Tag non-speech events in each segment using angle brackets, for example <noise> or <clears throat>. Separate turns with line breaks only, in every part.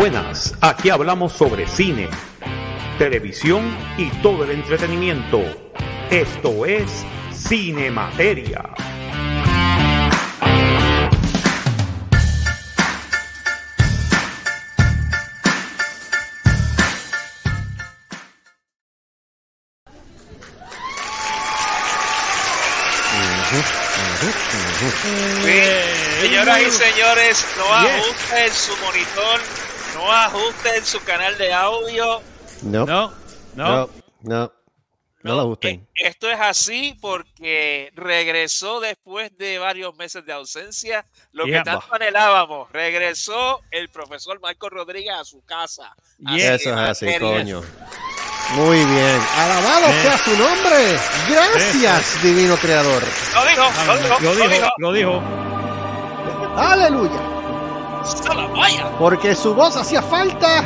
Buenas, aquí hablamos sobre cine, televisión y todo el entretenimiento. Esto es Cine Materia.
Señoras y señores, no ajusten su monitor, no ajusten su canal de audio.
No, no, no, no, no, lo ajusten.
Eh, esto es así porque regresó después de varios meses de ausencia, lo que tanto anhelábamos. Regresó el profesor Marco Rodríguez a su casa.
Eso es así, coño. Muy bien. Alabado sea su nombre. Gracias, divino creador.
Lo dijo, lo dijo,
lo dijo. Lo dijo.
Aleluya. Porque su voz hacía falta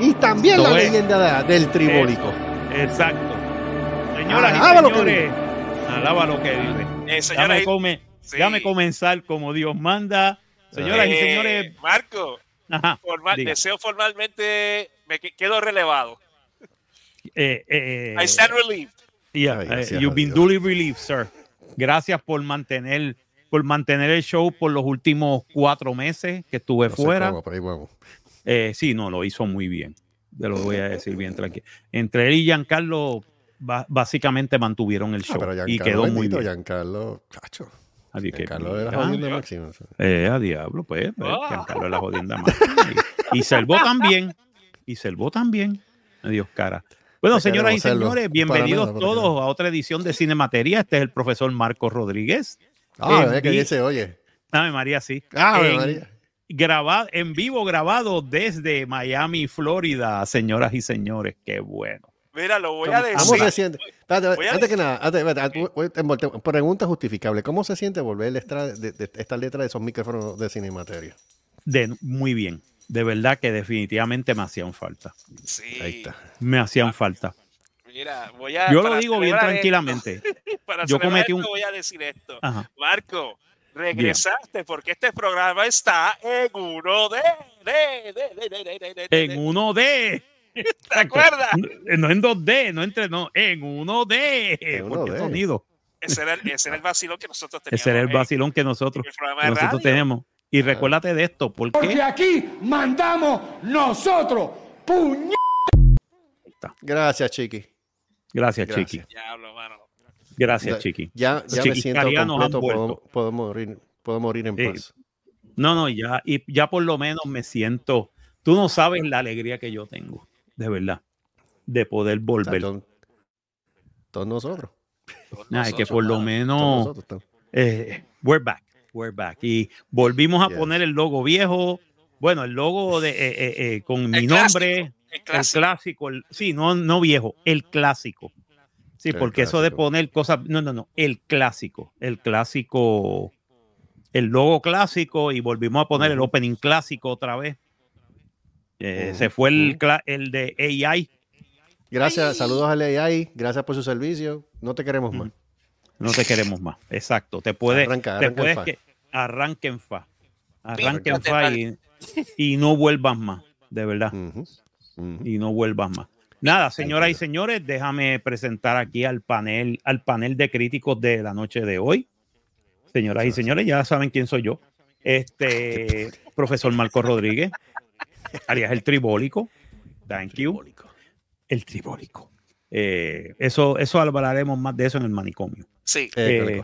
y también la leyenda del tribólico.
Exacto. Señoras y señores, alaba lo que vive.
Eh, déjame,
come, comenzar como Dios manda. Señoras y
Eh,
señores,
Marco,
Ajá,
formal- deseo formalmente, me que- quedo relevado.
eh, eh,
I stand relieved.
yeah,
Ay,
eh, you've been duly relieved, sir. Gracias por mantener por mantener el show por los últimos cuatro meses que estuve
No
fuera.
cómo, pero ahí vamos.
Eh, sí, no, lo hizo muy bien. Te lo voy a decir bien tranquilo. Entre él y Giancarlo, básicamente mantuvieron el
Ah,
show
pero
y quedó muy
bendito,
bien.
Giancarlo, chacho.
Así que,
Giancarlo era
ah,
jodiendo máximo.
eh, a diablo, pues. pues,
Ah.
Giancarlo es la jodienda más. Y, y también. Y Selvo también. Adiós, cara. Bueno, señoras y señores, bienvenidos todos a otra edición de Cinemateria. Este es el profesor Marco Rodríguez.
Ah, es que
vi-
dice, oye.
Ave María, sí.
Ave
En-
María.
grabado, en vivo grabado desde Miami, Florida, señoras y señores. Qué bueno.
Mira, lo voy a
¿Cómo
¿Cómo
decir.
se siente? Espérate, antes que nada, antes, espérate, pregunta justificable. ¿Cómo se siente volver extra- de, de- esta letra de esos micrófonos de Cinemateria?
De, muy bien. De verdad que definitivamente me hacían falta.
Sí.
Ahí está.
Me hacían falta.
Mira, voy a.
Yo lo digo bien tranquilamente.
esto- <laughs> para
Yo cometí
esto
un-
Voy a decir esto.
Ajá.
Marco, regresaste porque este programa está en uno de. de, de, de, de, de, de, de, <laughs> de-
En 1D.
¿Te acuerdas?
No, en 2D, no entre, no, en 1D.
En
Porque
1D.
sonido.
Ese era, el, ese era el vacilón que nosotros teníamos.
Ese era el
en-
vacilón que nosotros,
en
que nosotros tenemos. Y recuérdate de esto,
Porque
porque
aquí mandamos nosotros. Puñ...
Gracias, Chiqui.
Gracias,
Gracias.
Chiqui.
Diablo, mano.
Gracias,
Ya-
Chiqui.
Ya, ya me siento completo. Puedo, morir, puedo morir en
Sí.
paz.
No, no, ya, y ya por lo menos me siento. Tú no sabes la alegría que yo tengo, de verdad, de poder
O sea,
volver.
todos, todos nosotros.
Nah, es que por lo menos,
nosotros
eh, we're back, we're back. Y volvimos a
Yes.
poner el logo viejo, bueno, el logo de, eh, eh, eh, con mi
El
nombre,
clásico, el clásico.
clásico, el- sí, no, no viejo, el clásico. Sí,
El
porque eso de poner cosas, no, no, no, el clásico, el clásico, el logo clásico y volvimos a poner el opening clásico otra vez. Eh, Se fue el, el de AI,
Gracias, saludos al AI. Gracias por su servicio. No te queremos más.
no te queremos más. Exacto, te puede,
Arranca,
te
arranca en
puedes
fa.
que arranquen fa, arranquen
Píntate,
fa y, y no vuelvas más, de verdad. Y no vuelvas más. Nada, señoras y señores, déjame presentar aquí al panel, al panel de críticos de la noche de hoy. Señoras y señores, ya saben quién soy yo. Este profesor Marco Rodríguez, alias el tribólico. Thank you. El tribólico. Eh, eso, eso hablaremos más de eso en el manicomio.
Sí.
Eh,
Eh,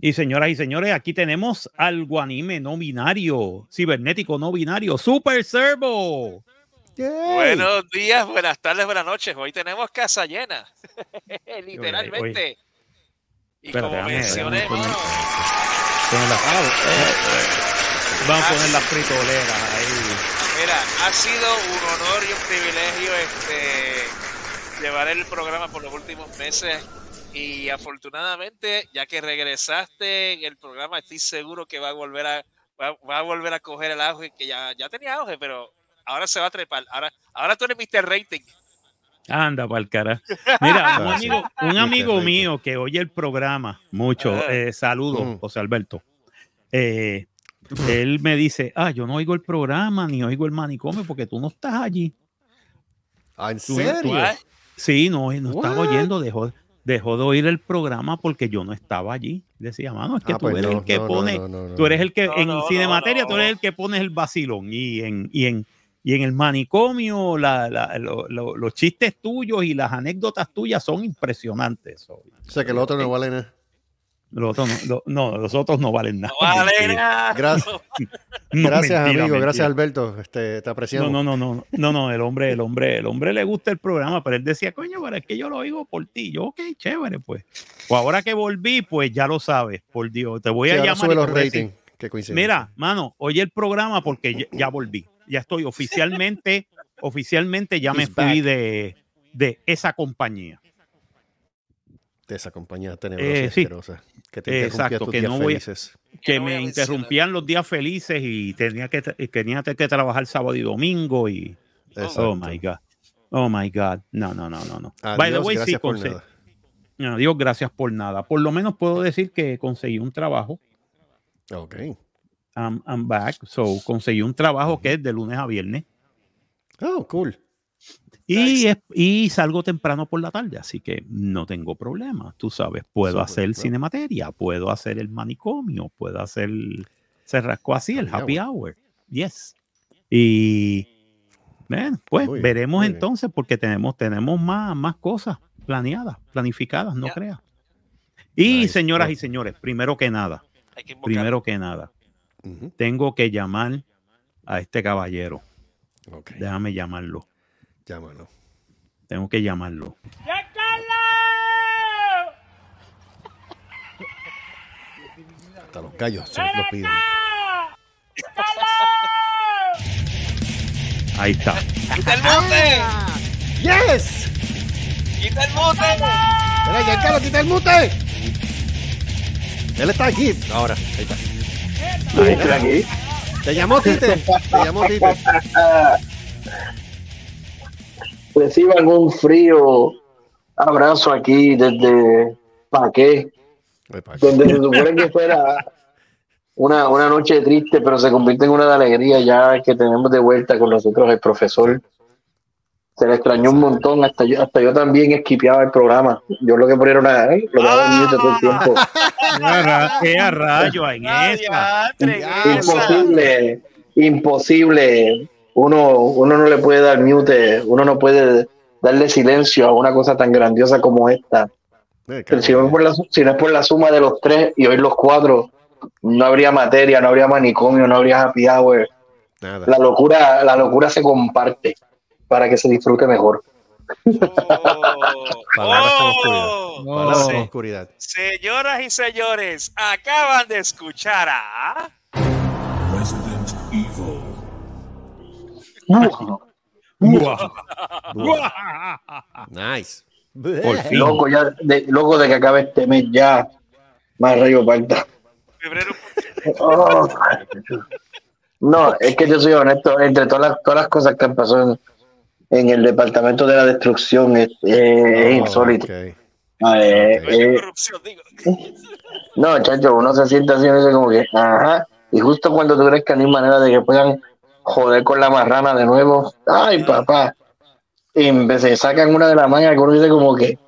y señoras y señores, aquí tenemos algo anime no binario, cibernético no binario, Super Servo.
Buenos días, buenas tardes, buenas noches. Hoy tenemos casa llena. Literalmente. Y
Espérate,
como mencioné,
Vamos a poner las fritoleras ahí.
mira, ha sido un honor y un privilegio este llevar el programa por los últimos meses. Y afortunadamente, ya que regresaste en el programa, estoy seguro que va a volver a, va, va a volver a coger el auge, que ya, ya tenía auge, pero ahora se va a trepar. Ahora, ahora tú eres Mr. Rating.
Anda para el cara. Mira, un
Ah, <laughs>
amigo, un mío que oye el programa mucho,
Ajá.
eh, saludos,
Mm.
José Alberto. Eh, él me dice, ah, yo no oigo el programa ni oigo el manicomio porque tú no estás allí.
Ah, ¿En
Tú-
serio?
tú- Sí, no, no estaba
What?
oyendo, dejó, dejó de oír el programa porque yo no estaba allí. Decía, mano, es que
Ah,
tú
pues
eres
no,
el que
no,
pone,
no, no, no.
tú eres el que
No,
en
no, no,
Cinemateria, tú eres el que pones el vacilón y en, y en, y en el manicomio la- la- lo- lo- los chistes tuyos y las anécdotas tuyas son impresionantes.
O sea que el otro no vale nada.
Los otros no, no, los otros no valen nada.
No vale <laughs> nada.
Gracias, <laughs>
No,
gracias
mentira,
amigo, gracias. Alberto. Este, te apreciamos.
No, no, no, no, no, no, el hombre, el hombre, el hombre le gusta el programa, pero él decía, coño, pero es que yo lo oigo por ti. Yo, ok, chévere, pues. Pues ahora que volví, pues ya lo sabes, por Dios. Te voy
Sí,
a llamar.
sube los ratings.
Mira, mano, oye el programa porque ya, ya volví. Ya estoy oficialmente, oficialmente ya me
He's
fui
back.
de, de esa compañía.
de esa compañía tenebrosa
Eh,
y
sí.
asquerosa, que te interrumpía
Exacto,
tus
que
días
no voy a-
felices.
Que
no
me interrumpían los días felices y tenía que, tenía que trabajar sábado y domingo y...
Exacto.
Oh my God. Oh my God. No, no, no, no, no. By the way, sí,
gracias por
conse-
nada.
No, Dios, gracias por nada. Por lo menos puedo decir que conseguí un trabajo.
Ok.
I'm, I'm back. So, conseguí un trabajo que es de lunes a viernes.
Oh, cool.
Y,
Nice.
es- y salgo temprano por la tarde, así que no tengo problema. Tú sabes, puedo hacer
claro.
cinemateria, puedo hacer el manicomio, puedo hacer se rascó así, el
Happy
hour. Yes. Y bueno, pues
Muy
veremos
bien.
entonces, porque tenemos, tenemos más, más cosas planeadas, planificadas, no
Ya.
creas. Y
Nice.
señoras y señores, primero que nada,
que
primero que nada, Tengo que llamar a este caballero. Déjame llamarlo.
llámalo.
Tengo que llamarlo.
Hasta los gallos se lo piden.
Ahí está.
¡Quita el mute!
¡Yes!
¡Quita el mute!
¡Mira, Giancarlo, quita el mute! Él está aquí. Ahora, ahí está.
Ahí está.
Te llamó Tite. Te llamó Tite.
reciban un frío abrazo aquí desde Paqué, donde se supone que fuera una, una noche triste, pero se convierte en una de alegría ya que tenemos de vuelta con nosotros el profesor. Se le extrañó un montón, hasta yo, hasta yo también esquipeaba el programa. Yo lo que ponía era una, ¿eh? lo daba en mute todo el tiempo.
¿Qué a- ¿Qué a rayo en
Ah,
imposible, imposible. Uno, uno no le puede dar mute, uno no puede darle silencio a una cosa tan grandiosa como esta. Pero si, no es por la, si no es por la suma de los tres y hoy los cuatro, no habría materia, no habría manicomio, no habría happy hour.
Nada.
La locura, la locura se comparte para que se disfrute mejor.
Oh,
Palabras con
oh.
Palabras
Sí.
con oscuridad.
Señoras y señores, acaban de escuchar a.
Guau.
Nice.
Por fin.
Loco, ya, de, loco de que acabe este mes ya. Más rayo falta.
Febrero.
Oh. No, es que yo soy honesto, entre todas las, todas las cosas que han pasado en, el departamento de la destrucción es,
Oh,
insólito.
ok.
Ah, eh, eh,
corrupción, digo. <laughs>
no, chacho, uno se siente así, dice como que, ajá, y justo cuando tú crees que no hay manera de que puedan joder con la marrana de nuevo, ay papá, y en vez de sacan una de la manga, uno dice como que,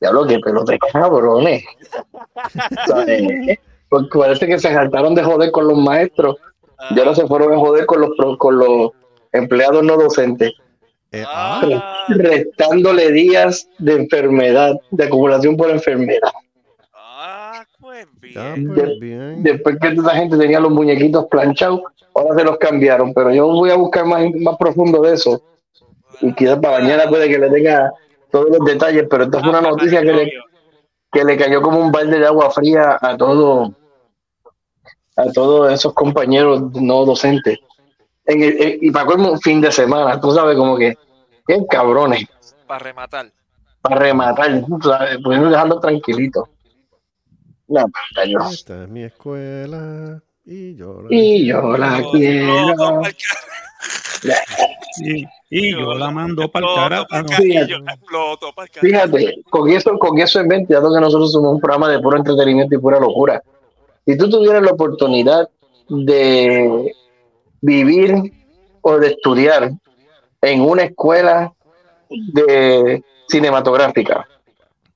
diablo, que pelote cabrones. <laughs> Porque parece que se saltaron de joder con los maestros y ahora se fueron a joder con los, pro- con los empleados no docentes,
Eh, ah,
Ah,
restándole días de enfermedad, de acumulación por enfermedad.
ah, pues
ah,
bien.
pues bien.
Después que esa gente tenía los muñequitos planchados, ahora se los cambiaron, pero yo voy a buscar más, más profundo de eso y quizás para mañana puede que le tenga todos los detalles, pero esta fue una
Ah,
noticia que le, que le cayó como un balde de agua fría a todo a todos esos compañeros no docentes. En el- en- y para colmo, un fin de semana, tú sabes, como que, qué cabrones,
Para rematar.
para rematar, tú sabes, pues dejarlo tranquilito. No, yo-
Esta es mi escuela y yo la...
Y yo la quiero.
Sí, Y yo la mando para el ah,
cara.
Fíjate, con eso, con eso en mente, dado que nosotros somos un programa de puro entretenimiento y pura locura. Si tú tuvieras la oportunidad de vivir o de estudiar en una escuela de cinematográfica,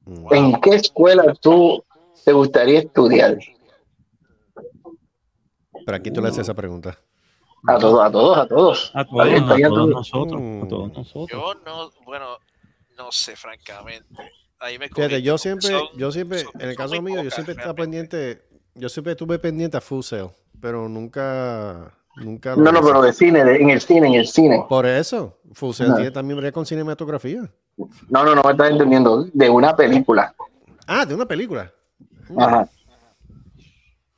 Wow.
¿en qué escuela tú te gustaría estudiar?
Pero aquí tú le haces esa pregunta.
A todos, a todos, a todos.
A todos,
Ahí
a
estaría
todos
tú.
nosotros.
Mm.
A todos nosotros.
Yo no, bueno, no sé, francamente. Ahí me
Fíjate, yo siempre,
Son-
yo siempre,
son-
en el caso mío, yo siempre estaba pendiente, yo siempre estuve pendiente a Full Sail, pero nunca, nunca lo
No, no, pero de cine, de- en el cine, en el cine.
Por eso, Sail
No.
tiene también brega con cinematografía.
No, no, no me estás entendiendo. De una película.
Ah, de una película.
Ajá.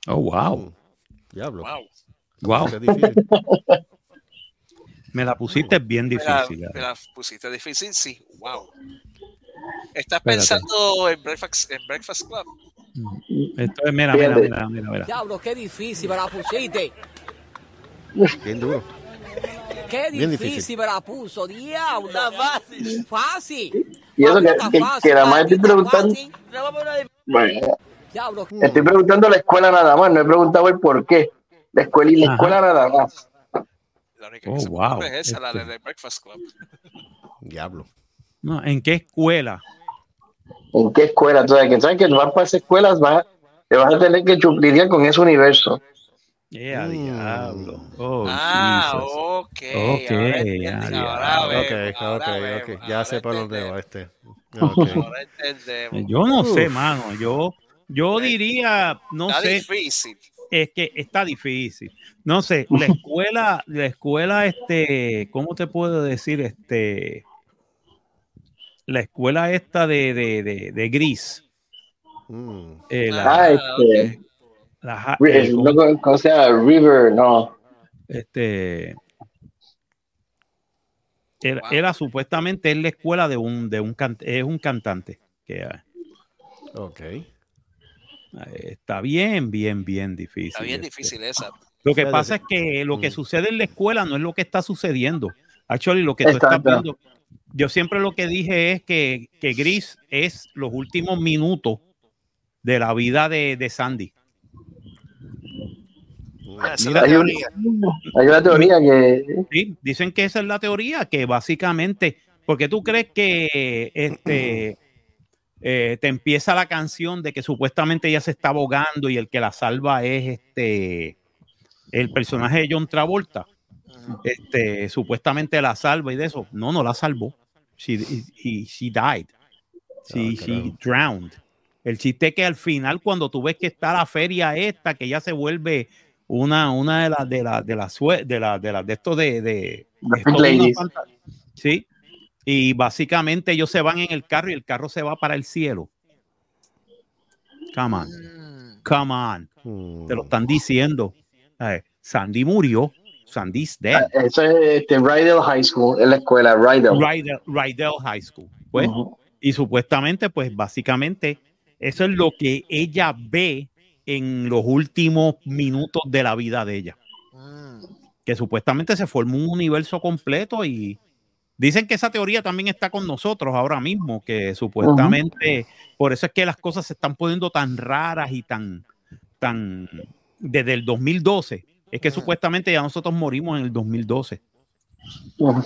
Oh, wow.
Diablo.
Wow.
Wow.
Qué difícil. <laughs>
Me la pusiste bien
Me la,
difícil.
me la pusiste difícil, sí. Wow. ¿Estás
Espérate.
pensando en Breakfast, en Breakfast Club?
Esto es, mira, mira, mira, mira, mira.
Diablo, qué difícil me la pusiste.
Bien duro.
Qué
Bien
difícil,
difícil.
me la puso. Diablo. fácil. Fácil.
Y eso que,
Está
que, que nada más
está
estoy preguntando. Bueno,
Diablo.
estoy preguntando la escuela nada más, no he preguntado el por qué. La escuela y la
Ajá.
escuela nada más.
La única
Oh,
que se me
wow.
es esa, la
Este.
de The Breakfast Club.
Diablo.
No, ¿En qué escuela?
¿En qué escuela? Tú sabes que, sabes que vas para esas escuelas, vas, te vas a tener que chu- lidiar con ese universo.
Yeah,
Mm.
diablo. Oh,
ah,
Jesus.
ok.
Ok,
ahora ahora ahora
ok,
vemos,
ok. Ya sé por dónde va este. <laughs> Ok.
Ahora entendemos.
Yo no sé, mano. Yo, yo diría, no
Está
sé,
difícil.
es que está difícil. No sé, la escuela, la escuela, este, ¿cómo te puedo decir? Este, la escuela esta de, de, de, de Gris.
Mm.
eh, la,
Ah,
Ah,
este,
la eh,
el-
¿cómo-
no, ¿cómo se llama? River, no.
este, era,
Wow.
era supuestamente es la escuela de un, de un, can- es un cantante que eh,
Ok.
está bien, bien, bien difícil.
Está bien
este.
difícil esa.
Lo que pasa es que lo que
Mm.
sucede en la escuela no es lo que está sucediendo. Actually, lo que tú
Exacto.
estás viendo, yo siempre lo que dije es que, que Gris es los últimos minutos de la vida de, de Sandy. Mira,
la
Hay, una teoría que
¿sí? Dicen que esa es la teoría, que básicamente, porque tú crees que este eh, te empieza la canción de que supuestamente ella se está ahogando y el que la salva es este el personaje de John Travolta. Este, supuestamente la salva y de eso. No, no la salvó. She, y- she died. She,
Ah,
she drowned. El chiste es que al final, cuando tú ves que está la feria esta, que ya se vuelve una, una de las de las de las sue- de las de las de esto de, de
Ladies.
sí. Y básicamente ellos se van en el carro y el carro se va para el cielo. Come on,
Mm.
come on.
Mm.
Te lo están diciendo. Eh, Sandy murió. Sandy's dead.
ah, eso es este, Rydell High School, es la escuela Rydell.
Rydell, Rydell High School. Pues,
Ujú.
Y supuestamente, pues básicamente, eso es lo que ella ve en los últimos minutos de la vida de ella.
Mm.
Que supuestamente se formó un universo completo y dicen que esa teoría también está con nosotros ahora mismo, que supuestamente por eso es que las cosas se están poniendo tan raras y tan, tan, desde el 2012. Es que
Ujú.
supuestamente ya nosotros morimos en el 2012.
Ujú.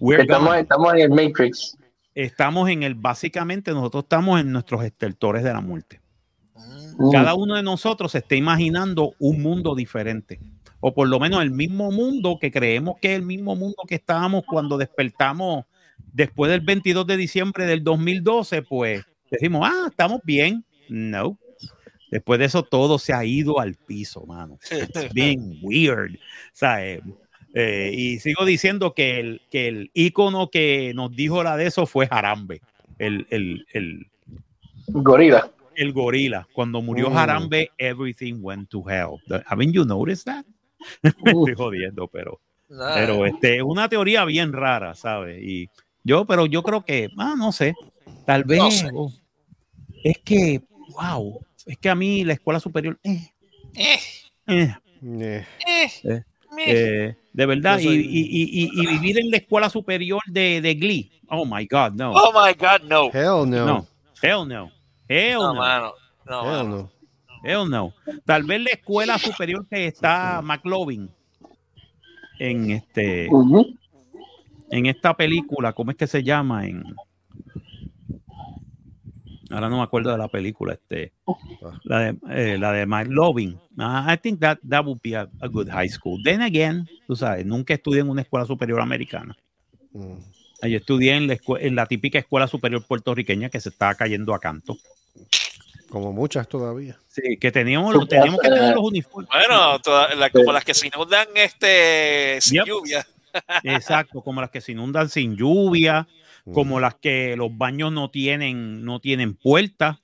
We're
Estamos, estamos en el Matrix.
estamos en el, básicamente nosotros estamos en nuestros estertores de la muerte.
Mm.
Cada uno de nosotros se está imaginando un mundo diferente, o por lo menos el mismo mundo que creemos que es el mismo mundo que estábamos cuando despertamos después del 22 de diciembre del 2012, pues decimos, ah, estamos bien. No. Después de eso todo se ha ido al piso, mano. It's <laughs> been weird. ¿sabes? Eh, y sigo diciendo que el, que el ícono que nos dijo la de eso fue Jarambe, el, el, el,
Gorila.
El gorila. Cuando murió
Mm.
Jarambe, everything went to hell. Haven't you noticed that? <laughs>
Uh,
Estoy jodiendo, pero,
Nada.
pero este, es una teoría bien rara, ¿sabes? Y yo, pero yo creo que, ah, no sé, tal vez,
No sé.
oh, es que, wow, es que a mí la escuela superior, eh,
Eh,
eh,
Eh,
eh,
Eh, eh, de verdad,
soy-
y, y- y- y- y vivir en la escuela superior de, de Glee, oh my God, no,
oh my God, no.
hell no.
no, hell no, hell
No,
no.
mano. No,
Hell
mano.
no.
Hell no. Tal vez la escuela superior que está McLovin en este en esta película, ¿cómo es que se llama? En ahora no me acuerdo de la película, este la de eh, la de McLovin. Ah, I think that that would be a, a good high school. Then again, tú sabes, nunca estudié en una escuela superior americana.
Mm.
Yo estudié en la, en la típica escuela superior puertorriqueña que se estaba cayendo a canto.
Como muchas todavía.
Sí, que teníamos, los- teníamos que tener los uniformes.
Bueno, toda- la- como las que se inundan este, sin
Yep.
lluvia.
Exacto, como las que se inundan sin lluvia,
Mm.
como las que los baños no tienen, no tienen puertas.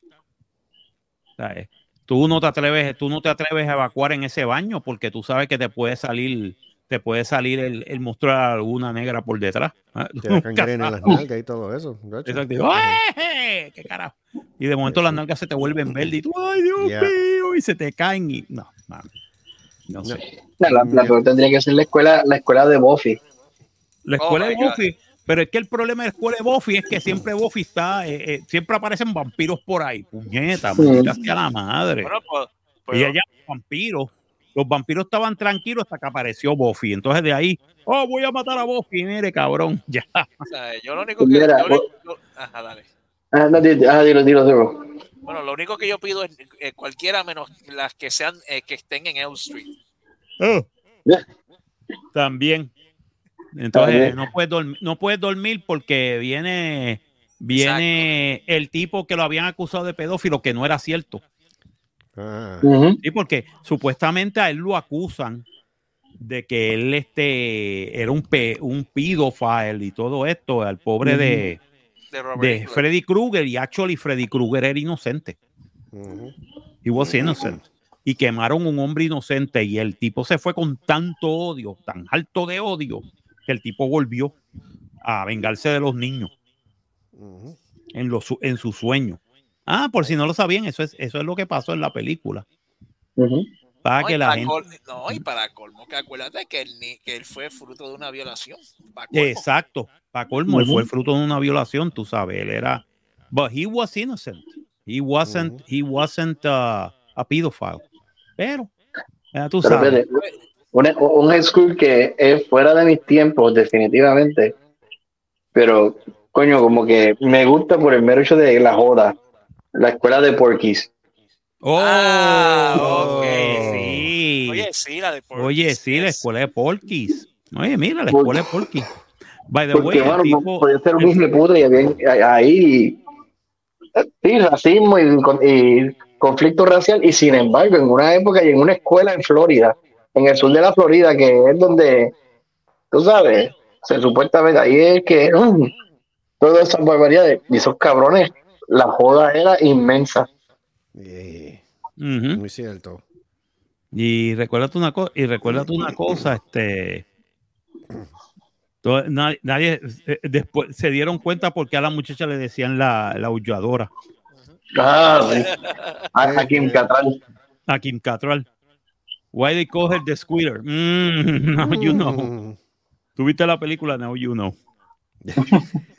¿Sabes? Tú no te atreves, tú no te atreves a evacuar en ese baño porque tú sabes que te puede salir, te puede salir el, el monstruo de la laguna negra por detrás. Ah,
Te da gangrena en las nalgas y todo eso.
Exacto. Y, ¡ay! ¿Qué carajo? Y de momento las nalgas se te vuelven verdes y tú, ¡ay, Dios
Yeah.
mío! Y se te caen y. No, mano. No sé.
La, la, la peor tendría que ser la escuela, la escuela de Buffy.
La
Oh
escuela de Buffy, pero es que el problema de la escuela de Buffy es que siempre Buffy está, eh, eh, siempre aparecen vampiros por ahí. Puñeta,
Sí.
sea la madre.
Bueno, pues, pues,
y ella vampiros. Los vampiros estaban tranquilos hasta que apareció Buffy. Entonces de ahí, oh, voy a matar a Buffy. Mire, cabrón, <laughs> ya.
o sea, yo lo único que.
Mira,
yo ajá, dale.
Ah, no, ah, dilo, dilo, dilo.
Bueno, lo único que yo pido es eh, cualquiera menos las que sean eh, que estén en Elm Street.
También. Entonces
También.
no puedes dormir, no puedes dormir porque viene, viene el tipo que lo habían acusado de pedófilo, que no era cierto.
Ah.
Sí, porque supuestamente a él lo acusan de que él este era un pe, un pedófilo y todo esto, al pobre de,
De.
Freddy Krueger y actually Freddy Krueger era inocente. He was innocent. Y quemaron un hombre inocente y el tipo se fue con tanto odio, tan alto de odio, que el tipo volvió a vengarse de los niños en, los, en su sueño. Ah, por si no lo sabían, eso es, eso es lo que pasó en la película. Para
No,
que
y
la
para
gente...
col- no, y para colmo, que acuérdate que él, ni- que él fue fruto de una violación.
Exacto. Para colmo, él fue el fruto de una violación, tú sabes. Él era. But he was innocent. He wasn't, he wasn't uh, a pedophile. Pero, ya tú
Pero
sabes.
un high school que es fuera de mis tiempos, definitivamente. Pero, coño, como que me gusta por el mero hecho de la joda. La escuela de Porky's.
Oh,
Ah,
ok,
ok.
sí.
Oye, sí, la de Porky's,
Oye, sí, la escuela de Porky's. Oye, mira, la escuela de Porky's. By the
Porque,
way, el
mano,
tipo-
no podía ser un de puta y había ahí. Sí, racismo y, con- y conflicto racial. Y sin embargo, en una época y en una escuela en Florida, en el sur de la Florida, que es donde, tú sabes, se supuestamente ahí es que mm, todas esas barbaridades y esos cabrones, la joda era inmensa.
Yeah. Muy cierto.
Y recuérdate una cosa, y recuérdate una cosa, este nadie, eh, después se dieron cuenta porque a la muchacha le decían la, la aulladora
Ah, sí. A, a Kim Cattrall.
a Kim Cattrall. Why they call her the squealer? Mm, <laughs> now you know.
Mm.
Tuviste la película, now you know. <laughs>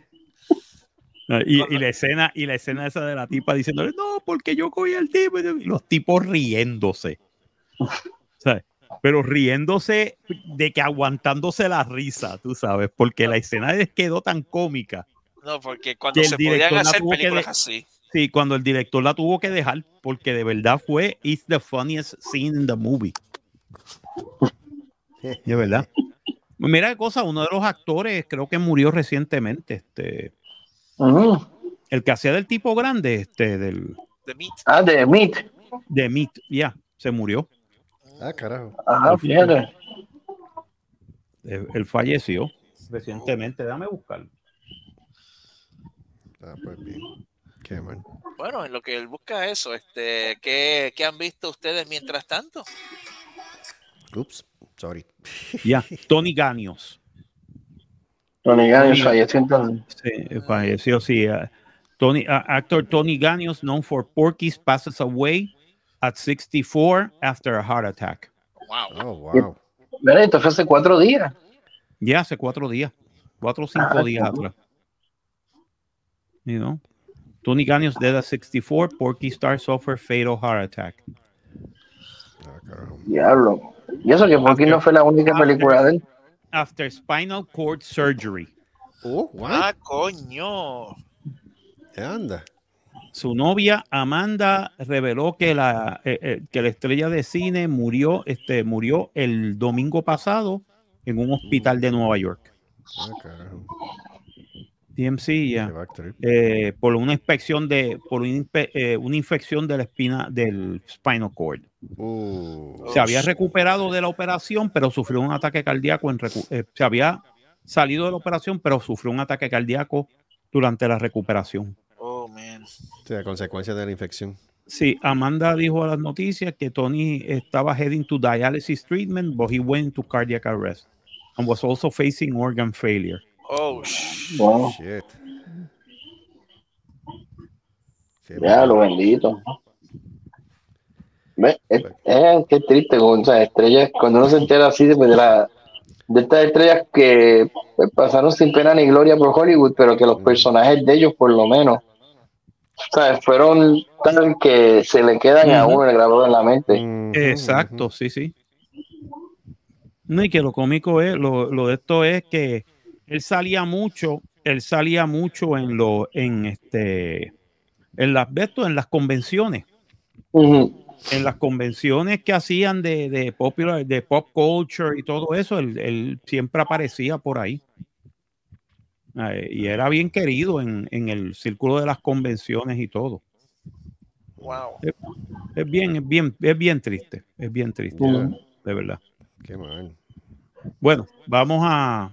Ah, y, y la escena, y la escena esa de la tipa diciéndole, no, porque yo cogí al tipo, y los tipos riéndose. <laughs> ¿Sabes? Pero riéndose de que aguantándose la risa, tú sabes, porque la escena les quedó tan cómica.
No, porque cuando se podían
director la
hacer
tuvo que
películas
de-
así.
Sí, cuando el director la tuvo que dejar, porque de verdad fue It's the funniest scene in the movie. <laughs> De verdad. Mira qué cosa, uno de los actores creo que murió recientemente, este, El que hacía del tipo grande, este, del
The Meat.
Ah, de Meat.
de Meat, ya, se murió.
Ah, carajo.
Ajá, fíjate.
Él, él falleció recientemente. Déjame buscarlo.
Ah, pues bien. Qué mal.
Bueno, en lo que él busca eso, este, ¿qué, qué han visto ustedes mientras tanto?
Ups, sorry.
Ya, Tony Ganios.
Tony Ganios falleció entonces.
Sí, falleció, sí. ah, Tony, ah, actor Tony Ganios, known for Porky's, passes away at 64 after a heart attack.
Wow.
Oh, wow.
Mira, esto fue hace cuatro días.
Ya hace cuatro días, cuatro o cinco
Ah,
días
cabrón.
atrás. You know? Tony Ganios dead at 64, Porky Star suffered fatal heart attack.
Ah.
Diablo. Y eso que porque no fue la única película de él.
After Spinal Cord Surgery.
Oh, what?
Ah, coño.
¿Qué anda?
Su novia Amanda reveló que la, eh, eh, que la estrella de cine murió, este, murió el domingo pasado en un hospital de Nueva York.
Ah, carajo.
TMC, ya. Eh, por una inspección de, por una, inspe- eh, una infección de la espina del spinal cord.
Uh,
Se había recuperado de la operación, pero sufrió un ataque cardíaco. En recu- eh, se había salido de la operación, pero sufrió un ataque cardíaco durante la recuperación.
Oh, man.
sí, a consecuencia de la infección.
Sí, Amanda dijo a las noticias que Tony estaba heading to dialysis treatment, but he went to cardiac arrest and was also facing organ failure.
Oh, sh-
Wow.
Shit.
Ya, lo bendito. Ve, Es, es- qué triste con esas estrellas, cuando uno se entera así de, de la de estas estrellas que pues, pasaron sin pena ni gloria por Hollywood, pero que los personajes de ellos por lo menos ¿sabes? fueron tan que se le quedan a uno grabado en la mente.
Exacto, sí, sí. No, y que lo cómico es, lo, lo de esto es que él salía mucho, él salía mucho en lo, en este, en las, en las convenciones. En las convenciones que hacían de, de popular, de pop culture y todo eso, él, él siempre aparecía por ahí. Eh, y era bien querido en, en el círculo de las convenciones y todo.
wow.
Es bien, es bien, es bien triste, es bien triste, de verdad.
Qué mal.
Bueno, vamos a.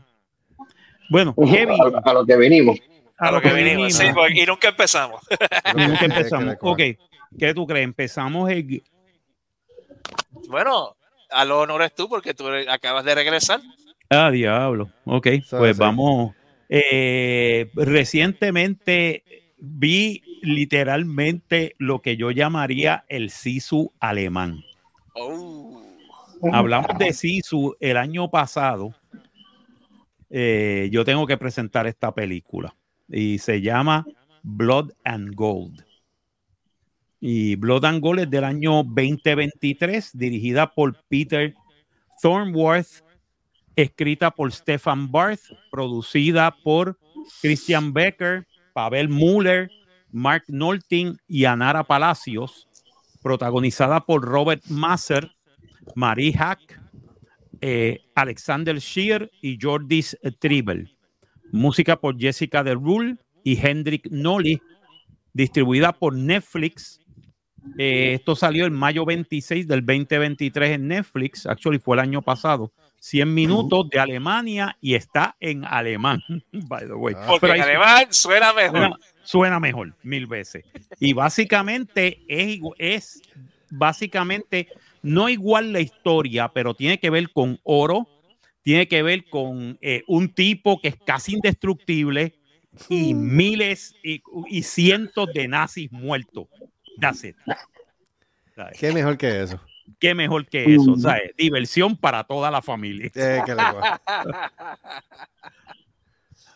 Bueno, Kevin,
A, a lo que venimos.
A lo que vinimos. Sí,
venimos.
porque- y nunca empezamos. <laughs>
Nunca <laughs> empezamos. Ok, ¿qué tú crees? Empezamos el,
Bueno, a lo honores tú porque tú acabas de regresar.
Ah, diablo. Ok, pues
sí.
vamos. Eh, recientemente vi literalmente lo que yo llamaría el Sisu alemán.
Oh.
Hablamos de Sisu el año pasado. Eh, yo tengo que presentar esta película y se llama Blood and Gold. Y Blood and Gold es del año 2023, dirigida por Peter Thornworth, escrita por Stefan Barth, producida por Christian Becker, Pavel Muller, Mark Nolting y Anara Palacios, protagonizada por Robert Masser, Marie Hack, eh, Alexander Shear y Jordis Tribble. Música por Jessica de Rule y Hendrik Nolly, distribuida por Netflix. Eh, esto salió en mayo 26 del 2023 en Netflix. Actually fue el año pasado. 100 minutos de Alemania y está en alemán, <laughs> by the way.
Porque
Pero
en
ahí
alemán suena mejor.
suena, suena mejor, mil veces. Y básicamente es, es básicamente no igual la historia, pero tiene que ver con oro, tiene que ver con eh, un tipo que es casi indestructible y miles y, y cientos de nazis muertos. That's it. ¿Sabes?
Qué mejor que eso.
Qué mejor que eso, ¿sabes? Diversión para toda la familia,
Eh, que le coja. <laughs>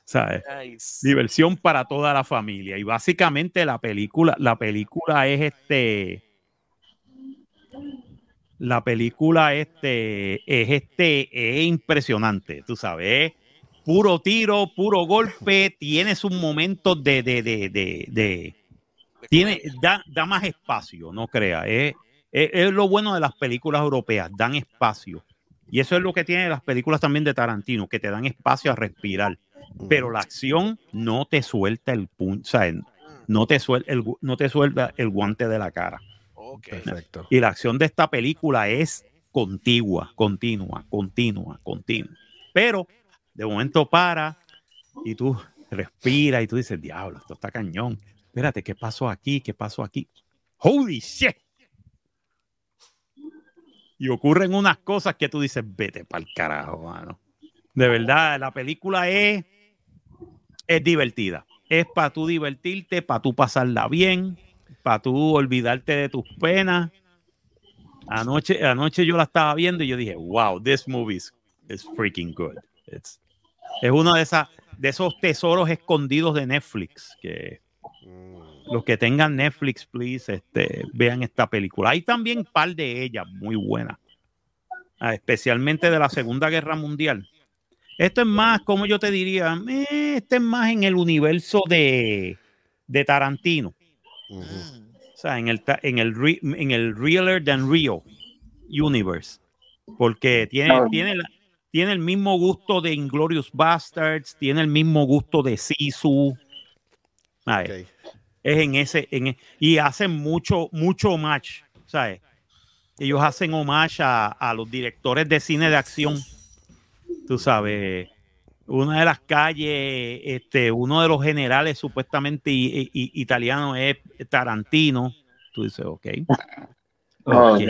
¿sabes?
Nice.
diversión para toda la familia y básicamente la película la película es este la película este es este es impresionante tú sabes. Es puro tiro puro golpe tiene sus momentos de de de de, tiene da, da más espacio no crea es, es, lo bueno de las películas europeas dan espacio. Y eso es lo que tienen las películas también de Tarantino que te dan espacio a respirar. Pero la acción no te suelta el punto, sea, no te suelta el, no te suelta el guante de la cara.
Perfecto.
Y la acción de esta película es contigua, continua, continua, continua. Pero de momento para y tú respiras y tú dices, diablo, esto está cañón. Espérate, ¿qué pasó aquí? ¿Qué pasó aquí? Holy shit. Y ocurren unas cosas que tú dices, vete para el carajo, mano. De verdad, la película es, es divertida. Es para tú divertirte, para tú pasarla bien, para tú olvidarte de tus penas. Anoche, anoche yo la estaba viendo y yo dije, wow, this movie is, is freaking good. It's- es uno de, esas, de esos tesoros escondidos de Netflix que
Mm.
los que tengan Netflix, please, este, vean esta película. Hay también un par de ellas muy buenas, ah, especialmente de la Segunda Guerra Mundial. Esto es más, como yo te diría, eh, este es más en el universo de, de Tarantino. O sea, en el, en el, re- en el realer than real universe. Porque tiene, tiene, la- tiene el mismo gusto de Inglorious Bastards, tiene el mismo gusto de Sisu. Es en ese, en, e- y hacen mucho, mucho homage, ¿sabes? Ellos hacen homage a, a los directores de cine de acción. Tú sabes, una de las calles, este, uno de los generales supuestamente i- i- italianos es Tarantino. Tú dices, ok. Ok.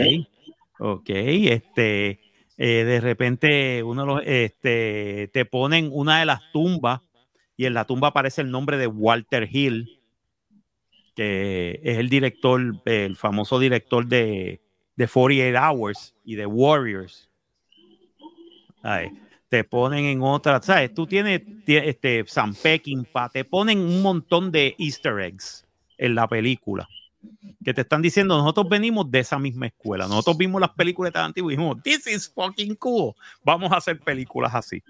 Ok. Este, eh, de repente, uno de los, este, te ponen una de las tumbas y en la tumba aparece el nombre de Walter Hill, que es el director, el famoso director de, de 48 Hours y de Warriors. Ay, te ponen en otra, ¿sabes? Tú tienes tie- este, Sam Peckinpah, te ponen un montón de easter eggs en la película que te están diciendo, nosotros venimos de esa misma escuela, nosotros vimos las películas tan antiguas y dijimos, this is fucking cool, vamos a hacer películas así.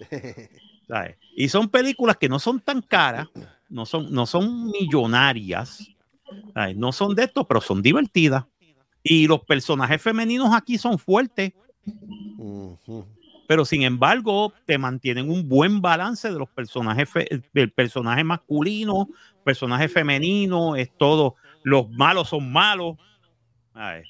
<laughs> ¿sabes? Y son películas que no son tan caras, no son, no son millonarias, ¿sabes? no son de esto, pero son divertidas. Y los personajes femeninos aquí son fuertes,
Ujú.
Pero sin embargo te mantienen un buen balance de los personajes, del personaje masculino, personaje femenino, es todo. Los malos son malos. Ay.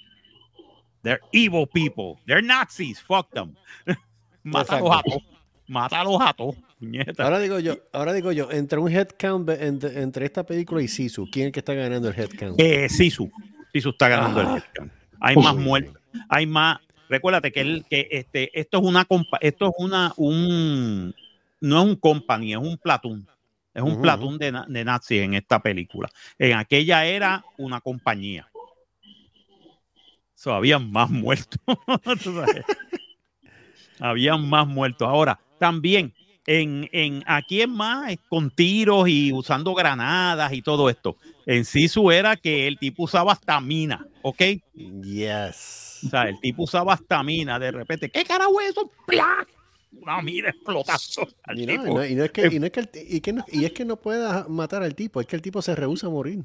They're evil people. They're Nazis. Fuck them. <laughs> Mátalos a todos. Mátalos a todos. puñeta.
Ahora digo yo, ahora digo yo, entre un headcount entre, entre esta película y Sisu, ¿quién es el que está ganando el headcount?
Eh, Sisu. Sisu está ganando
Ah.
el headcount. Hay
Uy.
más muertos. Hay más. Recuérdate que, el, que este, esto es una compa- esto es una un no es un company, es un platoon. Es un
Ujú,
platoon de, de nazis en esta película. En aquella era una compañía. So, habían más muertos. <laughs> Habían más muertos. Ahora, también en, en aquí es más con tiros y usando granadas y todo esto. En Sisu era que el tipo usaba hasta mina, ¿ok?
Yes.
O sea, el tipo usaba hasta mina de repente. ¿Qué carajo es eso? ¡Plac! Una mina explotazo.
Y es que, no pueda matar al tipo, es que el tipo se rehúsa a morir.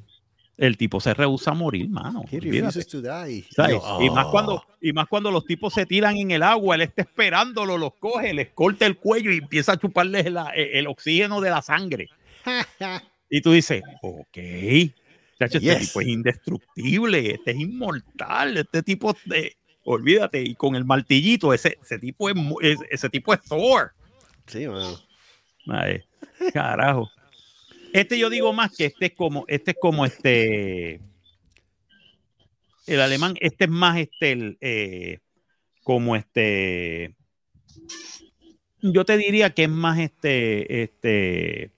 El tipo se rehúsa a morir, mano.
Yo,
Y más
oh.
cuando y más cuando los tipos se tiran en el agua, él está esperándolo, los coge, les corta el cuello y empieza a chuparles la- el, el oxígeno de la sangre. <laughs> Y tú dices, ok, chacho, este tipo es indestructible, este es inmortal, este tipo, de, olvídate, y con el martillito, ese, ese tipo es, ese tipo es Thor.
Sí, mano.
Ay, carajo. Este yo digo más que este es como, este es como este, el alemán, este es más este, el, eh, como este, yo te diría que es más este, este,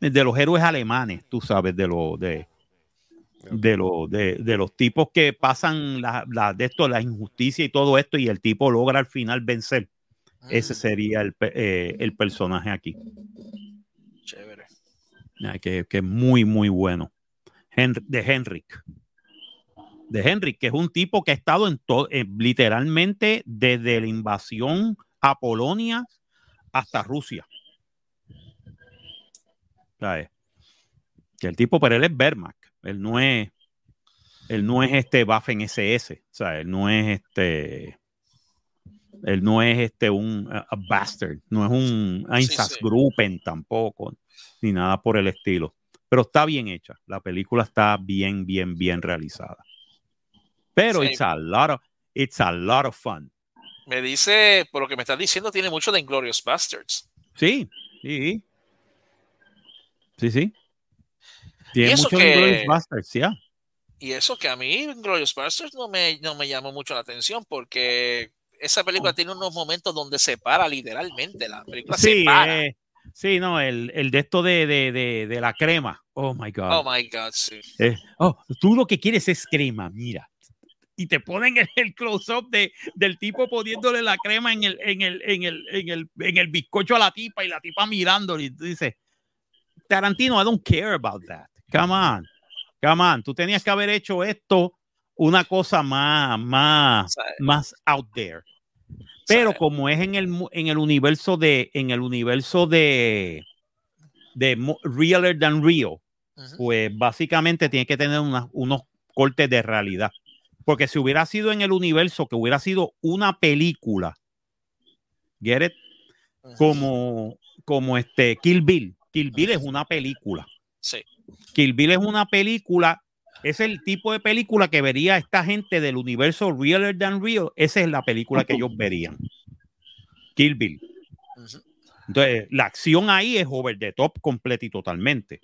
de los héroes alemanes, tú sabes, de los, de, de, los de, de los tipos que pasan la, la- de esto, la injusticia y todo esto, y el tipo logra al final vencer. Ese sería el, eh, el personaje aquí.
Chévere.
Ah, que, es muy, muy bueno. De Henrik. De Henrik, que es un tipo que ha estado en todo, literalmente desde la invasión a Polonia hasta Rusia. ¿Sabes? Que el tipo, pero él es Wehrmacht. Él no es, él no es este Waffen SS. O sea, él no es este. Él no es este un a, a bastard, no es un
Sí, sí.
Einsatzgruppen tampoco, ni nada por el estilo. Pero está bien hecha. La película está bien, bien, bien realizada. Pero
Sí.
it's a lot of, it's a lot of fun.
Me dice, por lo que me estás diciendo, tiene mucho de Inglorious Bastards.
Sí, sí. Sí, sí. Tiene mucho
que-
Inglourious Basterds, ya.
Y eso que a mí, Inglorious Bastards, no me, no me llamó mucho la atención porque esa película tiene unos momentos donde se para literalmente. La película se
Sí,
para.
eh, sí, no, el, el de esto de, de, de, de la crema. Oh my God.
Oh my God, sí.
Eh, oh, tú lo que quieres es crema, mira. Y te ponen el, el close-up de, del tipo poniéndole la crema en el, en, el, en, el, en, el, en el bizcocho a la tipa y la tipa mirándole. Y tú dices, Tarantino, I don't care about that. Come on. come on, tú tenías que haber hecho esto una cosa más, más, más out there. Pero como es en el, en el universo de, en el universo de, de realer than real, pues básicamente tiene que tener una- unos cortes de realidad. Porque si hubiera sido en el universo, que hubiera sido una película, get it? Como, como este Kill Bill. Kill Bill es una película.
Sí.
Kill Bill es una película, es el tipo de película que vería esta gente del universo Realer Than Real. Esa es la película que ellos verían. Kill Bill. Entonces, la acción ahí es over the top completa y totalmente.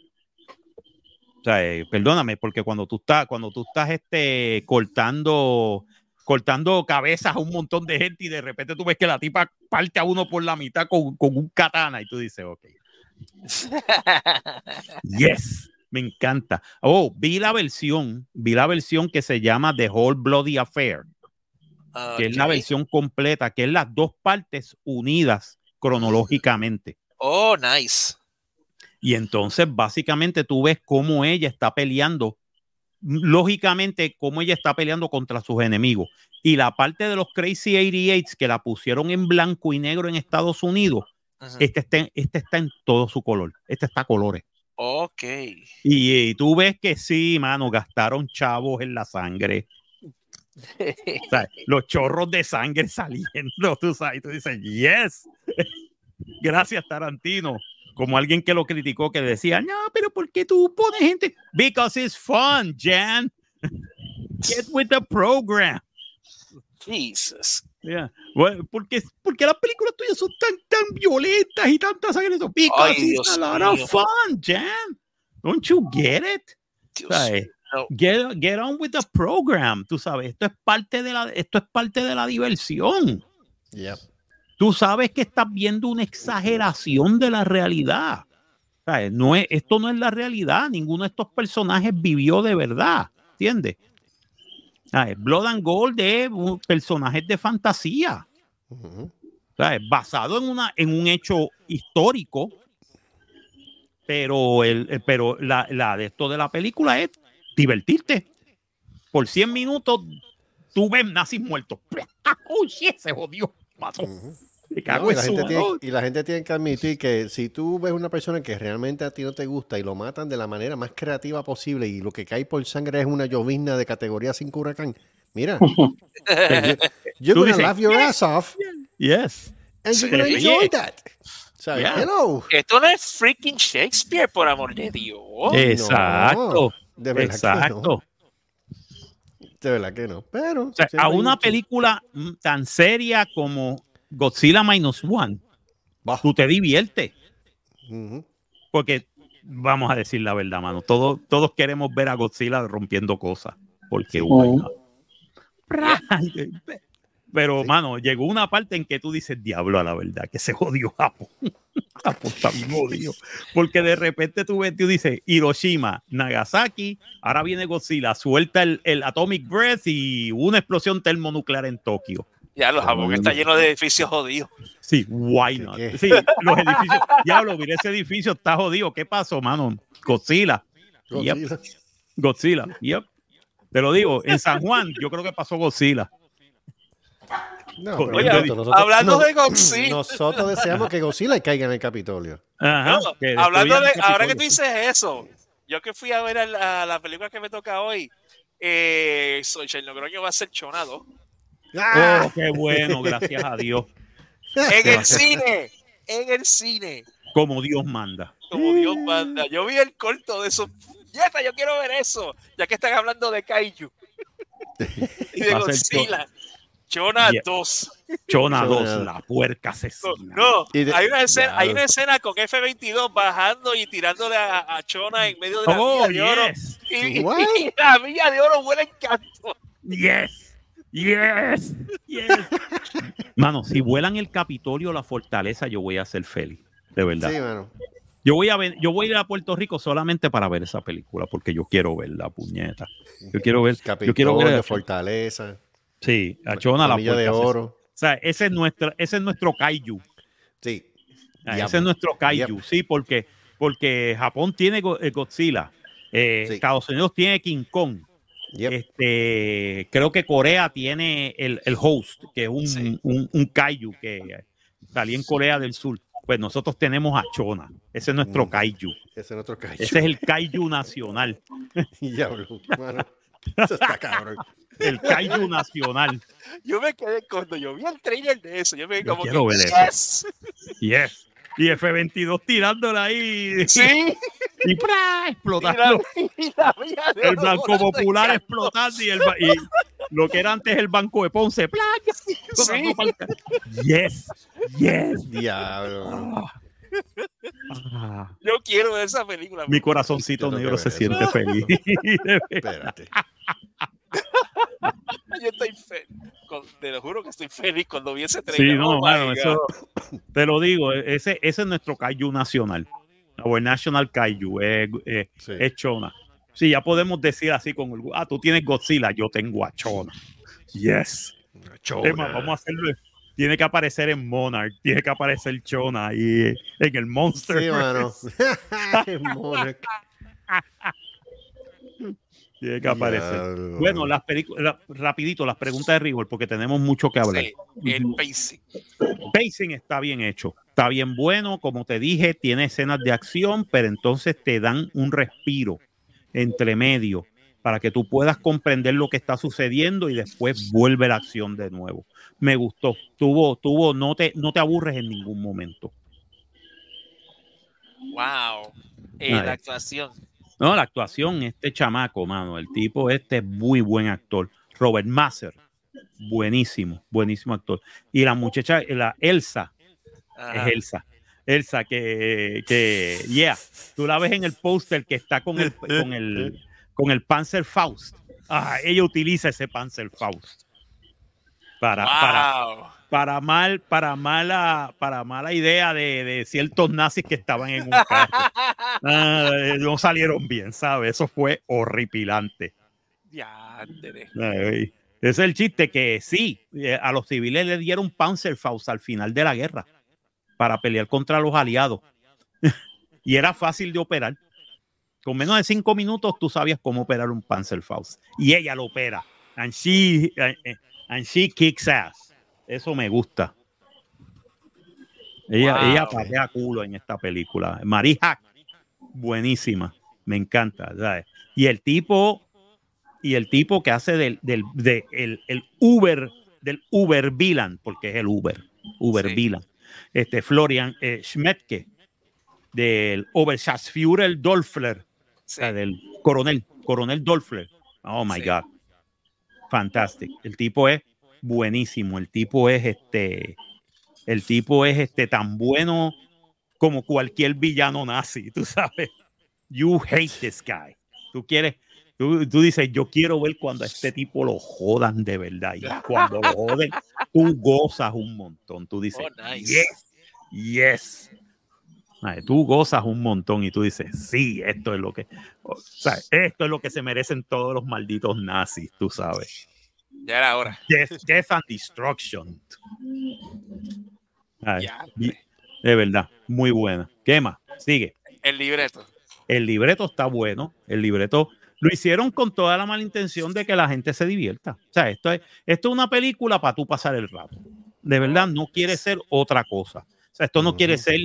O sea, eh, perdóname, porque cuando tú estás, cuando tú estás este, cortando, cortando cabezas a un montón de gente y de repente tú ves que la tipa parte a uno por la mitad con, con un katana y tú dices, ok. Yes, me encanta. Oh, vi la versión, vi la versión que se llama The Whole Bloody Affair, que es la versión completa, que es las dos partes unidas cronológicamente.
Oh, nice.
Y entonces básicamente tú ves cómo ella está peleando, lógicamente cómo ella está peleando contra sus enemigos. Y la parte de los Crazy 88 que la pusieron en blanco y negro en Estados Unidos, Este está, en- este está en todo su color, este está a colores.
Ok.
Y, y tú ves que sí, mano, gastaron chavos en la sangre. O sea, <laughs> los chorros de sangre <laughs> saliendo, tú sabes, tú dices, yes. <laughs> Gracias, Tarantino. Como alguien que lo criticó, que decía, no, pero ¿por qué tú pones gente? Because it's fun, Jan. Get with the program.
Jesus.
Yeah. Well, porque, porque las películas tuyas son tan, tan violentas y tantas sangre. Because
Ay,
it's a lot of
mío.
fun, Jan. Don't you get it?
Mío.
Get, get on with the program, tú sabes, esto es parte de la, esto es parte de la diversión.
Yep.
Tú sabes que estás viendo una exageración de la realidad. ¿Sabes? No es, esto no es la realidad, ninguno de estos personajes vivió de verdad, ¿entiendes? ¿Sabes? Blood and Gold es un- personajes de fantasía. ¿sabes? basado en, una, en un hecho histórico, pero, el, el- pero la, la de esto de la película es divertirte. Por 100 minutos tú ves nazis muertos. <laughs> ¡Oh, shit! Se jodió. Mató. Me
No,
cago
y, la gente tiene,
madre.
y la gente tiene que admitir que si tú ves una persona que realmente a ti no te gusta y lo matan de la manera más creativa posible y lo que cae por sangre es una llovizna de categoría 5 huracán, mira, <laughs> you're
Tú
gonna
dices,
laugh your ass off
Yes.
and you're gonna enjoy that. ¿Sabes?
Yeah.
Hello.
Esto no es freaking Shakespeare, por amor de Dios.
Exacto.
De verdad que
Exacto.
no. De verdad que no. Pero
O sea, a una
un-
película tan seria como Godzilla Minus One,
Bah.
tú te diviertes. Porque, vamos a decir la verdad, mano, todos, todos queremos ver a Godzilla rompiendo cosas. Porque, bueno. Pero, mano, llegó una parte en que tú dices, diablo, a la verdad, que se jodió Japón. <laughs> Japón está bien jodido. Porque de repente tú ves, tú dices, Hiroshima, Nagasaki, ahora viene Godzilla, suelta el, el Atomic Breath y una explosión termonuclear en Tokio.
Ya, los Japón está lleno de edificios jodidos.
Sí, why not?
¿Qué?
Sí, los edificios. <laughs> Diablo, mira, ese edificio está jodido. ¿Qué pasó, mano? Godzilla. Yep.
Godzilla.
Godzilla. Yep. Te lo digo, en San Juan yo creo que pasó Godzilla.
No,
Oye,
pero nosotros- nosotros-
hablando
no-
de Godzilla.
Nosotros deseamos que Godzilla caiga en el Capitolio.
Ajá,
No,
que
hablando de, ahora que tú dices eso, yo que fui a ver a la, la película que me toca hoy, eh, soy Logroño va a ser chonado.
Oh, qué bueno, gracias a Dios.
En el cine, en el cine,
Como Dios manda.
como Dios manda. Yo vi el corto de eso. ¡Yeta, yo quiero ver eso! Ya que están hablando de Kaiju y de Godzilla. Chona
Yeah.
2.
Chona
Chona.
2, la puerca asesina.
no, hay, una escena, hay una escena con F-22 bajando y tirándole a, a Chona en medio de la
Oh,
villa de oro.
yes.
Y, la villa de oro huele en canto.
Yes. Yes. Yes. <laughs> Mano, si vuelan el Capitolio, la fortaleza, yo voy a ser feliz. De verdad.
Sí, mano.
Yo voy a ver, yo voy a ir a Puerto Rico solamente para ver esa película, porque yo quiero ver la puñeta. Yo quiero ver, yo quiero ver
Capitolio, Fortaleza,
sí, a Chona la
Milla de Oro.
O sea, ese es nuestro, ese es nuestro kaiju.
Sí.
Ah,
Yep.
Ese es nuestro kaiju,
Yep.
sí, porque, porque Japón tiene eh, Godzilla, Eh,
Sí.
Estados Unidos tiene King Kong.
Yep.
Este, creo que Corea tiene el, el host, que es un,
Sí.
un, un kaiju que salía en Corea del Sur. Pues nosotros tenemos a Chona. Ese es nuestro
Mm.
kaiju.
Ese es otro kaiju.
Ese es el kaiju nacional. <laughs>
Diablo, mano. Eso está cabrón.
El kaiju nacional.
Yo me quedé cuando yo vi el trailer de eso. Yo me quedé
Yo
como
quiero
que,
ver eso.
yes. <laughs>
Y F-22 tirándola ahí.
Sí. <laughs>
Y ¡pra!
Y la,
explotando.
y la
El Banco Popular explotando y, el, y lo que era antes el Banco de Ponce. explotando
Sí.
Yes. Yes.
Diablo.
Ah,
Yo quiero ver esa película.
mi corazoncito negro se siente feliz.
Espérate. <laughs>
Yo estoy feliz. Te lo juro que estoy feliz cuando vi ese
Sí,
trailer.
no,
Oh
mano, eso, <coughs> te lo digo, ese, ese es nuestro kaiju nacional. Our National Kaiju es, es,
Sí.
es Chona. Sí, ya podemos decir así con orgullo, ah, tú tienes Godzilla, yo tengo a Chona. Yes.
Chona.
Vamos a hacerlo. Tiene que aparecer en Monarch, tiene que aparecer Chona y en el Monster.
Sí, mano. <laughs> Monarch. <laughs>
Tiene que aparecer. Bueno, las películas, rapidito, las preguntas de rigor, porque tenemos mucho que hablar.
Sí, el pacing.
pacing está bien hecho, está bien bueno, como te dije, tiene escenas de acción, pero entonces te dan un respiro entre medio para que tú puedas comprender lo que está sucediendo y después vuelve la acción de nuevo. Me gustó, tuvo, tuvo, no te, no te aburres en ningún momento.
Wow. Eh, la actuación.
No, la actuación, este chamaco, mano, el tipo este es muy buen actor. Robert Masser, buenísimo, buenísimo actor. Y la muchacha, la Elsa,
Ajá.
es Elsa. Elsa, que, que, yeah, tú la ves en el póster que está con el, con el, con el Panzer Faust. Ah, ella utiliza ese Panzer Faust. Para, para,
Wow.
para mal, para mala, para mala idea de, de ciertos nazis que estaban en un carro. <laughs> Ah, no salieron bien, ¿sabes? Eso fue horripilante.
Diantre.
Ay, es el chiste que sí, eh, a los civiles le dieron Panzerfaust al final de la guerra para pelear contra los aliados. <laughs> y era fácil de operar. Con menos de cinco minutos tú sabías cómo operar un Panzerfaust. Y ella lo opera. And she, eh, eh, and she kicks ass. Eso me gusta. Ella,
Wow.
ella patea culo en esta película. Marie Hack, buenísima. Me encanta. ¿sabes? Y el tipo, y el tipo que hace del, del de el, el Uber, del Uber Villain, porque es el Uber, Uber
Sí.
Villain. Este Florian eh, Schmetke, del Oberschatzführer Dolfler, o sea, del coronel, coronel Dolfler. Oh my
Sí.
God. Fantastic. El tipo es buenísimo. El tipo es este. El tipo es este tan bueno como cualquier villano nazi, <laughs> tú sabes. You hate this guy. Tú quieres, tú, tú dices, yo quiero ver cuando a este tipo lo jodan de verdad. Y <laughs> cuando lo joden, tú gozas un montón. Tú dices,
Oh, nice.
yes, yes. Ay, Tú gozas un montón y tú dices, sí, esto es lo que, o sea, esto es lo que se merecen todos los malditos nazis, tú sabes.
Ya era hora.
Death, death and destruction. Ay, y- de verdad, muy buena. ¿Qué más? Sigue.
El libreto.
El libreto está bueno. El libreto lo hicieron con toda la mala intención de que la gente se divierta. O sea, esto es, esto es una película para tú pasar el rato. De verdad, no quiere ser otra cosa. O sea, esto no quiere ser.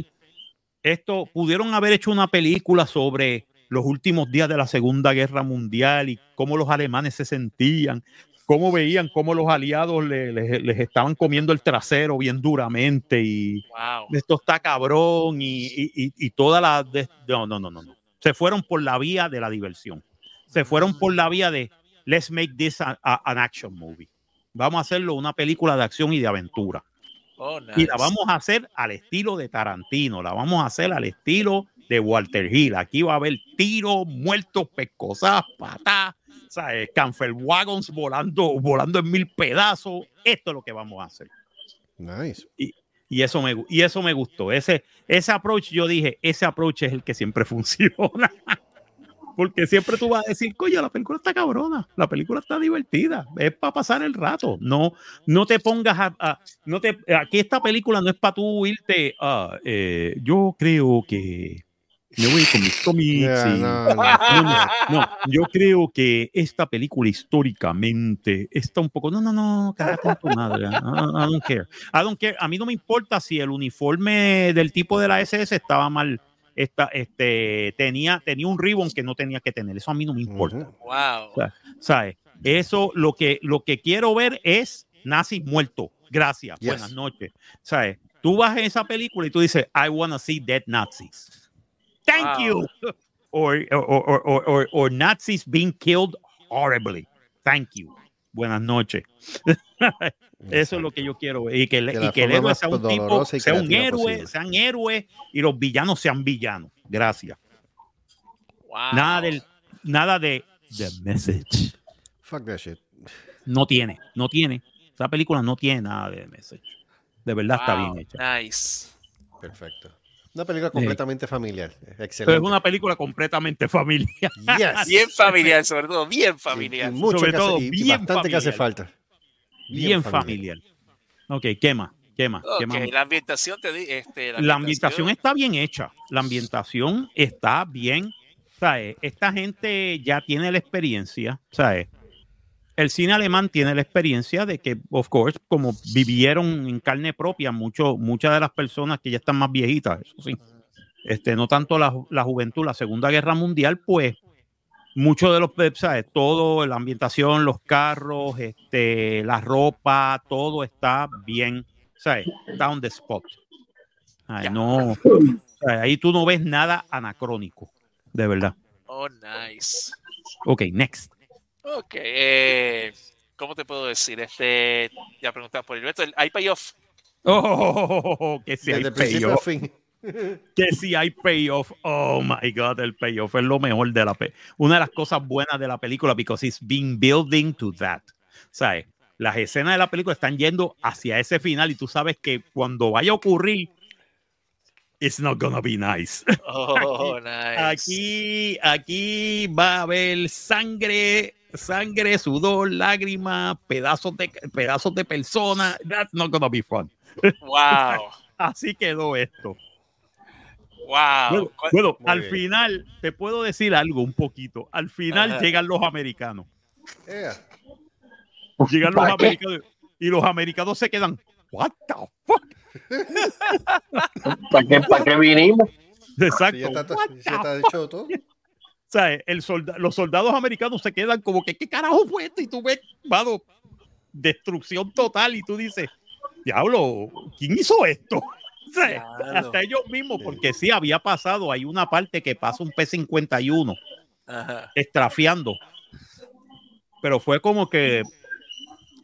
Esto pudieron haber hecho una película sobre los últimos días de la Segunda Guerra Mundial y cómo los alemanes se sentían, cómo veían cómo los aliados le- le- les estaban comiendo el trasero bien duramente y,
Wow.
esto está cabrón y, y, y- y toda la... de- no, no, no, no, no. Se fueron por la vía de la diversión. Se fueron por la vía de let's make this a- a- an action movie. Vamos a hacerlo una película de acción y de aventura.
Oh,
Y la vamos a hacer al estilo de Tarantino, la vamos a hacer al estilo de Walter Hill. Aquí va a haber tiros, muertos, pescosas, patas, ¿sabes? Canfer wagons volando, volando en mil pedazos. Esto es lo que vamos a hacer.
Nice.
Y eso me, y eso me gustó. Ese, ese approach, yo dije, ese approach es el que siempre <laughs> funciona. Porque siempre tú vas a decir, coño, la película está cabrona, la película está divertida, es para pasar el rato. No, no te pongas a, a- no te, aquí esta película no es para tú irte, ah, eh, yo creo que Me voy con mis cómics.
Ya,
y-
no, no.
No, no, <laughs> no, yo creo que esta película históricamente está un poco. No, no, no, cállate en tu madre. I, I don't care. I don't care. A mí no me importa si el uniforme del tipo de la SS estaba mal. Esta, este, tenía, tenía un ribbon que no tenía que tener. Eso a mí no me importa.
Ujú.
Wow.
¿Sabes? Eso lo que, lo que quiero ver es nazis muertos. Gracias.
Yes.
Buenas noches. ¿Sabes? Tú vas en esa película y tú dices, I want to see dead Nazis. Thank
Wow.
you. Or, or, or, or, or, or Nazis being killed horribly. Thank you. Buenas noches. <laughs> Eso es lo que yo quiero ver. Y que, y que el héroe sea un tipo, sea un héroe,
posible.
sean héroes y los villanos sean villanos. Gracias.
wow.
Nada del, nada de the message.
Fuck that shit.
No tiene, no tiene. Esa película no tiene nada de message. De verdad está
Wow,
bien hecha.
Nice.
Perfecto. Una película completamente familiar. Excelente.
Pero es una película completamente familiar.
Yes.
Bien familiar, sobre todo, bien
Y- y
familiar.
mucho
Sobre
que hace-
todo,
y- y
bien
bastante que hace
familiar.
falta.
Bien familiar. ¿Qué
Ok, la ambientación te di, este,
La ambientación está bien hecha. La ambientación está bien. ¿Sabes? Esta gente ya tiene la experiencia. ¿Sabes? El cine alemán tiene la experiencia de que, of course, como vivieron en carne propia mucho, muchas de las personas que ya están más viejitas, eso sí. Este, no tanto la, la juventud, la Segunda Guerra Mundial, pues muchos de los, ¿sabes? Todo, la ambientación, los carros, este, la ropa, todo está bien, ¿sabes? Está on the spot. Ay, no, ¿sabes? ahí tú no ves nada anacrónico, de verdad.
Oh, nice.
Ok, next.
Ok, eh, ¿cómo te puedo decir? Este, ya preguntas por el- ¿hay payoff?
Oh, que si hay
Desde
payoff, <laughs> que si hay payoff. Oh my God, el payoff es lo mejor de la pe Una de las cosas buenas de la película, because it's been building to that. ¿Sabes? Las escenas de la película están yendo hacia ese final y tú sabes que cuando vaya a ocurrir, it's not gonna be nice.
Oh, <laughs> nice.
Aquí, aquí va a haber sangre, sangre, sudor, lágrimas, pedazos de pedazos de personas. That's not gonna be fun.
Wow, <laughs>
Así quedó esto.
wow.
Bueno,
¿Cuál-
bueno,
Muy
al
bien.
final te puedo decir algo un poquito. Al final
Ajá.
llegan los americanos.
Yeah.
Llegan los americanos y los americanos se quedan. What the fuck?
¿Para qué, ¿Para qué vinimos?
Exacto.
Sí, ya está, ya hecho todo.
¿Sabes? El solda- los soldados americanos se quedan como que, ¿qué carajo fue esto? Y tú ves, mano, destrucción total y tú dices, diablo, ¿quién hizo esto? <laughs> ¿Sabes?
Claro.
Hasta ellos mismos, porque sí había pasado, hay una parte que pasa un P-51
Ajá.
estrafiando, pero fue como que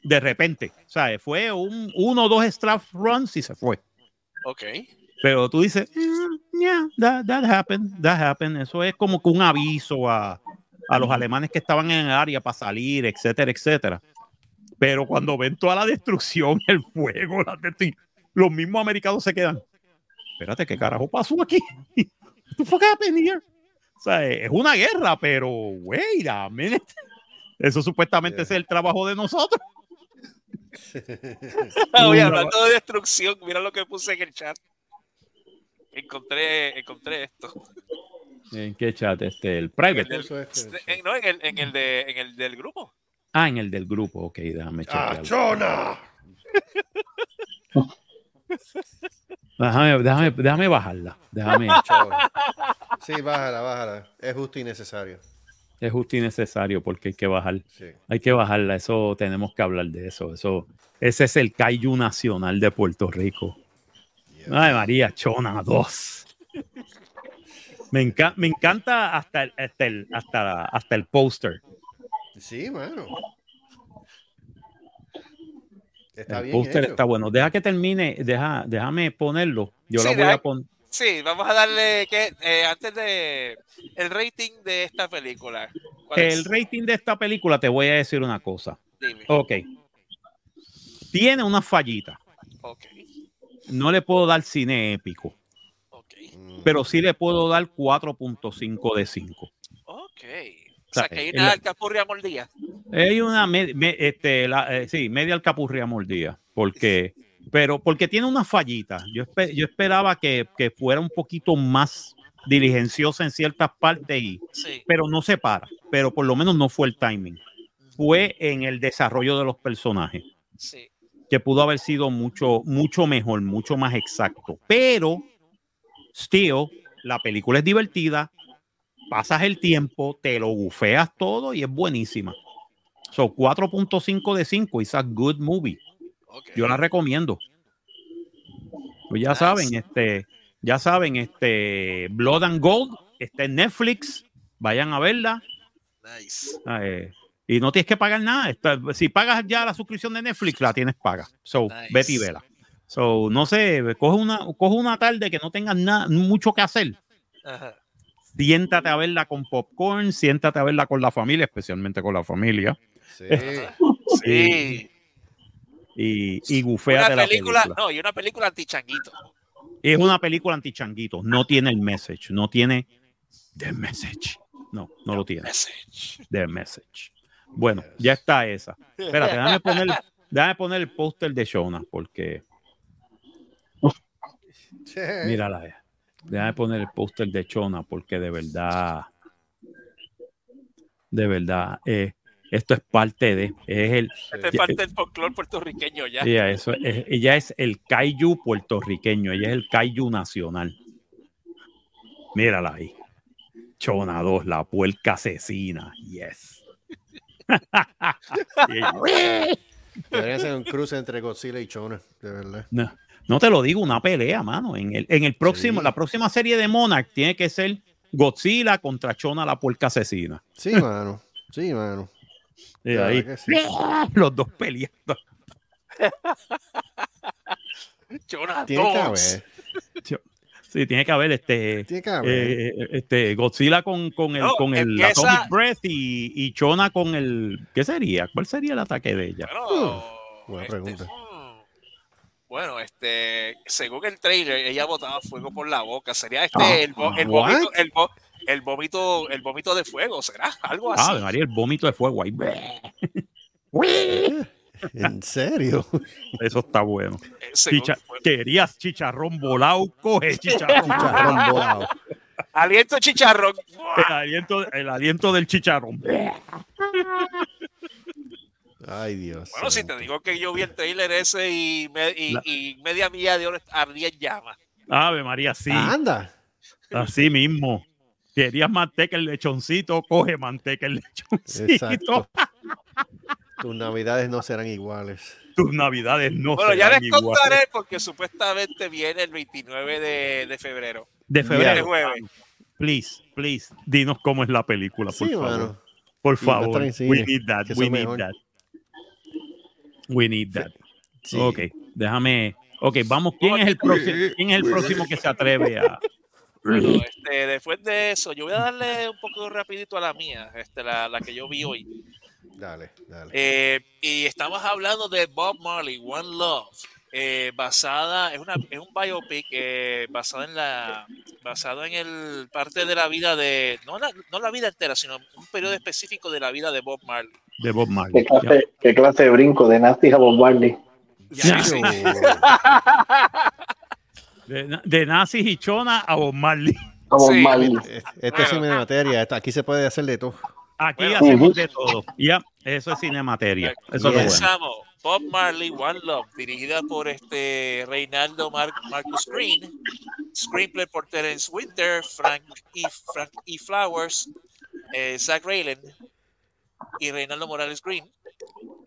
de repente, ¿sabes? Fue un, uno o dos strafe runs y se fue.
Ok.
Pero tú dices, "Mm, yeah, that, that happened, that happened. Eso es como que un aviso a, a los alemanes que estaban en el área para salir, etcétera, etcétera. Pero cuando ven toda la destrucción, <laughs> el fuego, la destru- los mismos americanos se quedan. Espérate, ¿qué carajo pasó aquí? <laughs> The fuck happened here? O sea, es una guerra, pero wait a minute. Eso supuestamente
Yeah.
es el trabajo de nosotros. <laughs>
Oye, hablando de destrucción, mira lo que puse en el chat. Encontré, encontré esto.
¿En qué chat? Este, el
En
private.
el, del-
Puso este,
en- no, en el, en el de, en el del grupo.
Ah, en el del grupo. Ok, déjame
¡Ah,
chequear.
chona! <laughs>
Déjame, déjame, déjame bajarla. Déjame.
Sí, bájala, bájala. Es justo y necesario.
es justo y necesario porque hay que bajar.
Sí.
Hay que bajarla. Eso tenemos que hablar de eso. Eso, ese es el Kaiju nacional de Puerto Rico. Ay, María, Chona 2. Me, enca- me encanta hasta el, hasta el, hasta, hasta el póster.
Sí, mano. Está
El póster está bueno. Deja que termine. Deja, déjame ponerlo. Yo
Sí,
la voy
deja-
a poner.
Sí, vamos a darle que eh, antes de el rating de esta película. ¿Cuál
El
es?
rating de esta película, te voy a decir una cosa.
Dime.
Ok. Tiene una fallita.
Ok,
No le puedo dar cine épico, pero sí le puedo dar 4.5 de 5.
ok. O sea, que hay
el-
una alcapurria mordida.
Hay una, me- me- este, la- eh, sí, media alcapurria mordida, porque, pero porque tiene una fallita. Yo, espe- yo esperaba que, que fuera un poquito más diligenciosa en ciertas partes, y,
Sí.
pero no se para. Pero por lo menos no fue el timing. Fue en el desarrollo de los personajes,
Sí.
Que pudo haber sido mucho, mucho mejor, mucho más exacto. Pero, still, la película es divertida, pasas el tiempo, te lo bufeas todo y es buenísima. So, 4.5 de 5, it's a good movie. Yo la recomiendo. Pues ya
Nice.
saben, este, ya saben, este, Blood and Gold está en Netflix. Vayan a verla.
Nice.
eh, y no tienes que pagar nada. Está- si pagas ya la suscripción de Netflix, la tienes paga. So,
Nice.
vete y vela. So, no sé, coge una, coge una tarde que no tengas nada, mucho que hacer.
Ajá.
Siéntate a verla con popcorn, siéntate a verla con la familia, especialmente con la familia.
Sí. <laughs>
Sí.
Y, y guféate
Una
la
película, no, y una película antichanguito.
Es una película antichanguito. No tiene el message. No tiene the message. No, no lo tiene.
Message.
The message. Bueno, ya está esa. Espérate, déjame poner, <laughs> déjame poner el póster de Shona porque mírala. eh. Déjame poner el póster de Shona porque de verdad, de verdad, eh, esto es parte de, es el,
Esta es parte del folclore puertorriqueño ya.
ella, eso, es- ella es el kaiju puertorriqueño, ella es el kaiju nacional. Mírala ahí. Chona 2, la puerca asesina. Yes. <laughs> <laughs>
Debería ser un cruce entre Godzilla y Chona, de verdad.
no, no te lo digo, una pelea, mano. En el, en el próximo,
Sí.
la próxima serie de Monarch tiene que ser Godzilla contra Chona, la puerca asesina.
Sí, <laughs> mano. Sí, mano.
Y
Claro
ahí,
sí.
los dos peleando.
Jonah
Tiene que
dos.
haber.
Sí, tiene que haber este.
Tiene que haber.
eh, este Godzilla con, con el,
No,
con el
empieza-
Atomic Breath y, y Chona con el. ¿Qué sería? ¿Cuál sería el ataque de ella?
Bueno,
buena
este,
pregunta.
hmm. Bueno, este, según el trailer, ella botaba fuego por la boca. Sería este el, vo- el el, vo- el vómito, el vómito de fuego, ¿será? Algo así.
Ah, María, el vómito de fuego ahí.
¿En serio?
Eso está bueno.
Eh,
Chicha- querías chicharrón volado, coge chicharrón.
Chicharrón volado.
Aliento chicharrón.
el, aliento, el aliento del chicharrón.
Ay, Dios.
Bueno, si te digo que yo vi el trailer ese y, me- y-
La-
y media milla de oro ardía en llamas.
Ave María, sí.
Anda.
Así mismo. Querías manteca el lechoncito, coge manteca el lechoncito.
Exacto. Tus navidades no serán iguales.
Tus navidades no
Bueno, ya
serán
les
iguales.
contaré porque supuestamente viene el 29 de, de febrero.
De febrero.
jueves.
Please, please, dinos cómo es la película, por
Sí,
favor.
mano.
Por favor. We need that. We need
mejor.
that. We need that.
Sí.
Ok, déjame. Ok, vamos. ¿Quién es el próximo? ¿Quién es el próximo que se atreve a?
Bueno, este, después de eso, yo voy a darle un poco rapidito a la mía, este, la, la que yo vi hoy.
Dale, dale.
Eh, y estamos hablando de Bob Marley, One Love, eh, basada, es, una, es un biopic eh, basado en la, basado en el parte de la vida de, no la, no la vida entera, sino un periodo específico de la vida de Bob Marley.
De Bob Marley.
¿Qué clase, qué clase de brinco de Nasty a Bob Marley?
Ya, <laughs> sí.
De, de nazis y chona a Bob Marley.
A Bob
Sí.
Marley.
Esto es cine materia. Aquí se puede hacer de todo.
Aquí
Bueno.
hacemos de todo. Ya, eso es cinemateria. Eso es lo bueno.
Comenzamos. Bob Marley, One Love, dirigida por este Reinaldo Mar- Marcus Green, screenplay por Terence Winter, Frank E. Frank E. Flowers, eh, Zach Raylan y Reinaldo Morales Green.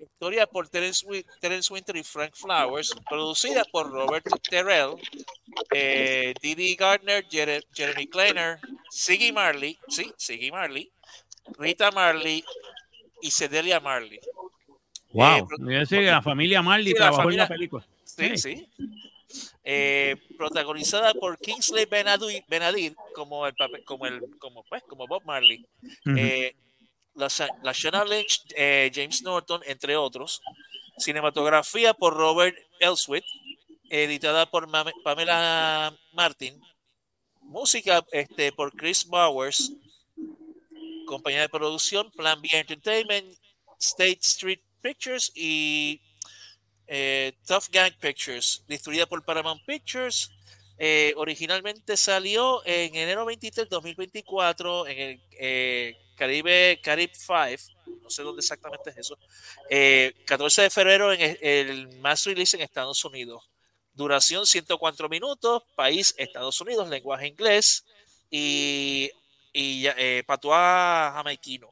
Historia por Terence, Terence Winter y Frank Flowers, producida por Robert Terrell, eh, Didi Gardner, Jere- Jeremy Kleiner, Siggy Marley, sí, Siggy Marley, Rita Marley y Cedelia Marley.
Wow.
Eh,
decir la familia Marley
Sí, la
trabajó
familia-
en la película.
Sí, sí. Eh, protagonizada por Kingsley Benadir, Benadir como el papel, como el, como pues, como Bob Marley. Eh, la, Shana Lynch, eh, James Norton, entre otros. Cinematografía por Robert Elswit, editada por Mame- Pamela Martin. Música este, por Chris Bowers. Compañía de producción Plan B Entertainment, State Street Pictures y eh, Tough Gang Pictures. Distribuida por Paramount Pictures. eh, originalmente salió en enero 23 2024 en el eh, Caribe Caribe 5, no sé dónde exactamente es eso, eh, 14 de febrero en el, el mass release en Estados Unidos. Duración 104 minutos, país Estados Unidos, lenguaje inglés y, y eh, patuá jamaiquino.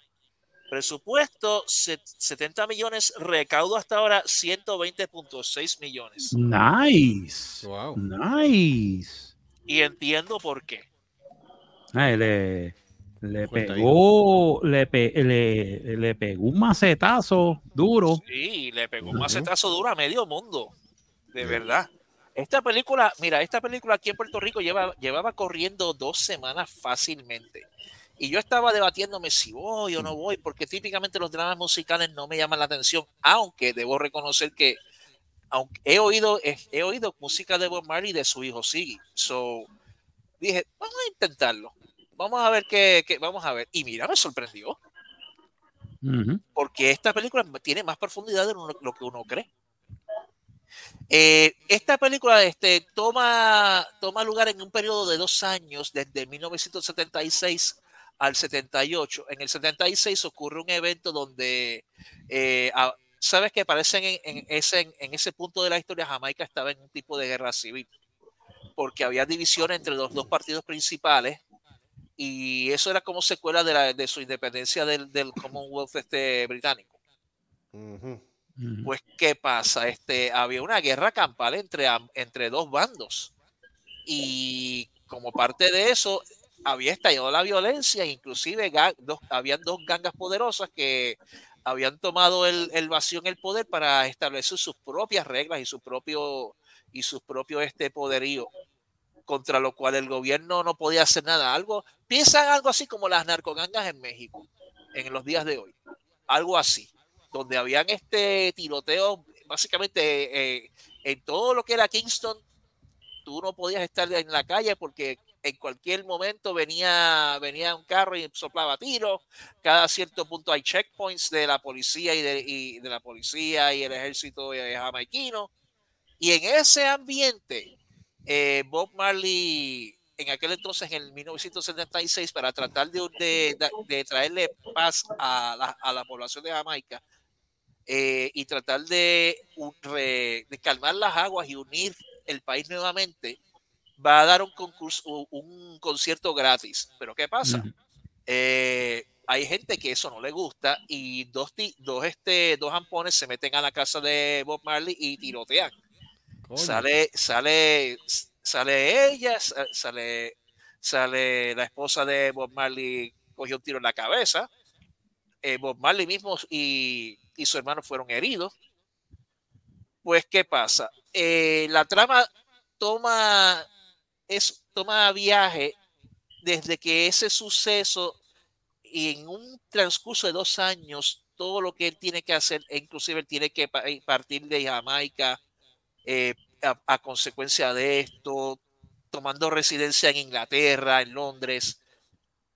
Presupuesto set- 70 millones, recaudo hasta ahora 120.6 millones.
Nice.
Wow.
Nice.
Y entiendo por qué.
Ay, le, le pegó, le, pe- le, le pegó un macetazo duro.
Sí, le pegó un macetazo duro a medio mundo. De verdad. Esta película, mira, esta película aquí en Puerto Rico lleva, llevaba corriendo dos semanas fácilmente. Y yo estaba debatiéndome si voy o no voy, porque típicamente los dramas musicales no me llaman la atención, aunque debo reconocer que aunque he oído, he, he oído música de Bob Marley de su hijo Siggy. So, dije, vamos a intentarlo. Vamos a ver qué, qué- vamos a ver. Y mira, me sorprendió
Ujú.
porque esta película tiene más profundidad de lo, lo que uno cree. Eh, esta película este, toma, toma lugar en un periodo de dos años, desde 1976 al 78. En el 76 ocurre un evento donde, eh, a- sabes que parecen en, en ese, en ese punto de la historia, Jamaica estaba en un tipo de guerra civil, porque había división entre los dos partidos principales y eso era como secuela de, la, de su independencia del, del Commonwealth este, británico. Pues, ¿qué pasa? Este, había una guerra campal entre, entre dos bandos. Y como parte de eso, había estallado la violencia, inclusive dos, habían dos gangas poderosas que habían tomado el, vacío en el poder para establecer sus propias reglas y su propio y sus propios este poderío contra lo cual el gobierno no podía hacer nada. Algo, piensan algo así como las narcogangas en México en los días de hoy. Algo así, donde habían este tiroteo, básicamente eh, en todo lo que era Kingston, tú no podías estar en la calle porque en cualquier momento venía, venía un carro y soplaba tiros. Cada cierto punto hay checkpoints de la policía y de, y de la policía y el ejército jamaiquino. Y en ese ambiente, eh, Bob Marley, en aquel entonces, en el 1976, para tratar de- de- de traerle paz a la, a la población de Jamaica eh, y tratar de, de calmar las aguas y unir el país nuevamente, va a dar un concurso, un- concierto gratis. Pero ¿qué pasa?
Ujú.
Eh, hay gente que eso no le gusta y dos, dos, este, dos ampones se meten a la casa de Bob Marley y tirotean.
Coño.
Sale, sale, sale ella, sa- sale, sale la esposa de Bob Marley, cogió un tiro en la cabeza. Eh, Bob Marley mismo y, y su hermano fueron heridos. Pues, ¿qué pasa? Eh, la trama toma, es, toma viaje desde que ese suceso y en un transcurso de dos años, todo lo que él tiene que hacer, e inclusive él tiene que pa- partir de Jamaica, eh, a consecuencia de esto, tomando residencia en Inglaterra, en Londres.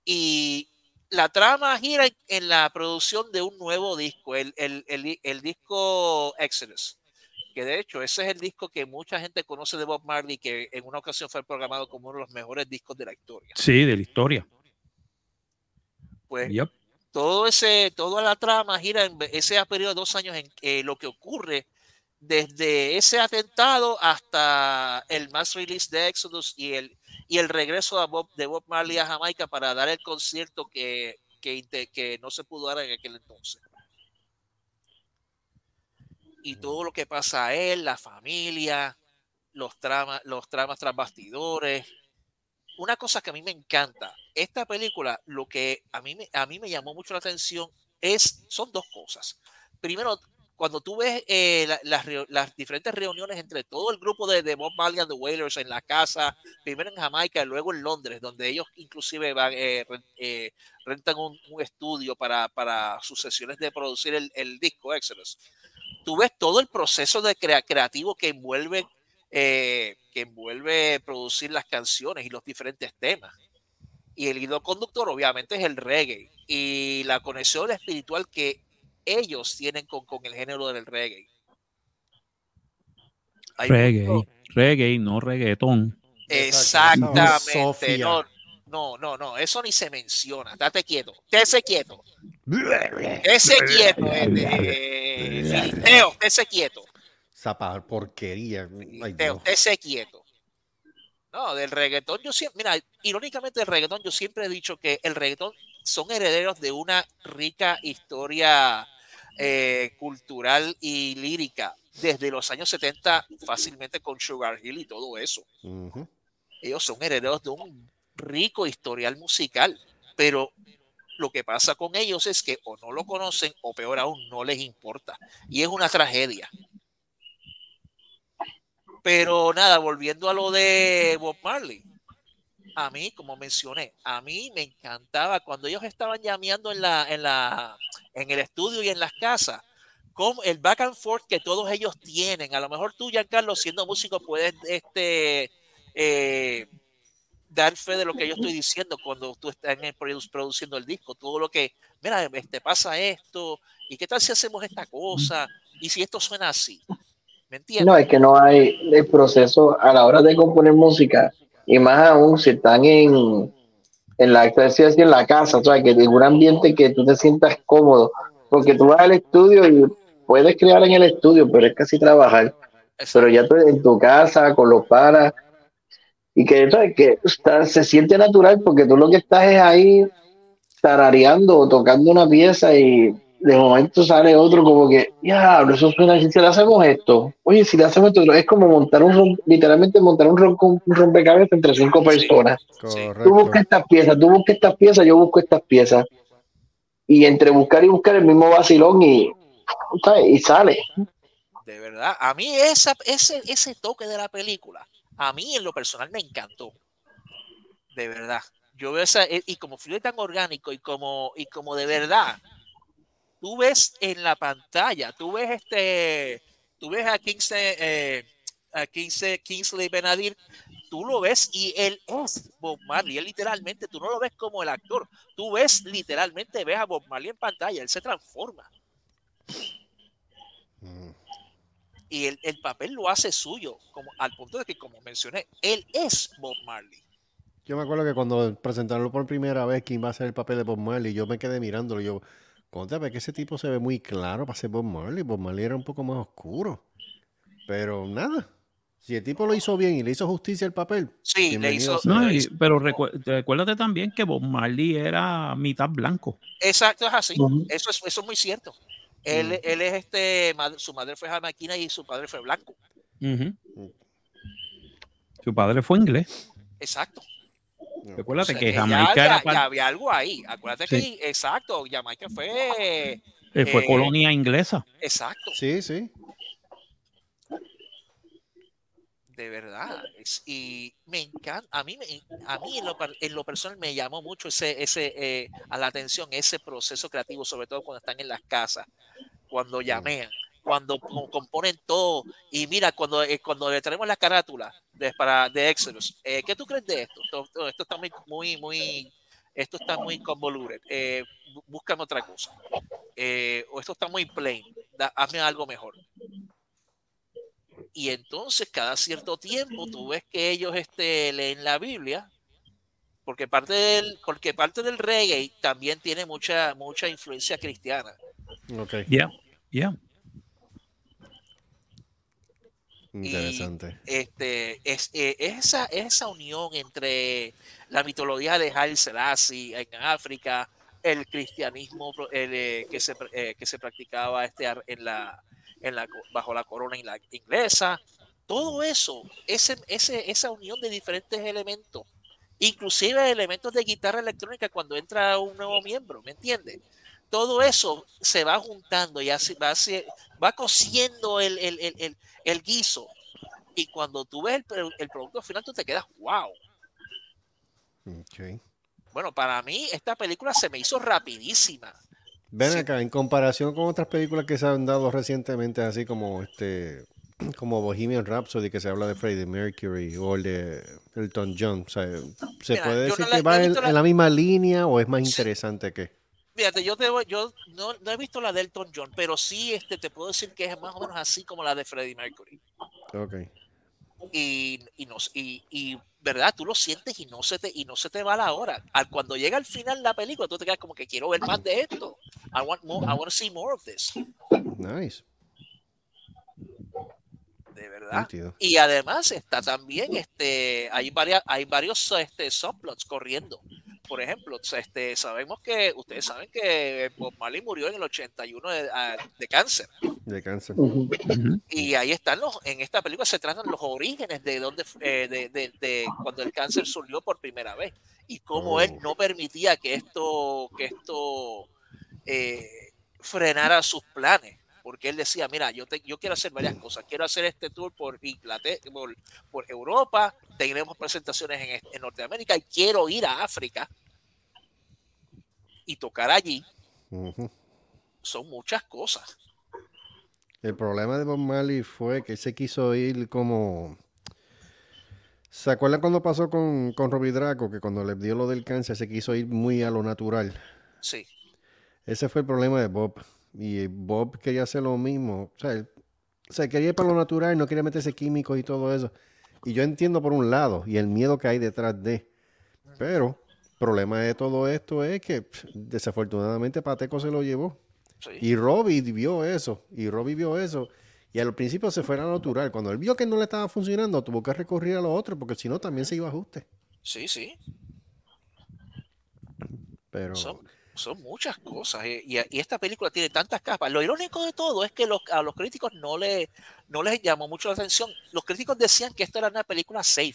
Y la trama gira en, la producción de un nuevo disco, el, el- el- el disco Exodus. Que de hecho, ese es el disco que mucha gente conoce de Bob Marley, que en una ocasión fue programado como uno de los mejores discos de la historia.
Sí, de la historia.
Pues
Yep.
todo ese, toda la trama gira en ese periodo de dos años en eh, lo que ocurre desde ese atentado hasta el mass release de Exodus y el, y el regreso a Bob, de Bob Marley a Jamaica para dar el concierto que, que, no se pudo dar en aquel entonces. Y todo lo que pasa a él, la familia, los tramas, los tramas tras. Una cosa que a mí me encanta, esta película, lo que a mí, a mí me llamó mucho la atención es, son dos cosas. Primero, cuando tú ves eh, la- las, las diferentes reuniones entre todo el grupo de, de Bob Marley and the Wailers en la casa, primero en Jamaica y luego en Londres, donde ellos inclusive van, eh, eh, rentan un, un estudio para, para sus sesiones de producir el, el disco Exodus. Tú ves todo el proceso de crea- creativo que envuelve, eh, que envuelve producir las canciones y los diferentes temas. Y el hilo conductor obviamente es el reggae y la conexión espiritual que ellos tienen con, con el género del reggae. Hay
Reggae,
mucho-
reggae, no reggaetón.
Exactamente. No, no, no, no, eso ni se menciona. Date quieto. Tese quieto. Tese quieto. eh, eh, Filisteo, tese quieto.
Esa pa- porquería. Dios.
tese quieto. No, del reggaetón yo siempre, mira, irónicamente del reggaetón yo siempre he dicho que el reggaetón son herederos de una rica historia eh, cultural y lírica desde los años 70 fácilmente con Sugar Hill y todo eso. Ellos son herederos de un rico historial musical, pero lo que pasa con ellos es que o no lo conocen o peor aún no les importa. Y es una tragedia. Pero nada, volviendo a lo de Bob Marley. A mí, como mencioné, a mí me encantaba cuando ellos estaban llameando en la, en la, en el estudio y en las casas, con el back and forth que todos ellos tienen. A lo mejor tú, Giancarlo, siendo músico, puedes este, eh, dar fe de lo que yo estoy diciendo cuando tú estás produciendo el disco. Todo lo que, mira, este, pasa esto, y qué tal si hacemos esta cosa, y si esto suena así. ¿Me entiendes?
No, es que no hay el proceso a la hora de componer música, y más aún si están en, en la en la casa, o sea, que en un ambiente que tú te sientas cómodo, porque tú vas al estudio y puedes crear en el estudio, pero es casi trabajar, pero ya en tu casa, con los paras, y que, ¿sabes? que está- se siente natural porque tú lo que estás es ahí tarareando o tocando una pieza y de momento sale otro como que, ya, eso suena así, si le hacemos esto, oye, si le hacemos esto, es como montar un, literalmente montar un, rom- un rompecabezas entre cinco personas. Tú
Correcto.
buscas estas piezas, tú buscas estas piezas, yo busco estas piezas. Y entre buscar y buscar el mismo vacilón y, y sale.
De verdad, a mí esa, ese, ese toque de la película, a mí en lo personal me encantó. De verdad. Yo veo esa, y como fue tan orgánico y como, y como de verdad, tú ves en la pantalla, tú ves este, tú ves a Kingsley, eh, a Kingsley, Kingsley Benadir, tú lo ves y él es Bob Marley, él literalmente, tú no lo ves como el actor, tú ves literalmente, ves a Bob Marley en pantalla, él se transforma.
Mm.
y el, el papel lo hace suyo, como, al punto de que, como mencioné, él es Bob Marley.
Yo me acuerdo que cuando presentaron por primera vez quién va a ser el papel de Bob Marley, yo me quedé mirándolo. Yo, contra, ve que ese tipo se ve muy claro para ser Bob Marley. Bob Marley era un poco más oscuro. Pero nada. Si el tipo lo hizo bien y le hizo justicia al papel.
Sí, le hizo.
No,
le
y-
hizo-
pero recu- recuérdate también que Bob Marley era mitad blanco.
Exacto, es así. Eso es, eso es muy cierto. Él, él es este, su madre fue jamaquina y su padre fue blanco.
Su padre fue inglés.
Exacto. O sea,
que
ya
Jamaica
había,
era
ya había algo ahí. Acuérdate
Sí.
que, exacto, Jamaica fue,
eh, fue
eh,
colonia inglesa.
exacto,
Sí, sí.
de verdad. Y me encanta, a mí, a mí en lo, par- en lo personal me llamó mucho ese, ese, eh, a la atención ese proceso creativo, sobre todo cuando están en las casas, cuando llamean, cuando co- componen todo. Y mira, cuando, eh, cuando le traemos la carátula de, para, de Exodus, eh, ¿qué tú crees de esto? Esto, esto- está muy, muy, muy, esto está muy convoluted. Eh, bú- búscame otra cosa. Eh, o esto está muy plain. Da- hazme algo mejor. Y entonces cada cierto tiempo tú ves que ellos este, leen la Biblia, porque parte del, porque parte del reggae también tiene mucha, mucha influencia cristiana.
Ok.
Yeah, yeah.
Interesante.
Este, es, eh, esa, esa unión entre la mitología de Haile Selassie en África, el cristianismo el, eh, que, se, eh, que se practicaba este, en la, en la, bajo la corona inglesa, todo eso, ese, ese, esa unión de diferentes elementos, inclusive elementos de guitarra electrónica cuando entra un nuevo miembro, ¿me entiendes? Todo eso se va juntando y así va, así- va cociendo el, el, el, el, el guiso. Y cuando tú ves el, pro- el producto final, tú te quedas, wow.
Ok.
Bueno, para mí esta película se me hizo rapidísima.
Ven
Sí.
acá, en comparación con otras películas que se han dado recientemente, así como este <clears throat> como Bohemian Rhapsody, que se habla de Freddie Mercury, o el de Elton John, o sea, ¿se
Mira,
puede decir
no la-
que va en,
la-
en la misma línea o es más
Sí.
interesante que?
Fíjate, yo, te yo no, no he visto la de Elton John, pero sí este, te puedo decir que es más o menos así como la de Freddie Mercury.
Ok.
y, y, nos, y, y, verdad, tú lo sientes y no se te, y no se te va la hora. Al, cuando llega al final la película, tú te quedas como que quiero ver más de esto. I want, more, I want to see more of this.
Nice.
De verdad. Y además está también, este, hay varias, hay varios este, subplots corriendo. Por ejemplo, este, sabemos que, ustedes saben que Bob Marley murió en el 81 de, ah, de cáncer.
De cáncer.
Y ahí están los, en esta película se tratan los orígenes de donde, eh, de, de- de cuando el cáncer surgió por primera vez y cómo
Oh.
él no permitía que esto, que esto eh, frenara sus planes. Porque él decía, mira, yo, te- yo quiero hacer varias cosas. Quiero hacer este tour por Inglaterra, por, por Europa, tendremos presentaciones en, en Norteamérica y quiero ir a África y tocar allí. Son muchas cosas.
El problema de Bob Marley fue que él se quiso ir como... ¿Se acuerdan cuando pasó con, con Robbie Draco? Que cuando le dio lo del cáncer se quiso ir muy a lo natural.
Sí,
Ese fue el problema de Bob. Y Bob quería hacer lo mismo. O sea, él, o sea, quería ir para lo natural, no quería meterse químicos y todo eso. Y yo entiendo por un lado, y el miedo que hay detrás de. Pero, el problema de todo esto es que pff, desafortunadamente Pateco se lo llevó.
sí.
Y Robbie vio eso, y Robbie vio eso. Y al principio se fue a lo natural. Cuando él vio que no le estaba funcionando, tuvo que recurrir a lo otro, porque si no también se iba a ajuste.
sí, sí.
Pero
son muchas cosas. eh, Y, y esta película tiene tantas capas. Lo irónico de todo es que los, a los críticos no, le, no les llamó mucho la atención. Los críticos decían que esto era una película safe.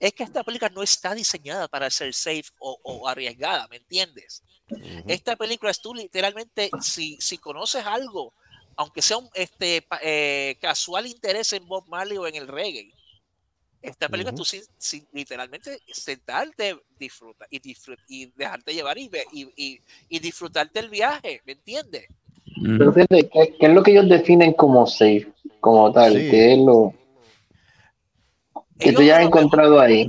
Es que esta película no está diseñada para ser safe o, o arriesgada, ¿me entiendes? Esta película es tú literalmente, si, si conoces algo, aunque sea un este, eh, casual interés en Bob Marley o en el reggae, esta película tú sin, sin literalmente sentarte, disfruta y, disfrut- y dejarte llevar y, ve- y, y, y disfrutarte el viaje, ¿me entiendes?
Pero fíjate, ¿qué, qué es lo que ellos definen como safe? Como tal,
Sí.
¿qué es lo que tú ya has encontrado ahí?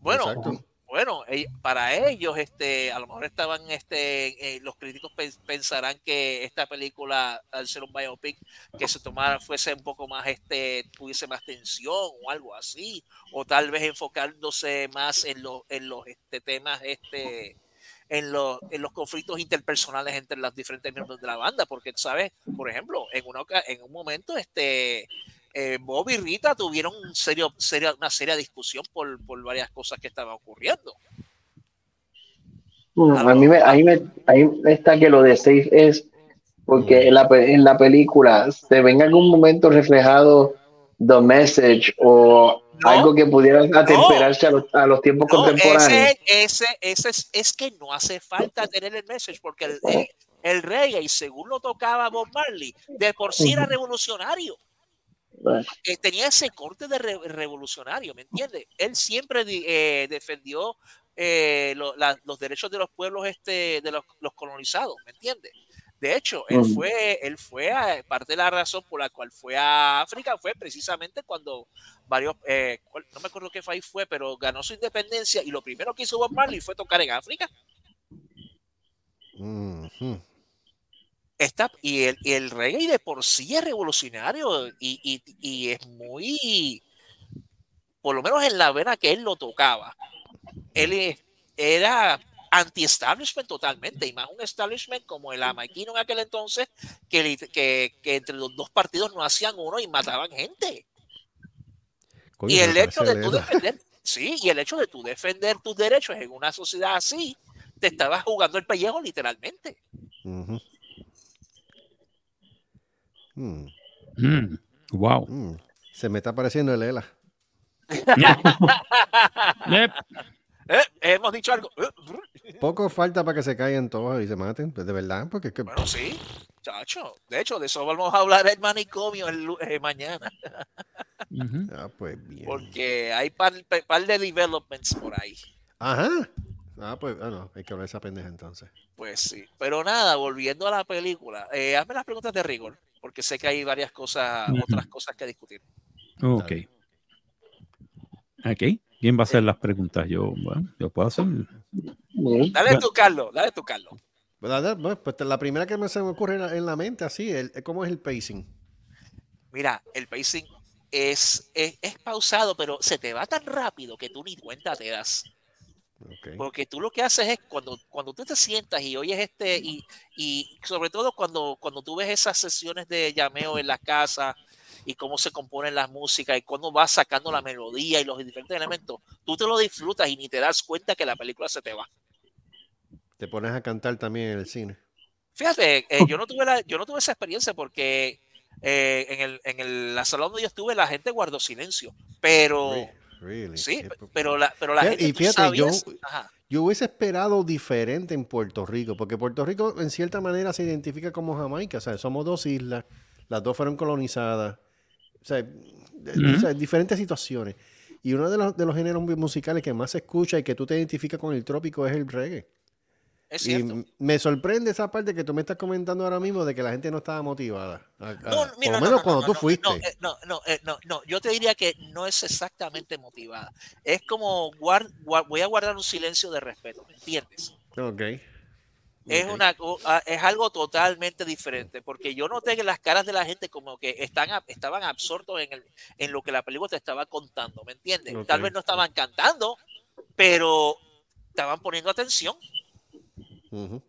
Bueno,
Exacto.
Bueno, para ellos, este, a lo mejor estaban, este, eh, los críticos pe- pensarán que esta película, al ser un biopic, que se tomara, fuese un poco más, este, tuviese más tensión o algo así, o tal vez enfocándose más en los, en los, este, temas, este, en los, en los conflictos interpersonales entre los diferentes miembros de la banda, porque, ¿sabes? Por ejemplo, en, una, en un momento, este, eh, Bob y Rita tuvieron un serio, seria- una seria discusión por, por varias cosas que estaban ocurriendo.
A mí, me, a, mí me, a mí me está que lo de safe es porque en la, en la película se ve en algún momento reflejado the message o
No.
algo que pudiera atemperarse a, los, a los tiempos
No,
contemporáneos.
ese, ese, ese es, es que no hace falta tener el message, porque el, el, el reggae, según lo tocaba Bob Marley, de por sí era revolucionario. Eh, tenía ese corte de re- revolucionario, ¿me entiendes? Él siempre eh, defendió eh, lo- la- los derechos de los pueblos este, de los, los colonizados, ¿me entiendes? De hecho, él fue, él fue a, parte de la razón por la cual fue a África fue precisamente cuando varios, eh, no me acuerdo qué país fue, pero ganó su independencia y lo primero que hizo Bob Marley fue tocar en África.
ujú.
Esta, y, el, y el reggae de por sí es revolucionario y, y- y es muy, por lo menos en la vena que él lo tocaba, él era anti-establishment totalmente, y más un establishment como el amaiquino en aquel entonces, que, que, que entre los dos partidos no hacían uno y mataban gente.
Coño,
y el hecho de tú defender, sí, y el hecho de tú defender tus derechos en una sociedad así, te estabas jugando el pellejo literalmente.
Ujú. Mm,
Mm, wow.
mm. Se me está pareciendo el Ela. <laughs>
Yep.
Eh, Hemos dicho algo. Eh,
Poco falta para que se caigan todos y se maten, pues, de verdad, porque es que
Bueno, sí, chacho. De hecho, de eso vamos a hablar el manicomio el, eh, mañana.
Ah, pues bien.
porque hay par, par- par de developments por ahí.
Ajá. Ah, pues, ah, no, hay que hablar de esa pendeja entonces.
Pues sí. Pero nada, volviendo a la película, eh, hazme las preguntas de rigor, porque sé que hay varias cosas, otras cosas que discutir.
Ok. Ok. ¿Quién va a hacer las preguntas? Yo, bueno, yo puedo hacer.
Dale tú, Carlos, dale tú, Carlos.
Pues, la primera que me se me ocurre en la, en la mente, así, el, ¿cómo es el pacing?
Mira, el pacing es, es, es pausado, pero se te va tan rápido que tú ni cuenta te das.
Ok.
Porque tú lo que haces es cuando, cuando tú te sientas y oyes este, y, y sobre todo cuando, cuando tú ves esas sesiones de llameo en la casa y cómo se componen las músicas y cuando vas sacando la melodía y los diferentes elementos, tú te lo disfrutas y ni te das cuenta que la película se te va.
Te pones a cantar también en el cine.
Fíjate, eh, yo, no tuve la, yo no tuve esa experiencia porque eh, en, el, en el, la sala donde yo estuve la gente guardó silencio, pero...
really.
Sí, pero la, pero la gente
y
tú
fíjate, yo-
sabías- ajá.
Yo hubiese esperado diferente en Puerto Rico, porque Puerto Rico en cierta manera se identifica como Jamaica, o sea, somos dos islas, las dos fueron colonizadas, o sea, de- o sea, diferentes situaciones. Y uno de los, de los géneros mu- musicales que más se escucha y que tú te identificas con el trópico es el reggae.
Es
Y
cierto.
me sorprende esa parte que tú me estás comentando ahora mismo de que la gente no estaba motivada. a- a-
No,
por lo
no,
menos
no,
cuando tú fuiste.
No, eh, no, no, eh, no, no, yo te diría que no es exactamente motivada. Es como guar- guar- voy a guardar un silencio de respeto, ¿me entiendes?
Ok.
Es, una, es algo totalmente diferente, porque yo noté que las caras de la gente como que están, ab- estaban absortos en, el, en lo que la película te estaba contando, ¿me entiendes? Tal vez no estaban cantando, pero estaban poniendo atención.
Ujú.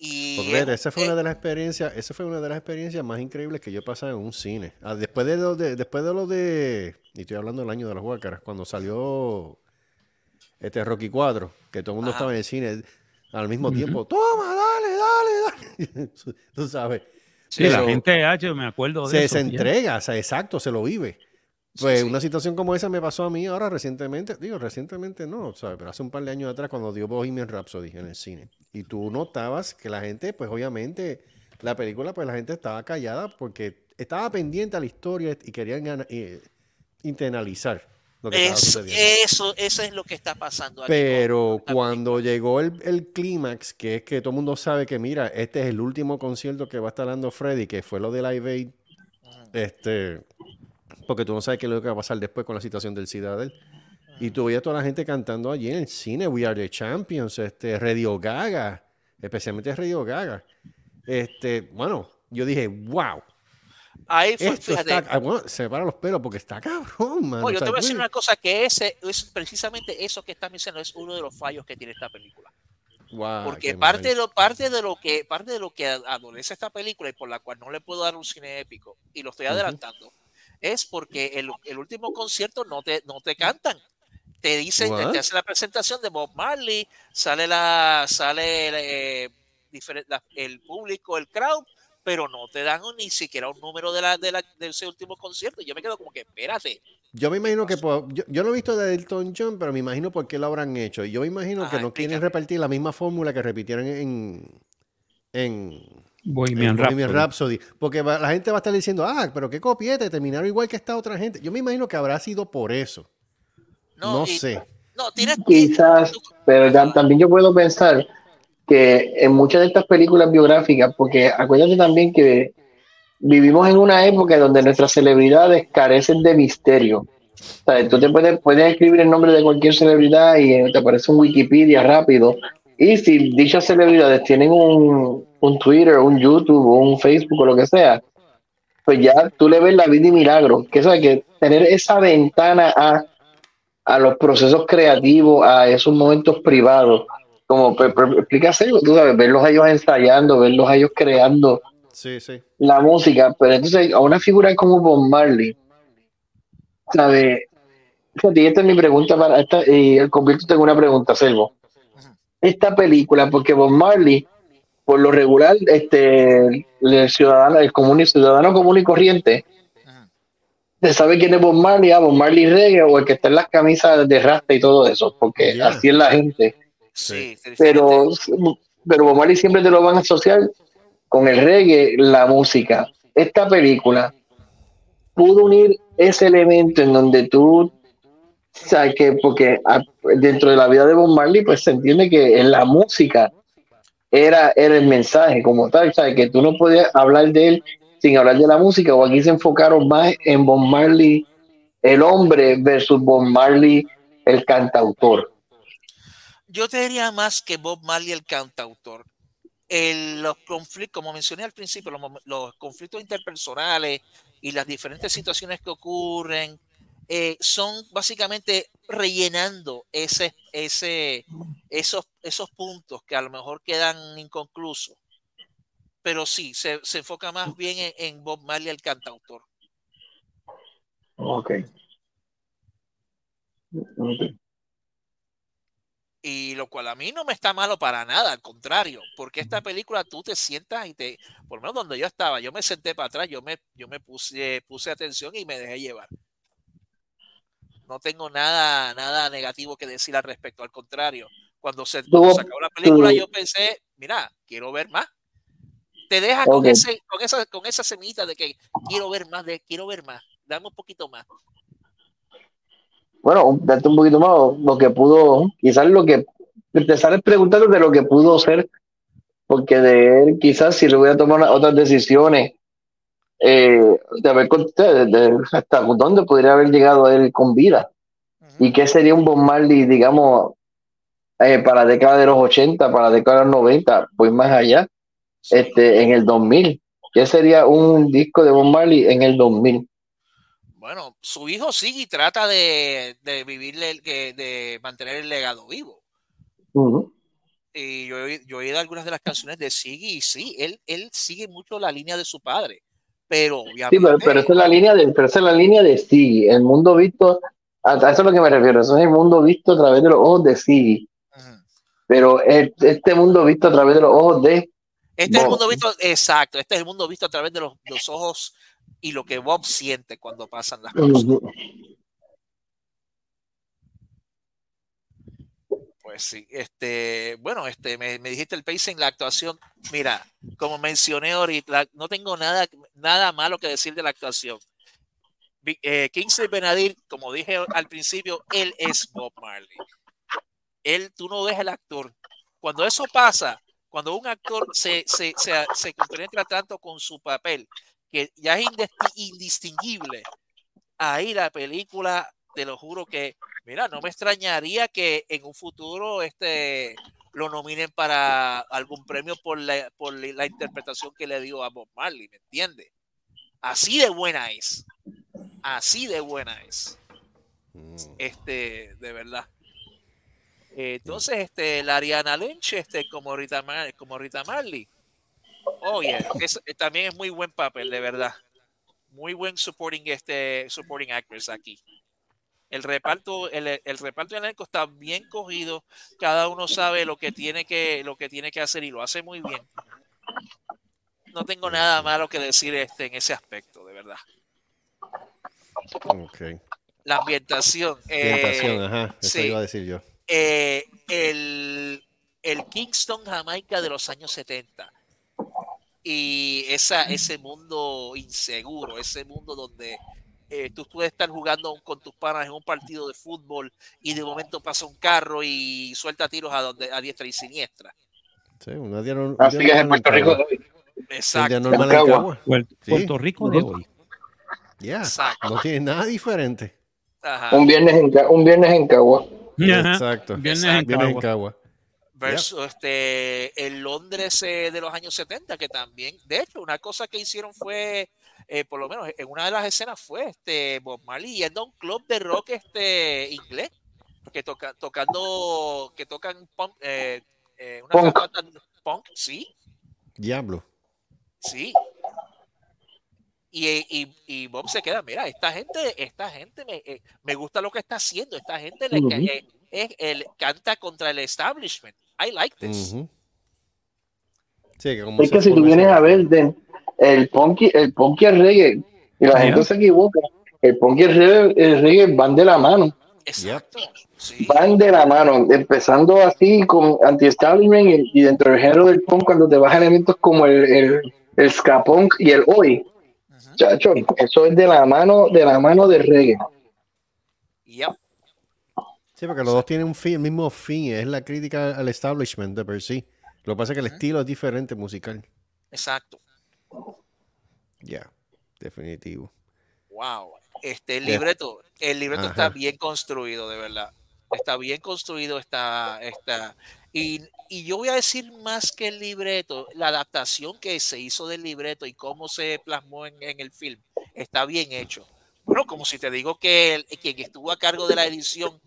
Y
Porque fíjate, esa fue
eh,
una de las experiencias, esa fue una de las experiencias más increíbles que yo he pasado en un cine. Ah, después de lo de, después de lo de, y estoy hablando del año de las Huácaras, cuando salió este Rocky 4, que todo el mundo
Ajá.
estaba en el cine al mismo tiempo, toma, dale, dale, dale. <laughs> Tú sabes.
Sí, la gente H, me acuerdo de
se,
eso.
se
ya.
entrega, o sea, exacto, se lo vive.
Sí,
Pues
sí.
una situación como esa me pasó a mí ahora recientemente, digo, recientemente no, ¿sabes? pero hace un par de años atrás cuando dio Bohemian Rhapsody en el cine. Y tú notabas que la gente, pues obviamente, la película, pues la gente estaba callada porque estaba pendiente a la historia y querían eh, internalizar lo que estaba
es-
sucediendo.
eso, eso es lo que está pasando aquí.
Pero
con
cuando llegó el, el clímax, que es que todo el mundo sabe que, mira, este es el último concierto que va a estar dando Freddy, que fue lo de Live Aid, este, porque tú no sabes qué es lo que va a pasar después con la situación del SIDA de él. Y tú veías a toda la gente cantando allí en el cine, We Are the Champions, este, Radio Gaga, especialmente Radio Gaga. Este, bueno, yo dije, wow,
Ahí fue,
esto
fíjate,
está, bueno, se me paran los pelos porque está cabrón, man.
No, yo te voy a decir una cosa, que ese es precisamente eso que estás mencionando, es uno de los fallos que tiene esta película.
Wow,
Porque parte
mal.
de, lo, parte, de lo que, parte de lo que adolece esta película y por la cual no le puedo dar un cine épico, y lo estoy adelantando, es porque el, el último concierto no te, no te cantan. Te dicen,
What?
te hacen la presentación de Bob Marley, sale la, sale eh, diferen- la- el público, el crowd, pero no te dan ni siquiera un número de, la, de, la, de ese último concierto. Yo me quedo como que, espérate,
Yo me imagino que por- yo, yo no he visto de Elton John, pero me imagino por qué lo habrán hecho. Yo me imagino que no quieren repetir la misma fórmula que repitieron en, en,
Bohemian
en Bohemian
Rhapsody.
Rhapsody. Porque va- la gente va a estar diciendo, ah, pero qué copiete, terminaron igual que esta otra gente. Yo me imagino que habrá sido por eso.
no,
No,
y-
sé.
No, tienes que-
Quizás, pero ya- también yo puedo pensar que en muchas de estas películas biográficas, porque acuérdate también que vivimos en una época donde nuestras celebridades carecen de misterio. O sea, tú te puedes, puedes escribir el nombre de cualquier celebridad y te aparece un Wikipedia rápido. Y si dichas celebridades tienen un, un Twitter, un YouTube, un Facebook o lo que sea, pues ya tú le ves la vida y milagro. Que eso que tener esa ventana a, a los procesos creativos, a esos momentos privados. Como pues, pues, explícase, tú sabes, verlos a ellos ensayando, verlos a ellos creando
Sí, sí.
la música, pero entonces a una figura como Bob Marley, ¿sabe? Fíjate, y esta es mi pregunta para esta, y el convierto tengo una pregunta, Selvo. Esta película, porque Bob Marley, por lo regular, este, el ciudadano, el común y ciudadano común y corriente, se sabe quién es Bob Marley, ah, Bob Marley reggae o el que está en las camisas de rasta y todo eso, porque así es la gente.
Sí,
pero, pero Bob Marley siempre te lo van a asociar con el reggae, la música. Esta película pudo unir ese elemento en donde tú, sabes que, porque a- dentro de la vida de Bob Marley, pues se entiende que en la música era, era el mensaje como tal, sabes que tú no podías hablar de él sin hablar de la música, o aquí se enfocaron más en Bob Marley, el hombre, versus Bob Marley, el cantautor.
Yo te diría más que Bob Marley, el cantautor. El- los conflictos, como mencioné al principio, los, conflictos interpersonales y las diferentes situaciones que ocurren eh, son básicamente rellenando ese, ese, esos, esos puntos que a lo mejor quedan inconclusos. Pero sí, se, se enfoca más bien en, en Bob Marley, el cantautor.
Ok. Ok.
Y lo cual a mí no me está malo para nada, al contrario, porque esta película tú te sientas y te, por lo menos donde yo estaba, yo me senté para atrás, yo me, yo me puse, puse atención y me dejé llevar. No tengo nada, nada negativo que decir al respecto, al contrario. Cuando se, cuando se acabó la película, yo pensé, mira, quiero ver más. Te deja con, ese, con, esa, con esa semita de que quiero ver más, de quiero ver más, dame un poquito más.
Bueno, date un poquito más lo que pudo, quizás lo que te sales preguntando de lo que pudo ser, porque de él quizás si le hubiera tomado otras decisiones, eh, de haber con- de- de- hasta dónde podría haber llegado él con vida y qué sería un Bob Marley, digamos, eh, para la década de los 80, para la década de los 90, pues más allá, este, en el 2000. ¿Qué sería un disco de Bob Marley en el 2000?
Bueno, su hijo y trata de, de vivirle, de mantener el legado vivo.
Ujú.
Y yo, he- yo he oído algunas de las canciones de Siggy y sí, él, él sigue mucho la línea de su padre. Pero
Sí,
obviamente.
pero, pero esa es la línea de, pero esa es la línea de el mundo visto, a, a eso es lo que me refiero, eso es el mundo visto a través de los ojos de Siggy,
Ujú.
pero el- este mundo visto a través de los ojos de
Este es el mundo visto, exacto, este es el mundo visto a través de los, los ojos y lo que Bob siente cuando pasan las cosas. Pues sí, este, bueno, este, me, me dijiste el pacing, la actuación. Mira, como mencioné ahorita, no tengo nada, nada malo que decir de la actuación. Eh, Kingsley Benadir, como dije al principio, él es Bob Marley. Él, tú no ves el actor. Cuando eso pasa, cuando un actor se, se, se, se compenetra tanto con su papel, que ya es indis- indistinguible, ahí la película, te lo juro que, mira, no me extrañaría que en un futuro este lo nominen para algún premio por la, por la interpretación que le dio a Bob Marley, ¿me entiendes? Así de buena es. Así de buena es.
Mm.
Este, de verdad. Eh, Entonces, este, la Ariana Lynch, este, como Rita, Mar- como Rita Marley. Oye, es- también es muy buen papel, de verdad. Muy buen supporting, este, supporting actress aquí. El reparto, el, el reparto del elenco está bien cogido. Cada uno sabe lo que tiene que, lo que tiene que hacer y lo hace muy bien. No tengo nada malo que decir este, en ese aspecto, de verdad.
Ok.
La ambientación. eh,
Ambientación, ajá. Eso
sí.
iba a decir yo.
eh, el, el Kingston, Jamaica de los años 70. Y esa, ese mundo inseguro, ese mundo donde eh, tú puedes estar jugando con tus panas en un partido de fútbol y de momento pasa un carro y suelta tiros a, donde, a diestra y siniestra.
Sí, un día, no- un
Así que es en Puerto Rico. De hoy.
Exacto,
normal en
Cagua.
Puerto,
Sí.
Puerto Rico de hoy.
Ya.
exacto.
No tiene nada diferente.
Ajá.
Un viernes en, un viernes en Cagua.
Ajá.
Exacto.
Viernes
Exacto.
en Cagua.
Versus este el Londres eh, de los años 70 que también de hecho una cosa que hicieron fue eh, por lo menos en una de las escenas fue este Bob Marley yendo a un club de rock este inglés que toca, tocando que tocan punk, eh, eh, una
Punk.
punk sí
Diablo.
sí y, y, y Bob se queda, mira, esta gente, esta gente me, eh, me gusta lo que está haciendo, esta gente le, eh, eh, el- canta contra el establishment. I like this.
Sí, que como
Es que si tú vienes a ver de- el punky, el punky y el reggae, y la
Ajá.
gente se equivoca, el punky y el reggae, el reggae van de la mano,
Exacto. Sí.
van de la mano, empezando así con anti-establishment y, y dentro del género del punk cuando te vas a elementos como el, el, el ska punk y el hoy, chacho, eso es de la mano, de la mano del reggae.
Yep.
Sí, porque los dos tienen un fin, el mismo fin, es la crítica al establishment de per sí. Lo que pasa es que el estilo es diferente musical.
Exacto.
Ya, definitivo.
Wow. Este el libreto, el libreto está bien construido, de verdad. está bien construido, está, está, y, y yo voy a decir más que el libreto, la adaptación que se hizo del libreto y cómo se plasmó en, en el film, está bien hecho. Bueno, como si te digo que el, quien estuvo a cargo de la edición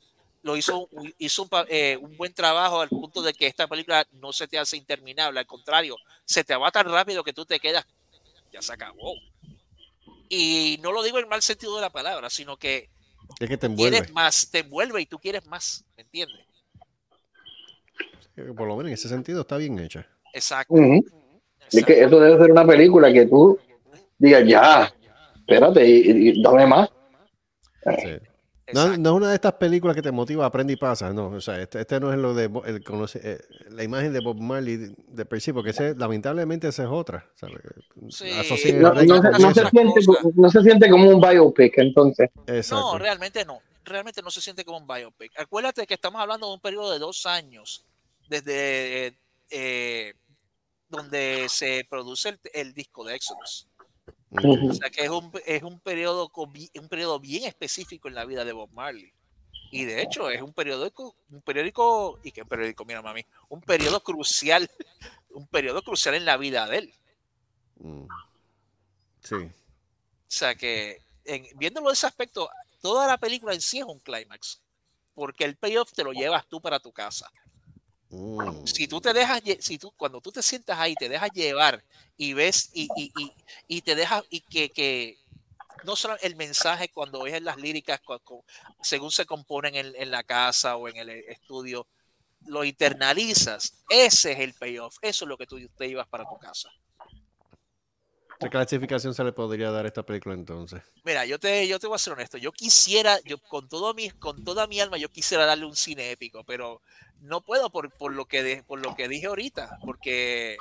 lo hizo, hizo un, eh, un, buen trabajo al punto de que esta película no se te hace interminable, al contrario, se te va tan rápido que tú te quedas, ya se acabó. Y no lo digo en mal sentido de la palabra, sino que,
es que te envuelve.
quieres más, te envuelve y tú quieres más, ¿me entiendes?
Por lo menos en ese sentido está bien hecha.
Exacto.
Uh -huh.
Exacto.
Es que eso debe ser una película que tú digas, ya, espérate, y, y dame más.
Sí. No, no, es una de estas películas que te motiva, aprende y pasa, no. O sea, este, este no es lo de el, eh, la imagen de Bob Marley de, per sí, porque ese, lamentablemente esa es otra.
Sí.
No, no, no, no, se siente, no se siente como un biopic, entonces.
Exacto. No, realmente no. Realmente no se siente como un biopic. Acuérdate que estamos hablando de un periodo de dos años desde eh, donde se produce el, el disco de Exodus. O sea que es un, es un periodo un periodo bien específico en la vida de Bob Marley. Y de hecho es un periódico, un periódico, y qué periódico, mira mami, un periodo crucial, un periodo crucial en la vida de él.
Mm. Sí.
O sea que en, viéndolo de ese aspecto, toda la película en sí es un clímax. Porque el payoff te lo llevas tú para tu casa.
Mm.
Si tú te dejas, si tú, cuando tú te sientas ahí, te dejas llevar y ves y, y, y, y te dejas, y que, que no solo el mensaje cuando ves las líricas, cu- cu- según se componen en, en la casa o en el estudio, lo internalizas. Ese es el payoff. Eso es lo que tú te llevas para tu casa.
¿Qué clasificación se le podría dar a esta película entonces?
Mira, yo te, yo te voy a ser honesto. Yo quisiera, yo con todo mi, con toda mi alma, yo quisiera darle un cine épico, pero no puedo por, por lo que de- por lo que dije ahorita, porque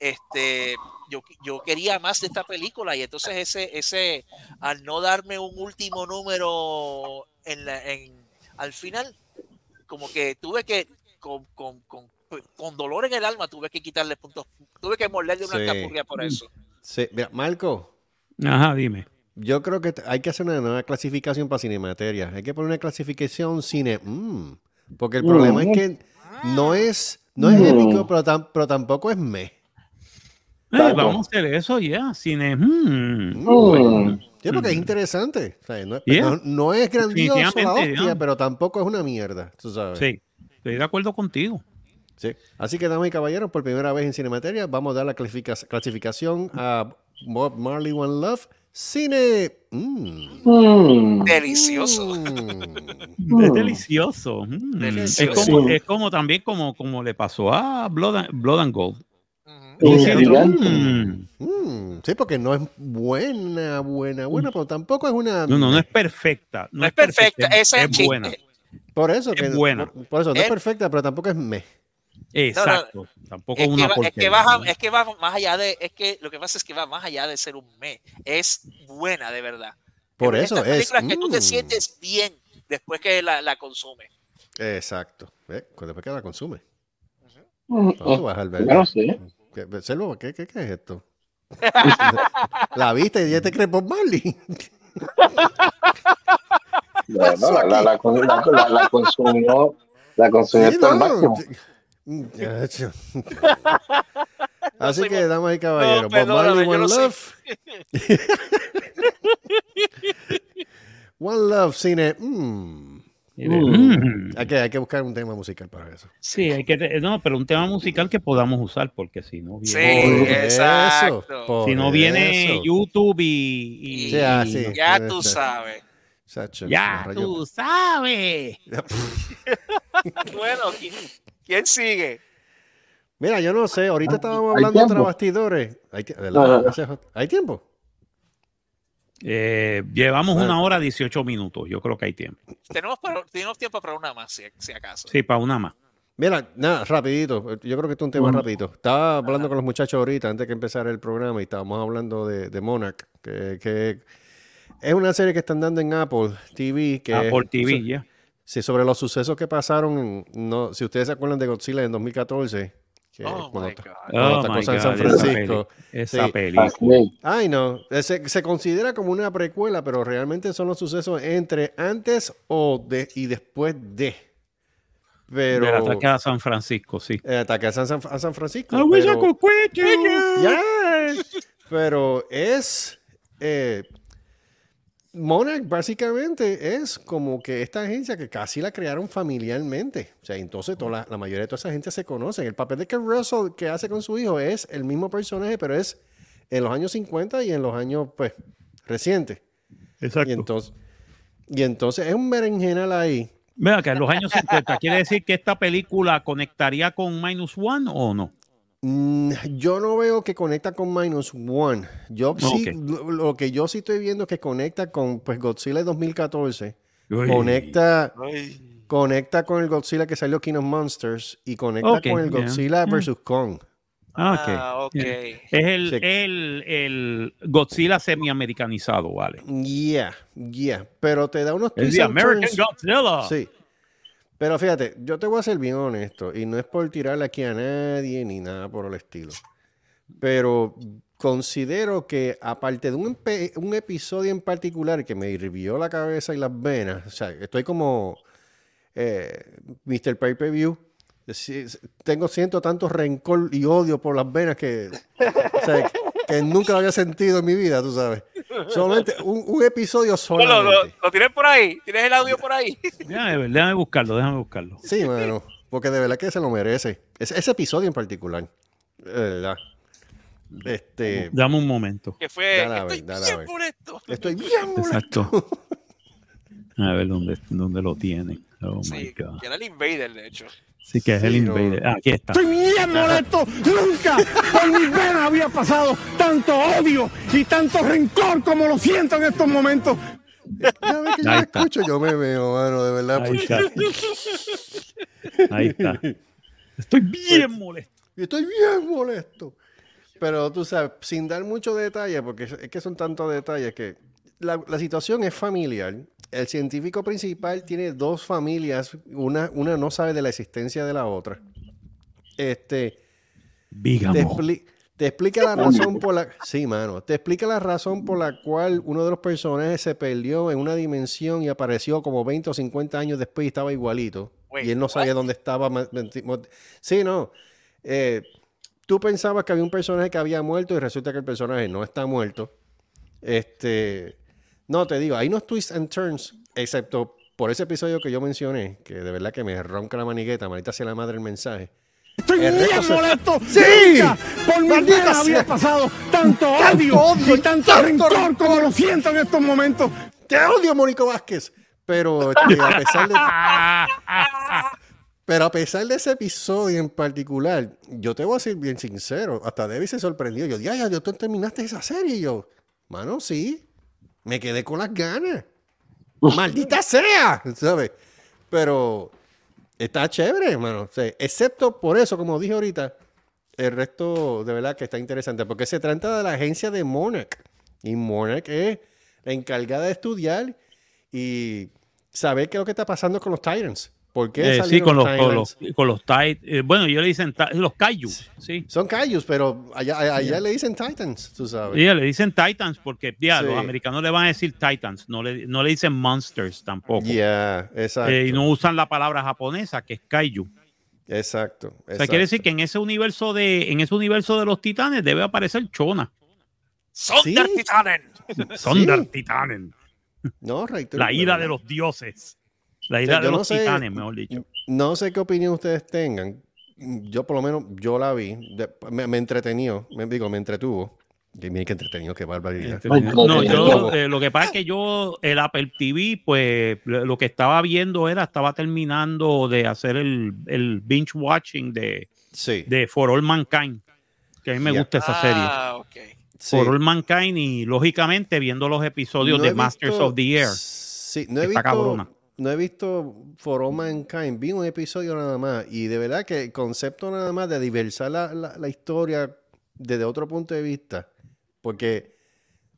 este yo, yo quería más de esta película y entonces ese, ese, al no darme un último número en la, en, al final, como que tuve que, con, con, con, con dolor en el alma, tuve que quitarle puntos, tuve que morderle una
Sí.
capurria por eso.
Sí, mira, Marco,
Ajá, dime.
yo creo que hay que hacer una nueva clasificación para Cinemateria. Hay que poner una clasificación cine. mm, porque el problema es que no es, no es
Mm.
épico, pero, tam- pero tampoco es me.
Eh, vamos a hacer eso ya. Cine. mm.
Mm.
Sí, porque es
Mm.
interesante. O sea, no, es-
Yeah.
no- no es grandioso la hostia,
yeah.
pero tampoco es una mierda. Tú sabes.
Sí, estoy de acuerdo contigo.
Sí. Así que, damas y caballeros, por primera vez en Cinemateria, vamos a dar la clasifica- clasificación a Bob Marley One Love. Cine. mm,
Mm.
Delicioso.
mm.
Es delicioso. mm.
Delicioso.
Es, como,
Sí.
es como también como, como le pasó a Blood and, Blood and Gold. Mm.
Mm, sí, porque no es buena, buena, buena, pero tampoco es una.
No, no, no es perfecta. No,
No es perfecta, esa
es
es
buena.
Por eso
es
que.
buena.
Por, por eso, no es
Es-
perfecta, pero tampoco es me.
Exacto. Tampoco
Es
una
que, va, es,
porquería.
que va,
¿no?
es que va más allá de, es que lo que pasa es que va más allá de ser un me, es buena de verdad.
Por
Es
eso es.
películas que tú te
mm.
sientes bien después que la, la consumes.
Exacto. ¿Ves? Después que la consume.
Mm.
No, tú vas al
no sé.
¿Qué, ¿qué, qué, qué es esto? <laughs> la viste y ya te crees Bob Marley.
Bueno, la, la, la, la, la, la consumió, la consumió
Sí,
hasta el
no.
máximo.
Mm. <laughs> Así que,
Bob-
damas y caballeros, Bob Marley,
yo
One
no
Love. <laughs> One Love, cine. mm.
Mm.
Hay, que, hay que buscar un tema musical para eso.
Sí, hay que no, pero un tema musical que podamos usar porque si no
Sí,
viene,
Por
exacto.
eso,
si no viene
eso.
YouTube y, y-
Sí, ah, sí.
Ya tú sabes.
Ya tú sabes. <laughs>
Bueno, ¿quién, sigue?
Mira, yo no sé, ahorita estábamos
¿Hay
hablando tras bastidores. ¿Hay, tie- ¿verdad?
Ajá.
¿Hay tiempo?
Eh, llevamos
Bueno.
una hora 18 minutos. Yo creo que hay tiempo.
Tenemos, para- tenemos tiempo para una más, si, si acaso.
Sí, para una más.
Mira, nada, rapidito. Yo creo que esto es un tema rapidito. Estaba hablando con los muchachos ahorita, antes que empezara el programa, y estábamos hablando de, de Monarch, que, que es una serie que están dando en Apple TV. Que
Apple
es-
TV, ya.
Sí, sobre los sucesos que pasaron, en- no, si ustedes se acuerdan de Godzilla en 2014, que
Oh,
cuando,
Oh,
esta cosa en San
God, esa
Francisco.
peli- Esa
Sí.
película.
Ay, no, se, se considera como una precuela, pero realmente son los sucesos entre antes o de, y después de Pero.
Del ataque a San Francisco, sí.
El ataque a San, a San Francisco. Pero-. Pero es. eh, Monarch básicamente es como que esta agencia que casi la crearon familiarmente. O sea, entonces toda la, la mayoría de toda esa gente se conocen. El papel de que Russell que hace con su hijo es el mismo personaje, pero es en los años 50 y en los años, pues, recientes.
Exacto.
Y entonces, y entonces es un berenjenal ahí.
Vea que en los años 50, ¿quiere decir que esta película conectaría con Minus One o no?
Mm, Yo no veo que conecta con Minus One. Yo sí, lo, lo que yo sí estoy viendo es que conecta con pues, Godzilla de 2014.
Uy.
Conecta, conecta con el Godzilla que salió King of Monsters y conecta con el
yeah.
Godzilla
Yeah.
vs. Kong.
Ah, ok.
Ah, ok.
Es el,
Sí.
el, el Godzilla semi-americanizado, vale.
Yeah, yeah. Pero te da unos
Es
twists
American
turns.
Godzilla.
Sí. Pero fíjate, yo te voy a ser bien honesto, y no es por tirarle aquí a nadie ni nada por el estilo. Pero considero que aparte de un, episodio en particular que me hirvió la cabeza y las venas, o sea, estoy como eh, Mr. Pay Per View. Tengo, siento tanto rencor y odio por las venas que, que nunca lo había sentido en mi vida, tú sabes. Solamente un, un episodio <laughs>
Lo,
solamente.
lo, lo tienes por ahí, tienes el audio por ahí. <laughs>
Déjame, déjame buscarlo, déjame buscarlo.
Sí, mano. Porque de verdad que se lo merece. Ese, ese episodio en particular. De verdad. Este.
Dame un momento.
Que fue.
Dale a ver,
Estoy
dale a
bien
ver.
por esto.
Estoy bien molesto.
Exacto. A ver dónde, dónde lo tienen. Oh my
Sí,
God.
que era el Invader, de hecho.
Sí, que es el
Sí.
Invader. Ah, aquí está.
Estoy bien molesto. Nunca por mis venas había pasado tanto odio y tanto rencor como lo siento en estos momentos.
Ya ves que yo
Ahí
lo
está.
escucho, yo me veo, mano, de verdad.
Ahí está. Ahí está. Estoy bien molesto.
estoy bien molesto. Pero tú sabes, sin dar mucho detalle, porque es que son tantos detalles que la, la situación es familiar. El científico principal tiene dos familias, una, una no sabe de la existencia de la otra. Este, te, expli- te explica la razón por la sí mano te explica la razón por la cual uno de los personajes se perdió en una dimensión y apareció como 20 o 50 años después y estaba igualito
Wait,
y él no sabía
what?
dónde estaba sí no Eh, tú pensabas que había un personaje que había muerto y resulta que el personaje no está muerto este no te digo hay unos twists and turns excepto por ese episodio que yo mencioné que de verdad que me ronca la manigueta manita sea la madre el mensaje
Estoy
El
bien
se-
molesto.
¡Sí!
Nunca por
¡Maldita
venas había pasado tanto odio,
odio
y
y
tanto,
tanto
rencor
rencor.
como lo siento en estos momentos.
Te odio, Mónico Vázquez. Pero este, a pesar de. Pero a pesar de ese episodio en particular, yo te voy a ser bien sincero. Hasta Debbie se sorprendió. Yo, ya, ya, tú terminaste esa serie. Y yo, mano, sí. Me quedé con las ganas. ¡Maldita sea! ¿Sabes? Pero está chévere, hermano. O sea, excepto por eso, como dije ahorita, el resto de verdad que está interesante. Porque se trata de la agencia de Monarch. Y Monarch es la encargada de estudiar y saber qué es lo que está pasando con los Titans. ¿Por qué
Eh, sí, con los, con los,
Titans?
con los tit- eh, bueno, yo le dicen los Kaiju, sí.
Son Cayus, pero allá, allá le dicen Titans, tú sabes.
Sí, le dicen Titans porque ya,
Sí.
los americanos le van a decir Titans, no le, no le dicen Monsters tampoco.
Ya, exacto.
Eh, y no usan la palabra japonesa que es Kaiju.
Exacto.
O sea, quiere decir que en ese universo de en ese universo de los titanes debe aparecer Chona.
Sonder
Sí.
Titanen.
Sonder Titanen.
No, reitero,
La ira de los dioses. La
O sea,
de
no
los
sé-
titanes, mejor dicho.
No sé qué opinión ustedes tengan. Yo por lo menos, yo la vi. De- me, me entretenió. Me digo, me entretuvo. Y mira que entretenido, qué barbaridad.
No, yo, eh, lo que pasa es que yo, el Apple TV, pues lo que estaba viendo era, estaba terminando de hacer el, el binge watching de,
Sí.
de For All Mankind, que a mí me gusta esa serie.
Ah, ok.
sí.
For All Mankind y lógicamente viendo los episodios
No
de Masters
visto-
of the Air.
Sí, no he
Está
visto.
cabrona.
No he visto For All Mankind. Vi un episodio nada más. Y de verdad que el concepto nada más de diversar la, la- la historia desde otro punto de vista. Porque,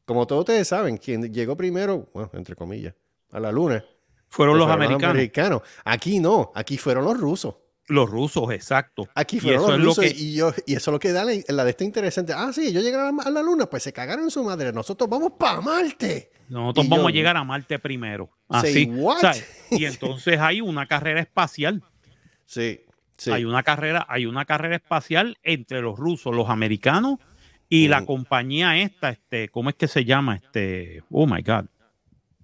como todos ustedes saben, quien llegó primero, bueno, entre comillas, a la luna.
Fueron los
fueron
americanos,
Aquí no, aquí fueron los rusos.
Los rusos, exacto.
Aquí
Y
fueron
eso
los
es lo
rusos
que-
y, yo, y eso es lo que da la, la de esta interesante. Ah, sí, ellos llegaron a la luna, pues se cagaron en su madre. Nosotros vamos para Marte.
Nosotros
Y
vamos
yo-
a llegar a Marte primero. Así. ¿sabes? Y entonces hay una carrera espacial.
Sí, sí.
Hay una carrera, hay una carrera espacial entre los rusos, los americanos y la
Ujú.
compañía esta, este, ¿cómo es que se llama? Este, oh my God.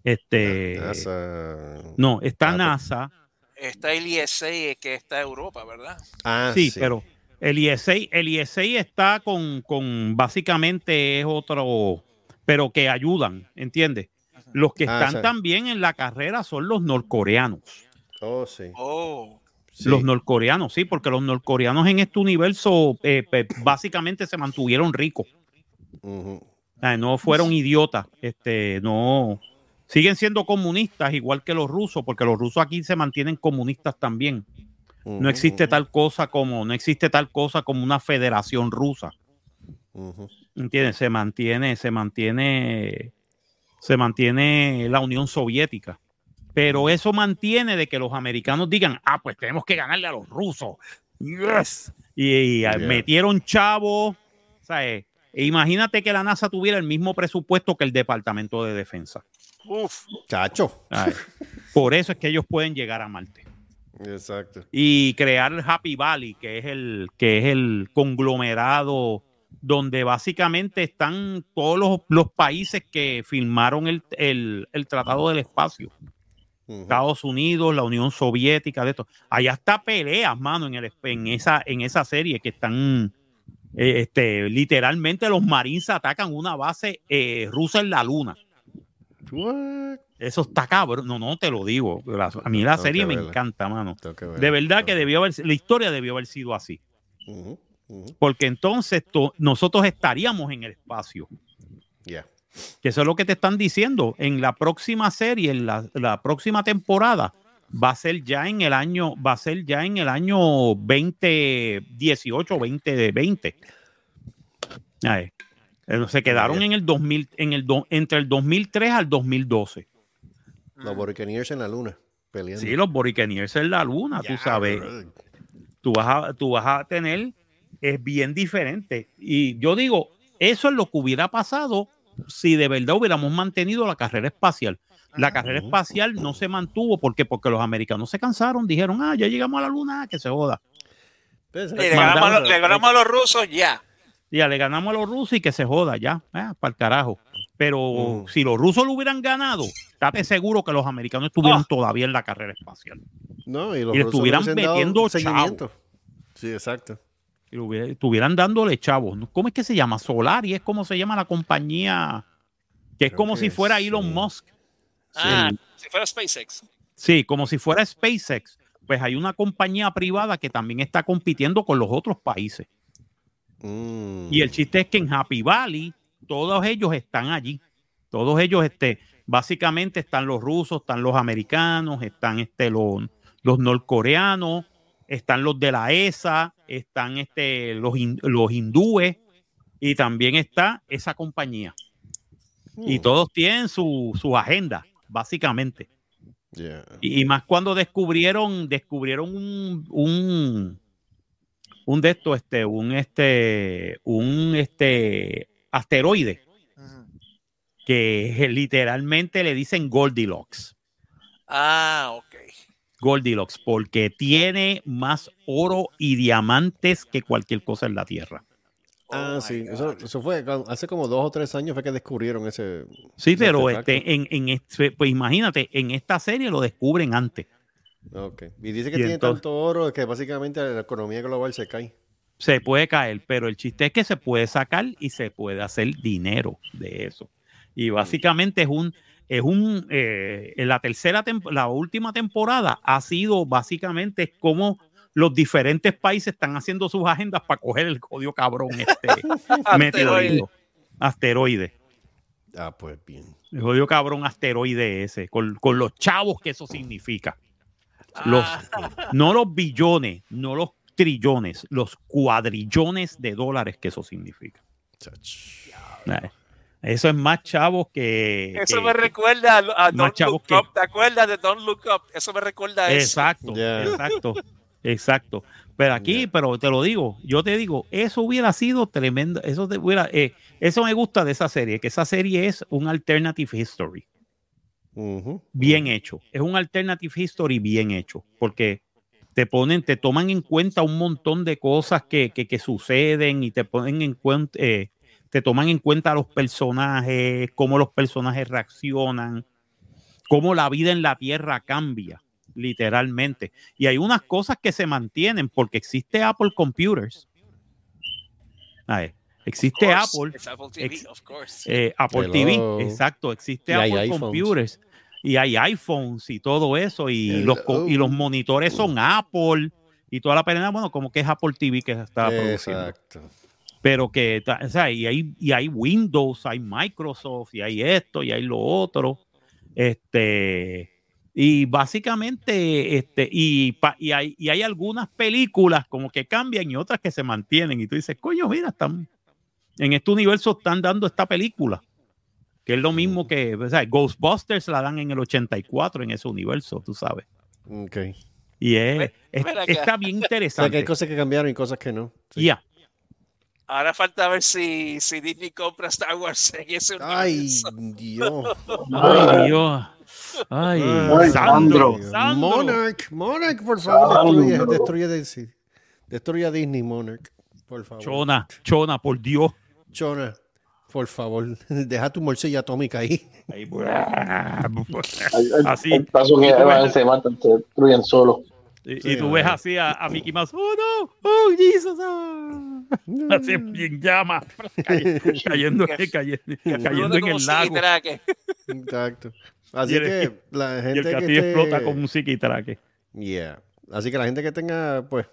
Este,
NASA.
no, está
Ah, pues.
NASA.
Está el ISA que está Europa, ¿verdad?
Ah,
sí, pero el ISA, el ISA está con, con básicamente es otro, pero que ayudan, ¿entiendes? Los que
Ah,
están
sí.
también en la carrera son los norcoreanos.
Oh, sí.
Oh,
sí.
Los norcoreanos, sí, porque los norcoreanos en este universo eh, básicamente se mantuvieron ricos.
Ujú.
O sea, no fueron idiotas, este, no siguen siendo comunistas igual que los rusos, porque los rusos aquí se mantienen comunistas también. No existe tal cosa como, no existe tal cosa como una federación rusa. ¿Entiendes? Se mantiene, se mantiene, se mantiene la Unión Soviética. Pero eso mantiene de que los americanos digan, ah, pues tenemos que ganarle a los rusos. Yes. Y, y,
Yeah.
metieron chavos. ¿sabes? E imagínate que la NASA tuviera el mismo presupuesto que el Departamento de Defensa.
Uf.
Chacho.
Por eso es que ellos pueden llegar a Marte
Exacto.
y crear el Happy Valley, que es el, que es el conglomerado donde básicamente están todos los, los países que firmaron el, el- el Tratado del Espacio. Estados Unidos, la Unión Soviética, de esto. Allá está peleas, mano, en, el, en, esa, en esa serie que están, eh, este, literalmente los marines atacan una base eh, rusa en la luna.
What?
Eso está cabrón. No, no te lo digo. La- a mí la serie me
verla.
encanta, mano. De verdad que debió haber, la historia debió haber sido así. Porque entonces to- nosotros estaríamos en el espacio.
Ya.
Que eso es lo que te están diciendo. En la próxima serie, en la, la próxima temporada, va a ser ya en el año, va a ser ya en el año 2018, 2020. Ay, eh, Se quedaron en el 2000, en el do- entre el 2003 al 2012.
Los Buccaneers en la luna. Peleando.
Sí, los Boricaneers en la luna, tú sabes.
bro.
tú vas a, tú vas a tener, es bien diferente. Y yo digo, eso es lo que hubiera pasado si de verdad hubiéramos mantenido la carrera espacial. La carrera
Ujú.
espacial no se mantuvo porque porque los americanos se cansaron, dijeron, ah, ya llegamos a la luna, que se joda.
Pues,
los, le ganamos a los rusos ya.
Ya le ganamos a los rusos y que se joda, ya, para el carajo. Pero
Ujú.
si los rusos lo hubieran ganado, estate seguro que los americanos estuvieran
Oh.
todavía en la carrera espacial.
No, y los
y le estuvieran metiendo
seguimiento. Sí, exacto.
y hubiera- estuvieran dándole chavos. ¿Cómo es que se llama? Solaris es como se llama la compañía, que es
Creo
como
que
si fuera
sí.
Elon Musk.
Ah, si fuera SpaceX.
Sí, como si fuera SpaceX. Pues hay una compañía privada que también está compitiendo con los otros países.
Mm.
Y el chiste es que en Happy Valley todos ellos están allí. Todos ellos, este, básicamente están los rusos, están los americanos, están este, los, los norcoreanos, están los de la ESA, están este, los, los hindúes y también está esa compañía. Y
Mm.
todos tienen su, su agenda, básicamente.
Yeah.
Y, y más cuando descubrieron, descubrieron un, un, un de estos, este, un este, un este asteroide que <laughs> literalmente le dicen Goldilocks.
Ah, ok.
Goldilocks, porque tiene más oro y diamantes que cualquier cosa en la Tierra.
Ah,
Oh
sí.
my
Eso, eso fue hace como dos o tres años fue que descubrieron ese.
Sí,
ese
pero este, en, en este- pues imagínate, en esta serie lo descubren antes.
Ok. Y dice que
Y
tiene
entonces-
tanto oro que básicamente la economía global se cae.
se puede caer, pero el chiste es que se puede sacar y se puede hacer dinero de eso. Y básicamente es un, es un, eh, en la tercera, la última temporada ha sido básicamente como los diferentes países están haciendo sus agendas para coger el código cabrón este <laughs> meteorito, asteroide.
Ah, pues bien.
El jodido cabrón asteroide ese, con, con los chavos que eso significa. Los,
Ah, <laughs>
no los billones, no los trillones, los cuadrillones de dólares que eso significa. Eso es más chavos que.
eso
que-
me recuerda a, a
más
Don't
chavos
Look
que-
Up. ¿Te acuerdas de Don't Look Up? Eso me recuerda a eso.
Exacto,
Ya.
exacto, exacto. Pero aquí, pero te lo digo, yo te digo, eso hubiera sido tremendo. Eso, te hubiera, eh, eso me gusta de esa serie, que esa serie es un alternative history. Bien hecho. Es un alternative history bien hecho, porque te ponen, te toman en cuenta un montón de cosas que, que, que suceden y te ponen en cuenta, eh, te toman en cuenta los personajes, cómo los personajes reaccionan, cómo la vida en la Tierra cambia, literalmente. Y hay unas cosas que se mantienen porque existe Apple Computers. A ver, existe Apple.
Apple TV, of course.
Eh, Apple
Hello.
TV, exacto, existe
Y
Apple. Computers y hay iPhones y todo eso y
Hello.
los, y los monitores son Apple y toda la pena, bueno, como que es Apple TV que está produciendo.
Exacto.
Pero que, o sea, y hay, y hay Windows, hay Microsoft, y hay esto, y hay lo otro. Este, y básicamente, este, y, pa- y, hay, y hay algunas películas como que cambian y otras que se mantienen. Y tú dices, coño, mira, están en este universo están dando esta película. Que es lo mismo que, o sea, Ghostbusters la dan en el 84 en ese universo, tú sabes.
Ok.
Y es, está bien <laughs>
O sea, que
interesante.
hay cosas que cambiaron y cosas que no. Sí.
Ya.
Ahora falta ver si, si Disney compra Star Wars en ese
Ay,
universo.
Dios.
Ay, Dios. Ay,
Ay,
Sandro.
Sandro.
Sandro.
Monarch, Monarch, por favor, destruye, destruye, Disney. destruye a Disney, Monarch, por favor.
Chona, Chona, por Dios.
Chona, por favor, <laughs> deja tu morcilla atómica ahí.
Ahí,
al- <laughs>
Así.
paso que
Y tú ves-
van, se matan, se destruyen solo.
Y,
Sí,
y tú ves así a, a Mickey Mouse. Oh no, oh Jesus. ah". Así bien llama. cay- Cayendo, <laughs> cayendo, cayendo en el lago.
Exacto. Así
Y el-
que la
Y
gente
el
que esté-
explota con un psiquitraque.
Yeah. Así que la gente que tenga, pues,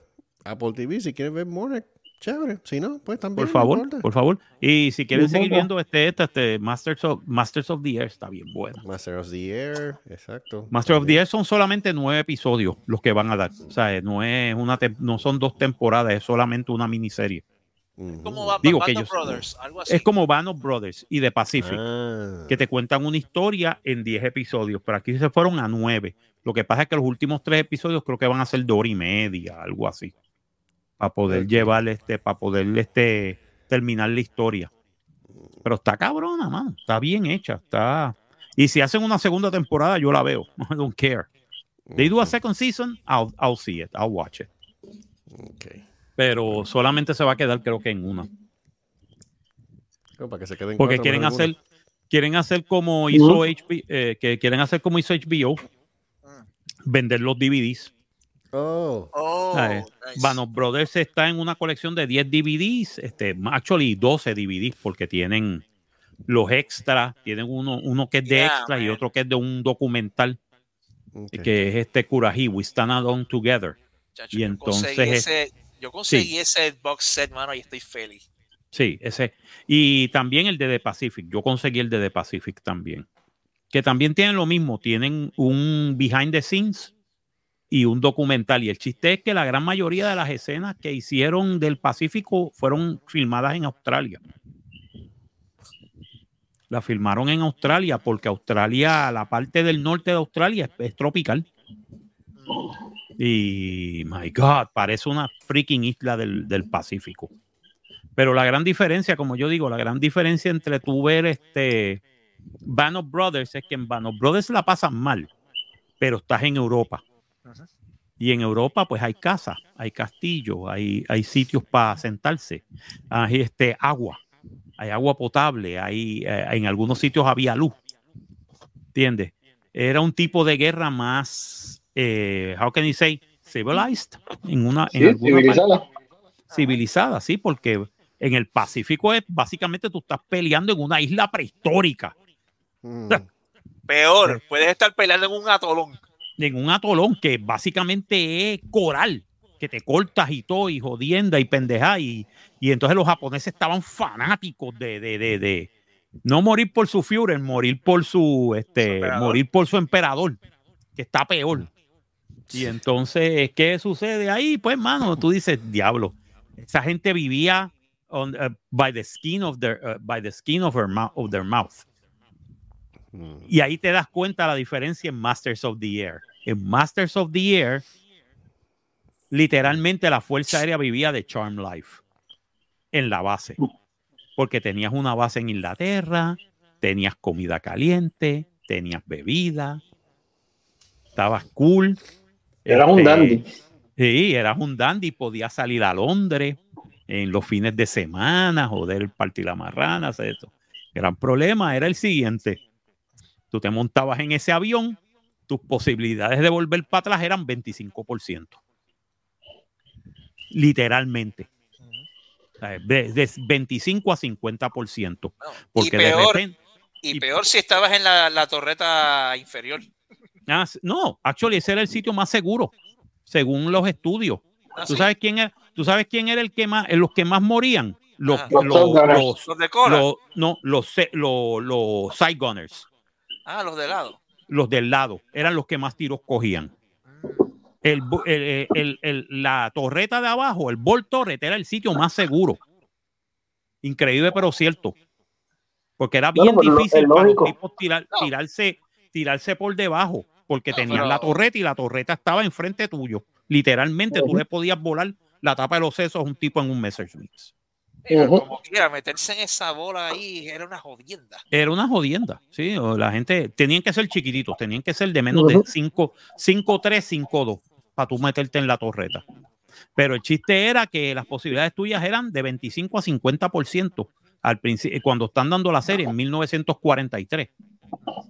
Apple TV, si quieren ver Monarch, chévere. Si no, pues también.
Por favor, por favor. Y si quieren seguir viendo este, este, este Masters of, Masters of the Air, está bien bueno.
Master of the Air, exacto.
Master of the Air son solamente nueve episodios los que van a dar. O sea, no es una no son dos temporadas, es solamente una miniserie.
Ujú.
Como
Digo
Band
que
Brothers, algo así.
Es como Band of Brothers y The Pacific,
Ah.
que te cuentan una historia en 10 episodios, pero aquí se fueron a 9. Lo que pasa es que los últimos tres episodios creo que van a ser de hora y media, algo así. Para poder llevar este, para poder este, terminar la historia. Pero está cabrona, mano. Está bien hecha. Está. Y si hacen una segunda temporada, yo la veo. <laughs> I don't care. They do a second season, I'll, I'll see it, I'll watch it.
Ok.
Pero solamente se va a quedar, creo que en una.
No, para que se queden
Porque
cuatro
quieren
alguna.
hacer, quieren hacer como hizo HBO, eh, que quieren hacer como hizo HBO, vender los DVDs.
Oh.
Oh, nice.
Band of Brothers está en una colección de 10 DVDs, este, actually 12 DVDs, porque tienen los extras, tienen uno, uno que es de
Yeah,
extras y otro que es de un documental, que es este Curají, We Stand Alone Together.
Chacho,
y
yo
entonces
conseguí ese, yo conseguí ese box set, mano, y estoy feliz.
Sí, ese. Y también el de The Pacific. Yo conseguí el de The Pacific también. Que también tienen lo mismo. Tienen un behind the scenes y un documental. Y el chiste es que la gran mayoría de las escenas que hicieron del Pacífico fueron filmadas en Australia. La filmaron en Australia porque Australia, la parte del norte de Australia es, tropical. Y, my God, parece una freaking isla del, del Pacífico. Pero la gran diferencia, como yo digo, la gran diferencia entre tú ver este Band Brothers es que en Band of Brothers la pasan mal, pero estás en Europa.
Ajá.
Y en Europa, pues hay casas, hay castillos, hay, hay sitios para sentarse, hay este, agua, hay agua potable, hay, eh, en algunos sitios había luz. ¿Entiendes? Era un tipo de guerra más, eh, how can you say, civilized, en una, en
Sí,
alguna parte
civilizada.
civilizada, sí, porque en el Pacífico es básicamente tú estás peleando en una isla prehistórica,
Mm. <laughs>
Peor, puedes estar peleando en un atolón.
En un atolón que básicamente es coral, que te cortas y todo, y jodienda y pendeja, y, y entonces los japoneses estaban fanáticos de, de, de, de no morir por su Führer, morir por su, este, morir por su emperador, que está peor. Y entonces, ¿qué sucede ahí? Pues, mano, tú dices, diablo, esa gente vivía on, uh, by the skin of their, uh, by the skin of, her mou- of their mouth.
Mm.
Y ahí te das cuenta la diferencia en Masters of the Air. En Masters of the Air, literalmente la Fuerza Aérea vivía de Charm Life en la base. Porque tenías una base en Inglaterra, tenías comida caliente, tenías bebida, estabas cool.
Era un
este,
dandy.
Sí, eras un dandy, podías salir a Londres en los fines de semana, joder, partir la marrana, hacer eso. El gran problema era el siguiente. Tú te montabas en ese avión, tus posibilidades de volver para atrás eran 25%. Literalmente. De, de 25 a 50%.
No,
Porque
y,
de
peor,
repente.
y
y-
peor si estabas en la, la torreta inferior.
Ah, no, actually, ese era el sitio más seguro, según los estudios.
Ah,
¿Tú
sí.
sabes quién era? ¿Tú sabes quién era el que más, los que más morían? Los,
Ajá.
los,
Los
los-
Los de
no, los, los side gunners,
ah, los de lado.
los del lado, eran los que más tiros cogían. El, bu- el- el- el- la torreta de abajo, el Bolt Torret, era el sitio más seguro. Increíble, pero cierto. Porque era bien
lo-
difícil para los tipos tirar-
No.
tirarse, tirarse por debajo, porque
No,
tenían
pero-
la torreta y la torreta estaba enfrente tuyo. Literalmente, tú le podías volar la tapa de los sesos a un tipo en un Messerschmitt.
Pero como quiera, meterse en esa bola ahí era una jodienda.
Era una jodienda, sí. o La gente tenían que ser chiquititos, tenían que ser de menos de
Ujú.
5, 5-3, 5-2 para tú meterte en la torreta. Pero el chiste era que las posibilidades tuyas eran de 25 a 50% al principio, cuando están dando la serie en 1943.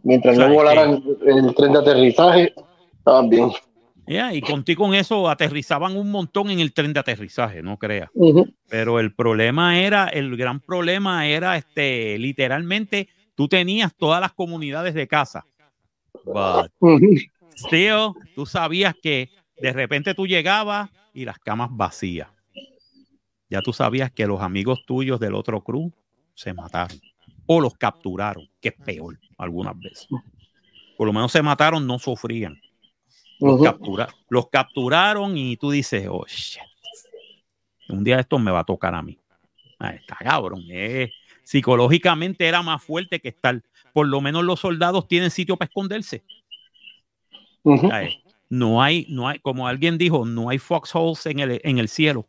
Mientras
O sea,
no volaran el tren de aterrizaje, estaban bien.
Ya, y contigo con eso aterrizaban un montón en el tren de aterrizaje, no creas. Pero el problema era, el gran problema era este, literalmente, tú tenías todas las comunidades de casa. But still, tú sabías que de repente tú llegabas y las camas vacías. Ya tú sabías que los amigos tuyos del otro crew se mataron o los capturaron, que es peor algunas veces. Por lo menos se mataron, no sufrían. Los, captura- los capturaron y tú dices, oh, shit. Un día esto me va a tocar a mí. Ah, está cabrón. eh. Psicológicamente era más fuerte que estar. Por lo menos los soldados tienen sitio para esconderse. No hay, no hay, como alguien dijo, no hay foxholes en el, en el cielo.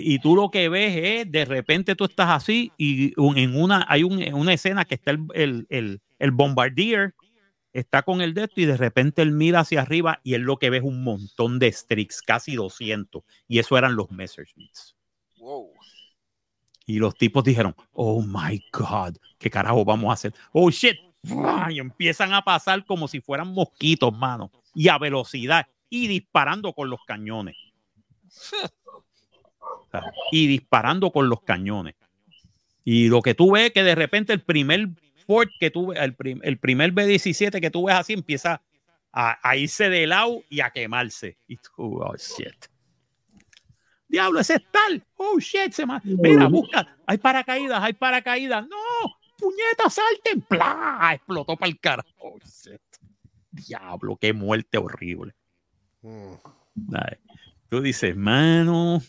Y tú lo que ves es, de repente tú estás así y en una, hay un- una escena que está el, el, el, el bombardier, está con el de esto y de repente él mira hacia arriba y él lo que ve es un montón de Strix, casi 200. Y eso eran los Messerschmitts.
Wow.
Y los tipos dijeron, oh my God, ¿qué carajo vamos a hacer? Oh shit. Y empiezan a pasar como si fueran mosquitos, mano. Y a velocidad. Y disparando con los cañones. Y disparando con los cañones. Y lo que tú ves es que de repente el primer Ford que tú el, prim- el primer B-17 que tú ves así empieza a, a irse de lado y a quemarse. Y tú, oh shit. Diablo, ese es tal. Oh shit, se ma- Mira, busca. Hay paracaídas, hay paracaídas. No, puñeta, salten. ¡Pla! Explotó para el carajo. Oh, shit. Diablo, qué muerte horrible.
Mm.
¿Sabes? Tú dices, mano,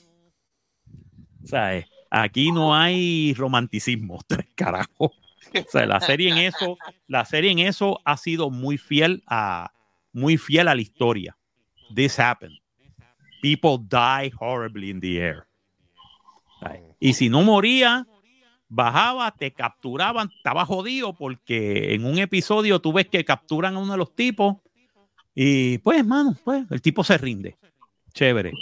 ¿sabes? Aquí no hay romanticismo, <laughs> tres carajos. <laughs> La serie en eso, la serie en eso ha sido muy fiel a, muy fiel a la historia. This happened. People die horribly in the air. Y si no moría, bajaba, te capturaban, estaba jodido porque en un episodio tú ves que capturan a uno de los tipos y pues, mano, pues el tipo se rinde. Chévere.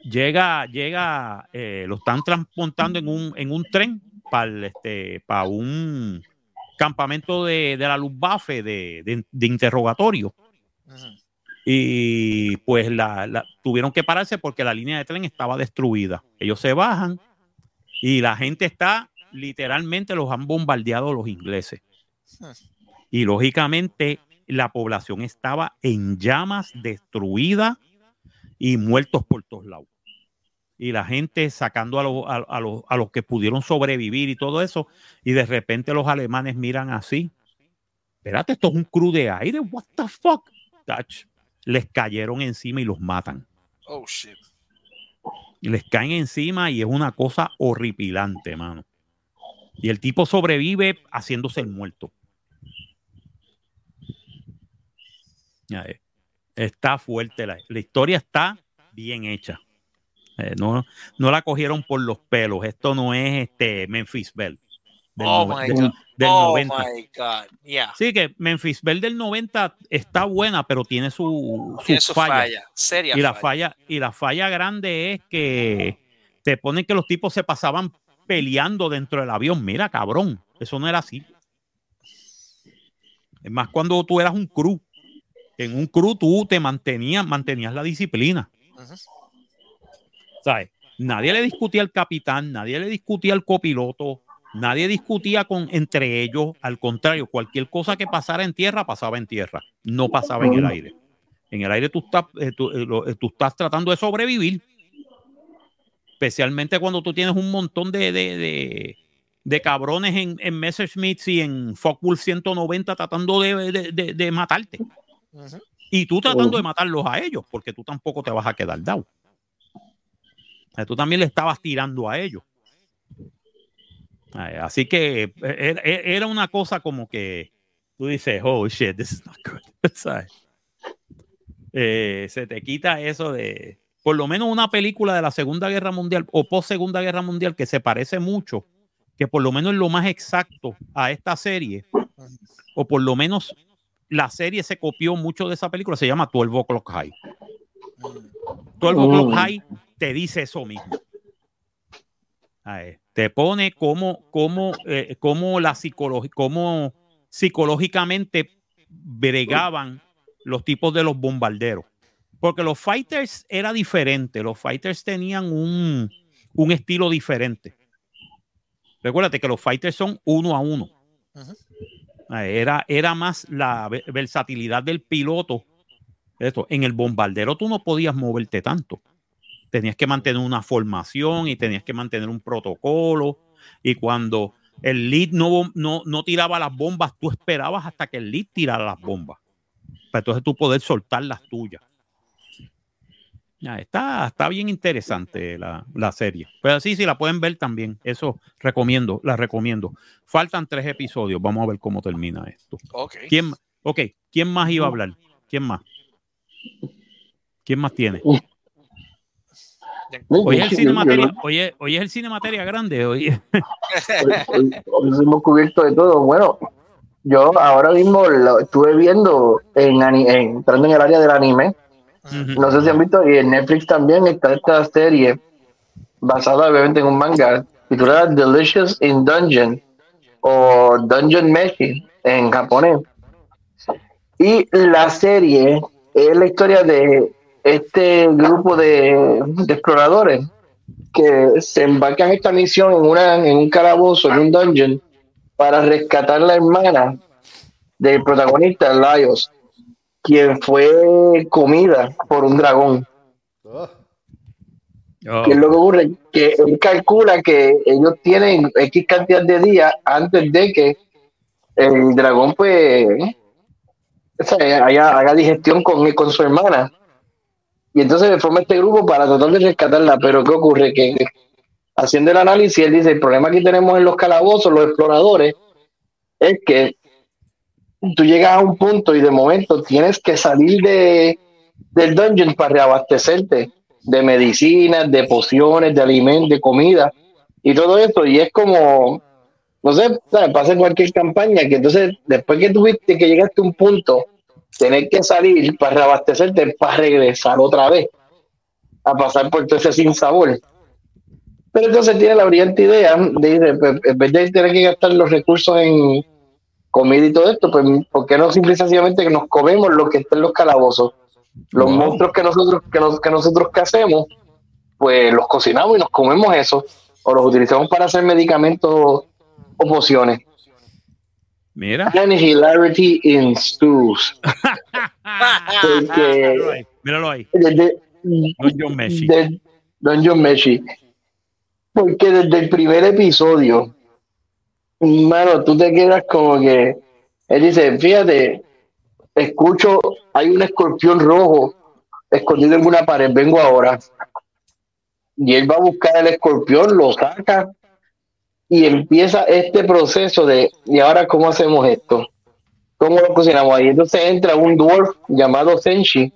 Llega, llega, eh, lo están transportando en un, en un tren para este, para un campamento de, de la Luftwaffe de, de, de interrogatorio. Y pues la, la- tuvieron que pararse porque la línea de tren estaba destruida. Ellos se bajan y la gente está, literalmente los han bombardeado los ingleses. Y lógicamente la población estaba en llamas, destruida y muertos por todos lados. Y la gente sacando a, los- a- a a los que pudieron sobrevivir y todo eso. Y de repente los alemanes miran así. Espérate, esto es un crew de aire. What the fuck? Touch. Les cayeron encima y los matan.
Oh, shit.
Les caen encima y es una cosa horripilante, mano. Y el tipo sobrevive haciéndose el muerto. Eh, Está fuerte, la, la historia está bien hecha. Eh, no, no la cogieron por los pelos. Esto no es este Memphis Bell. Del,
Oh my
del-
God.
del
oh
90.
my God. Yeah.
Sí, que Memphis Belle del 90 está buena, pero tiene su,
Tiene su
fallas.
falla. Seria
Y la
falla.
y la falla grande es que te ponen que los tipos se pasaban peleando dentro del avión. Mira, cabrón, eso no era así. Es más cuando tú eras un crew. En un crew tú te mantenías, mantenías la disciplina.
Ujú.
¿Sabes? Nadie le discutía al capitán, nadie le discutía al copiloto, nadie discutía con entre ellos. Al contrario, cualquier cosa que pasara en tierra pasaba en tierra, no pasaba en el aire. En el aire tú estás, eh, tú, eh, eh, tú estás tratando de sobrevivir, especialmente cuando tú tienes un montón de, de, de- de cabrones en, en Messerschmitt y en Focke-Wulf 190 tratando de, de- de- de matarte.
Ujú.
Y tú tratando de matarlos a ellos, porque tú tampoco te vas a quedar dado. Tú también le estabas tirando a ellos. Así que eh, era, era una cosa como que tú dices, oh shit, this is not good. <laughs> ¿Sabes? Eh, se te quita eso de, por lo menos una película de la Segunda Guerra Mundial o post Segunda Guerra Mundial que se parece mucho, que por lo menos es lo más exacto a esta serie, o por lo menos la serie se copió mucho de esa película, se llama 12 O'Clock High. 12 O'Clock
Mm.
High te dice eso mismo. Te pone como, como, eh, como la psicología, como psicológicamente bregaban los tipos de los bombarderos. Porque los fighters era diferente. Los fighters tenían un, un estilo diferente. Recuérdate que los fighters son uno a uno. Era, era más la ve- versatilidad del piloto. Esto, en el bombardero tú no podías moverte tanto. Tenías que mantener una formación y tenías que mantener un protocolo. Y cuando el lead no, no, no tiraba las bombas, tú esperabas hasta que el lead tirara las bombas. Para entonces tú poder soltar las tuyas. Ya, está, está bien interesante la, la serie. Pero sí, sí, la pueden ver también. Eso recomiendo, la recomiendo. Faltan tres episodios. Vamos a ver cómo termina esto.
Ok.
¿Quién, ok, ¿quién más iba a hablar? ¿Quién más? ¿Quién más tiene? Hoy es el cine materia, hoy es, hoy es el cine materia grande. Hoy,
Hoy, hoy hemos cubierto de todo. Bueno, yo ahora mismo lo estuve viendo en, en- entrando en el área del anime. No sé si han visto, y en Netflix también está esta serie basada obviamente en un manga titulada Delicious in Dungeon o Dungeon Meshi en japonés. Y la serie es la historia de este grupo de, de exploradores que se embarcan esta misión en, una, en un calabozo, en un dungeon, para rescatar la hermana del protagonista, Laios, quien fue comida por un dragón.
Oh,
Oh,
¿Qué es lo que ocurre? Que él calcula que ellos tienen X cantidad de días antes de que el dragón pues o sea, haya- haga digestión con, con su hermana. Y entonces forma este grupo para tratar de rescatarla. Pero ¿qué ocurre? Que haciendo el análisis, él dice, el problema que tenemos en los calabozos, los exploradores, es que tú llegas a un punto y de momento tienes que salir de, del dungeon para reabastecerte de medicinas, de pociones, de alimentos, de comida y todo eso. Y es como, no sé, pasa en cualquier campaña que entonces después que tuviste que llegaste a un punto, tener que salir para reabastecerte, para regresar otra vez a pasar por todo ese sin sabor. Pero entonces tiene la brillante idea de, pues, en vez de tener que gastar los recursos en comida y todo esto, pues ¿por qué no simple y sencillamente que nos comemos lo que está en los calabozos? Los
Wow.
monstruos que nosotros, que, nos- que nosotros que hacemos, pues los cocinamos y nos comemos eso, o los utilizamos para hacer medicamentos o pociones.
Mira.
And hilarity ensues. <laughs> Porque-
míralo ahí. Míralo ahí.
Desde,
Don John Messi.
de Don John Messi. Porque desde el primer episodio, mano, tú te quedas como que él dice, fíjate, escucho, hay un escorpión rojo escondido en una pared, vengo ahora. Y él va a buscar el escorpión, lo saca y empieza este proceso de, ¿y ahora cómo hacemos esto? ¿Cómo lo cocinamos ahí? Entonces entra un dwarf llamado Senshi,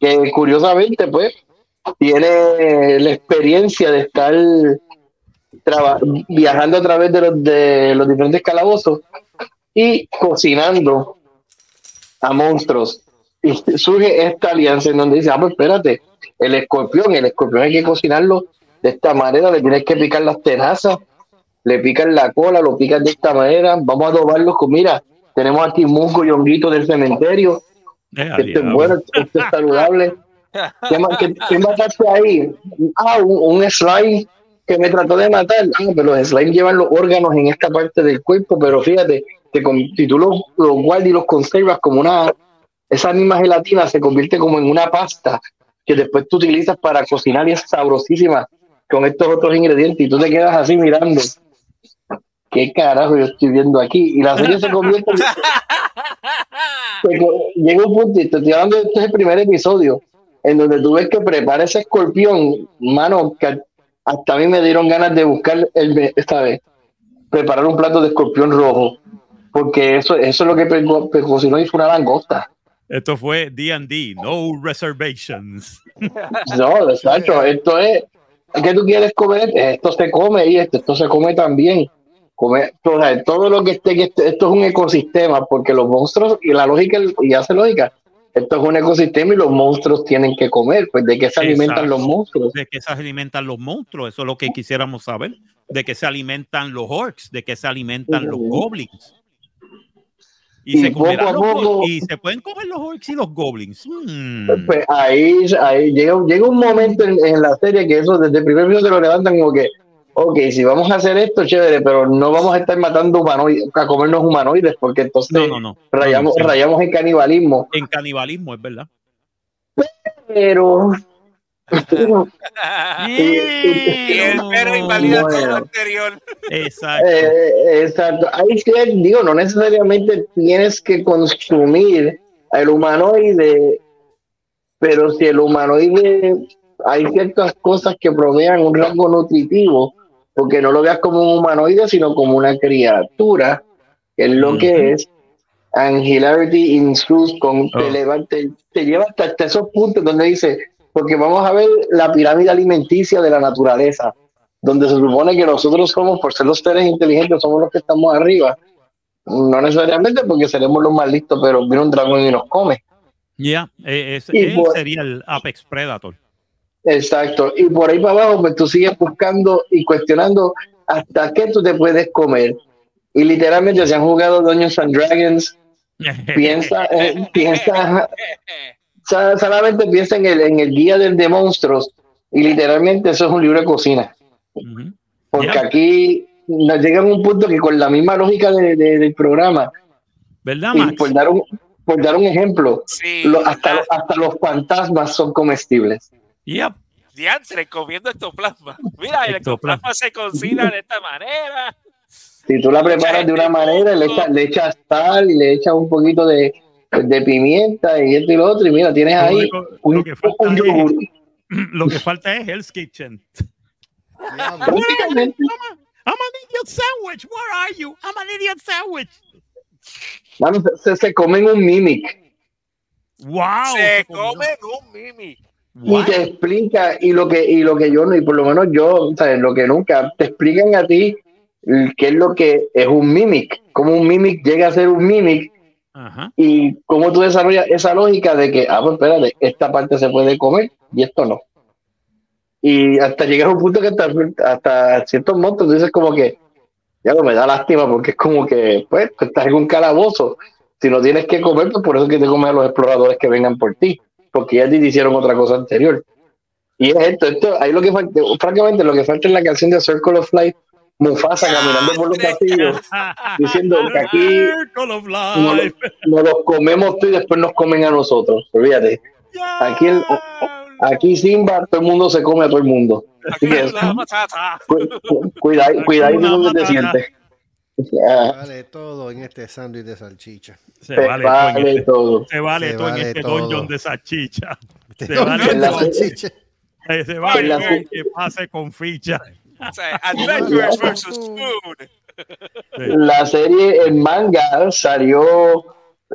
que curiosamente, pues, tiene la experiencia de estar viajando a través de los, de los diferentes calabozos y cocinando a monstruos. Y surge esta alianza en donde dice, ah, pues espérate, el escorpión, el escorpión hay que cocinarlo de esta manera, le tienes que picar las tenazas, le pican la cola, lo pican de esta manera, vamos a adobarlos con, mira, tenemos aquí musgo y honguito del cementerio,
Eh,
esto es bueno, esto es saludable. ¿Qué, qué- qué mataste ahí? Ah, un, un slime que me trató de matar. Ah, pero los slime llevan los órganos en esta parte del cuerpo, pero fíjate, si tú los, los guardas y los conservas como una, esa misma gelatina se convierte como en una pasta que después tú utilizas para cocinar y es sabrosísima con estos otros ingredientes y tú te quedas así mirando. ¿Qué carajo yo estoy viendo aquí? Y la serie se convierte en- <laughs> se co- llega un punto, y te estoy hablando de este es el primer episodio, en donde tú ves que prepara ese escorpión, mano, que hasta a mí me dieron ganas de buscar el, me- esta vez, preparar un plato de escorpión rojo, porque eso, eso es lo que pe- pe- cocinó y fue una langosta.
Esto fue D&D, no reservations. <laughs>
No, exacto, esto es, ¿qué tú quieres comer? Esto se come y esto, esto se come también. Come, o sea, todo lo que esté, que esté- esto es un ecosistema, porque los monstruos, y la lógica, y hace lógica, esto es un ecosistema y los monstruos tienen que comer, pues de qué se alimentan
Exacto.
los monstruos.
De qué se alimentan los monstruos, eso es lo que quisiéramos saber. De qué se alimentan los orcs, de qué se alimentan los goblins. Y,
Y
se
poco a
y se pueden comer los orcs y los goblins. Mm.
Pues ahí, ahí llega, llega un momento en, en la serie que eso desde el primer se lo levantan como que, ok, si vamos a hacer esto, chévere, pero no vamos a estar matando humanoides, a comernos humanoides, porque entonces
No, no, no.
rayamos,
No, no, sí.
rayamos en canibalismo.
En canibalismo, es verdad.
Pero <laughs>
y el pero invalida todo lo anterior.
Exacto.
Eh, exacto. Ahí sí, digo, no necesariamente tienes que consumir el humanoide, pero si el humanoide hay ciertas cosas que provean un rango nutritivo, porque no lo veas como un humanoide, sino como una criatura, que es lo que es. And hilarity ensues con te,
Oh.
leva- te- te lleva hasta, hasta esos puntos donde dice, porque vamos a ver la pirámide alimenticia de la naturaleza donde se supone que nosotros somos, por ser los seres inteligentes, somos los que estamos arriba. No necesariamente porque seremos los más listos, pero viene un dragón y nos come.
Ya, eh, es-
Y
él
por-
sería el Apex Predator.
Exacto. Y por ahí para abajo, pues tú sigues buscando y cuestionando hasta qué tú te puedes comer. Y literalmente se han jugado Dungeons and Dragons. <laughs> Piensa, eh, piensa, sa- solamente piensa en el, en el guía del de monstruos. Y literalmente eso es un libro de cocina. Porque
Ya.
aquí nos llega a un punto que con la misma lógica de- de- del programa,
¿Verdad,
y
Max?
por dar un, por dar un ejemplo,
Sí,
lo- hasta,
ah,
hasta los fantasmas son comestibles.
Yep.
diantre, comiendo ectoplasma. Mira, el
Ectoplasma.
ectoplasma se cocina de esta manera.
Si tú la preparas de una manera, le echas, le echas sal y le echas un poquito de, de pimienta y esto y lo otro, y mira, tienes ahí
único-
un,
lo, que falta
un yogur.
es, <clears throat> lo que falta es Hell's Kitchen.
Prácticamente,
I'm an idiot sandwich. Where are you? I'm an idiot sandwich.
mano, se, se comen un mimic
Wow.
se comen un
y te explica, y lo que, y lo que yo no, y por lo menos yo, ¿sabes? lo que nunca, te explican a ti qué es lo que es un mimic, cómo un mimic llega a ser un mimic
Ajá.
y cómo tú desarrollas esa lógica de que, ah, pues espérate, esta parte se puede comer y esto no. Y hasta llegar a un punto que hasta, hasta ciertos montos tú dices como que, ya no me da lástima porque es como que, pues, estás en un calabozo. Si no tienes que comer, pues por eso es que te comes a los exploradores que vengan por ti, porque ya hicieron otra cosa anterior. Y es esto, esto, ahí lo que falta, francamente, lo que falta es la canción de Circle of Life, Mufasa caminando por los pasillos, <laughs> diciendo que aquí no, nos los comemos tú y después nos comen a nosotros. Olvídate. Aquí, el- aquí Simba, todo el mundo se come a todo el mundo. Así que
La matata.
cu- cu- sientes. Ya,
Vale todo en este sándwich de salchicha.
Se
te
vale, todo en
vale
este,
todo.
se vale
Se
todo en
vale
este
todo.
dungeon de salchicha.
Este
Se
sándwich
vale
de
todo.
salchicha.
Eh, Se vale
En la-
que pase con ficha.
Adventures versus Food.
La serie en manga salió,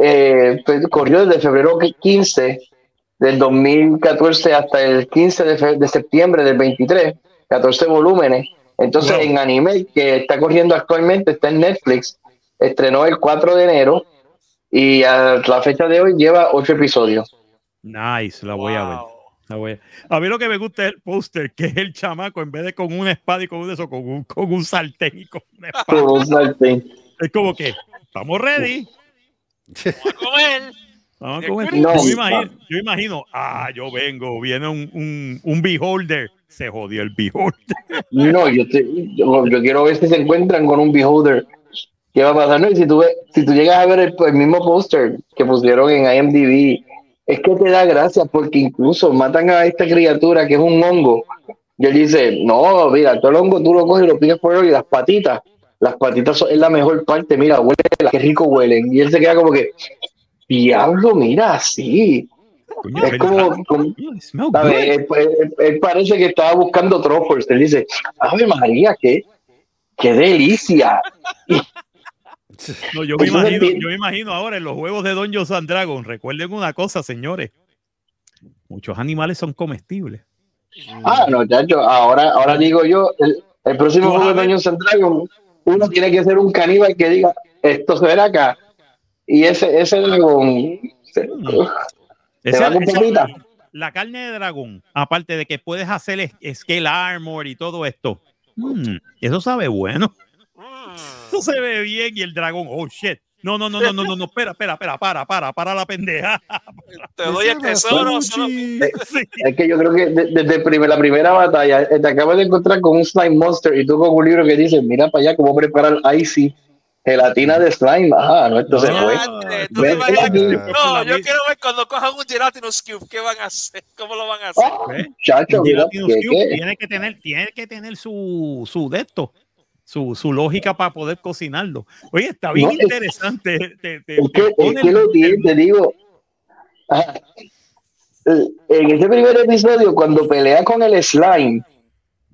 eh, pues, corrió desde febrero 15 del 2014 hasta el 15 de, fe- de septiembre del 23, 14 volúmenes. Entonces,
Wow.
en anime, que está corriendo actualmente, está en Netflix, estrenó el 4 de enero y a la fecha de hoy lleva ocho episodios.
Nice, la voy a ver. La voy a... a mí lo que me gusta es el póster, que es el chamaco, en vez de con una espada y con un eso, con un, con un sartén y con una espada.
Con un sartén.
Es como que, estamos ready. <laughs>
Vamos a comer.
Vamos a comer.
No.
yo, imagino, yo imagino, ah, yo vengo, viene un, un, un beholder. Se jodió el beholder.
No, yo, te- yo, yo quiero ver si se encuentran con un beholder. ¿Qué va a pasar? No, y si tú, ves- si tú llegas a ver el, el mismo póster que pusieron en IMDb, es que te da gracia porque incluso matan a esta criatura que es un hongo. Y él dice, no, mira, todo el hongo tú lo coges y lo pides por él y las patitas, las patitas son, es la mejor parte, mira, huele, qué rico huelen. Y él se queda como que, diablo, mira, sí.
Coño,
Es como. Él, él- él parece que estaba buscando truffles. Él dice, Ave María, qué, qué delicia.
No, yo me imagino, yo me imagino ahora en los juegos de Dungeons and Dragons. Recuerden una cosa, señores. Muchos animales son comestibles.
Ah, no, chacho, ahora, ahora digo yo, el, el próximo juego de
ver.
Dungeons and Dragons, uno tiene que ser un caníbal que diga, esto se verá acá. Y ese, ese dragón, se-
Mm.
¿Te
Esa-
va con
esa-
papita?
la carne de dragón, aparte de que puedes hacer scale armor y todo esto, mm, eso sabe bueno. Eso se ve bien y el dragón, oh shit. No, no, no, no, no, no, no, espera, espera, espera, para, para, para la pendeja. <laughs>
Te doy el tesoro. solo- <laughs>
Sí.
es que yo creo que de- desde primer- la primera batalla eh, te acabas de encontrar con un slime monster y tú con un libro que dice, mira para allá cómo preparar icy gelatina de slime. Ajá, no, esto se
No.
fue. Ven aquí.
que-
Ah.
No, yo quiero ver cuando cojan un Gelatinous Cube, ¿qué van a hacer? <laughs> ¿Cómo lo van a hacer?
Ah,
¿Ves?
chacho,
Un
mira, que-
Cube
que-
tiene que tener, tiene que tener su, su de esto, su, su lógica para poder cocinarlo. Oye, está bien
No, es-
interesante. Te, te-
Es que, es que lo tiene, te digo. Ajá. Eh, En ese primer episodio, cuando pelea con el slime,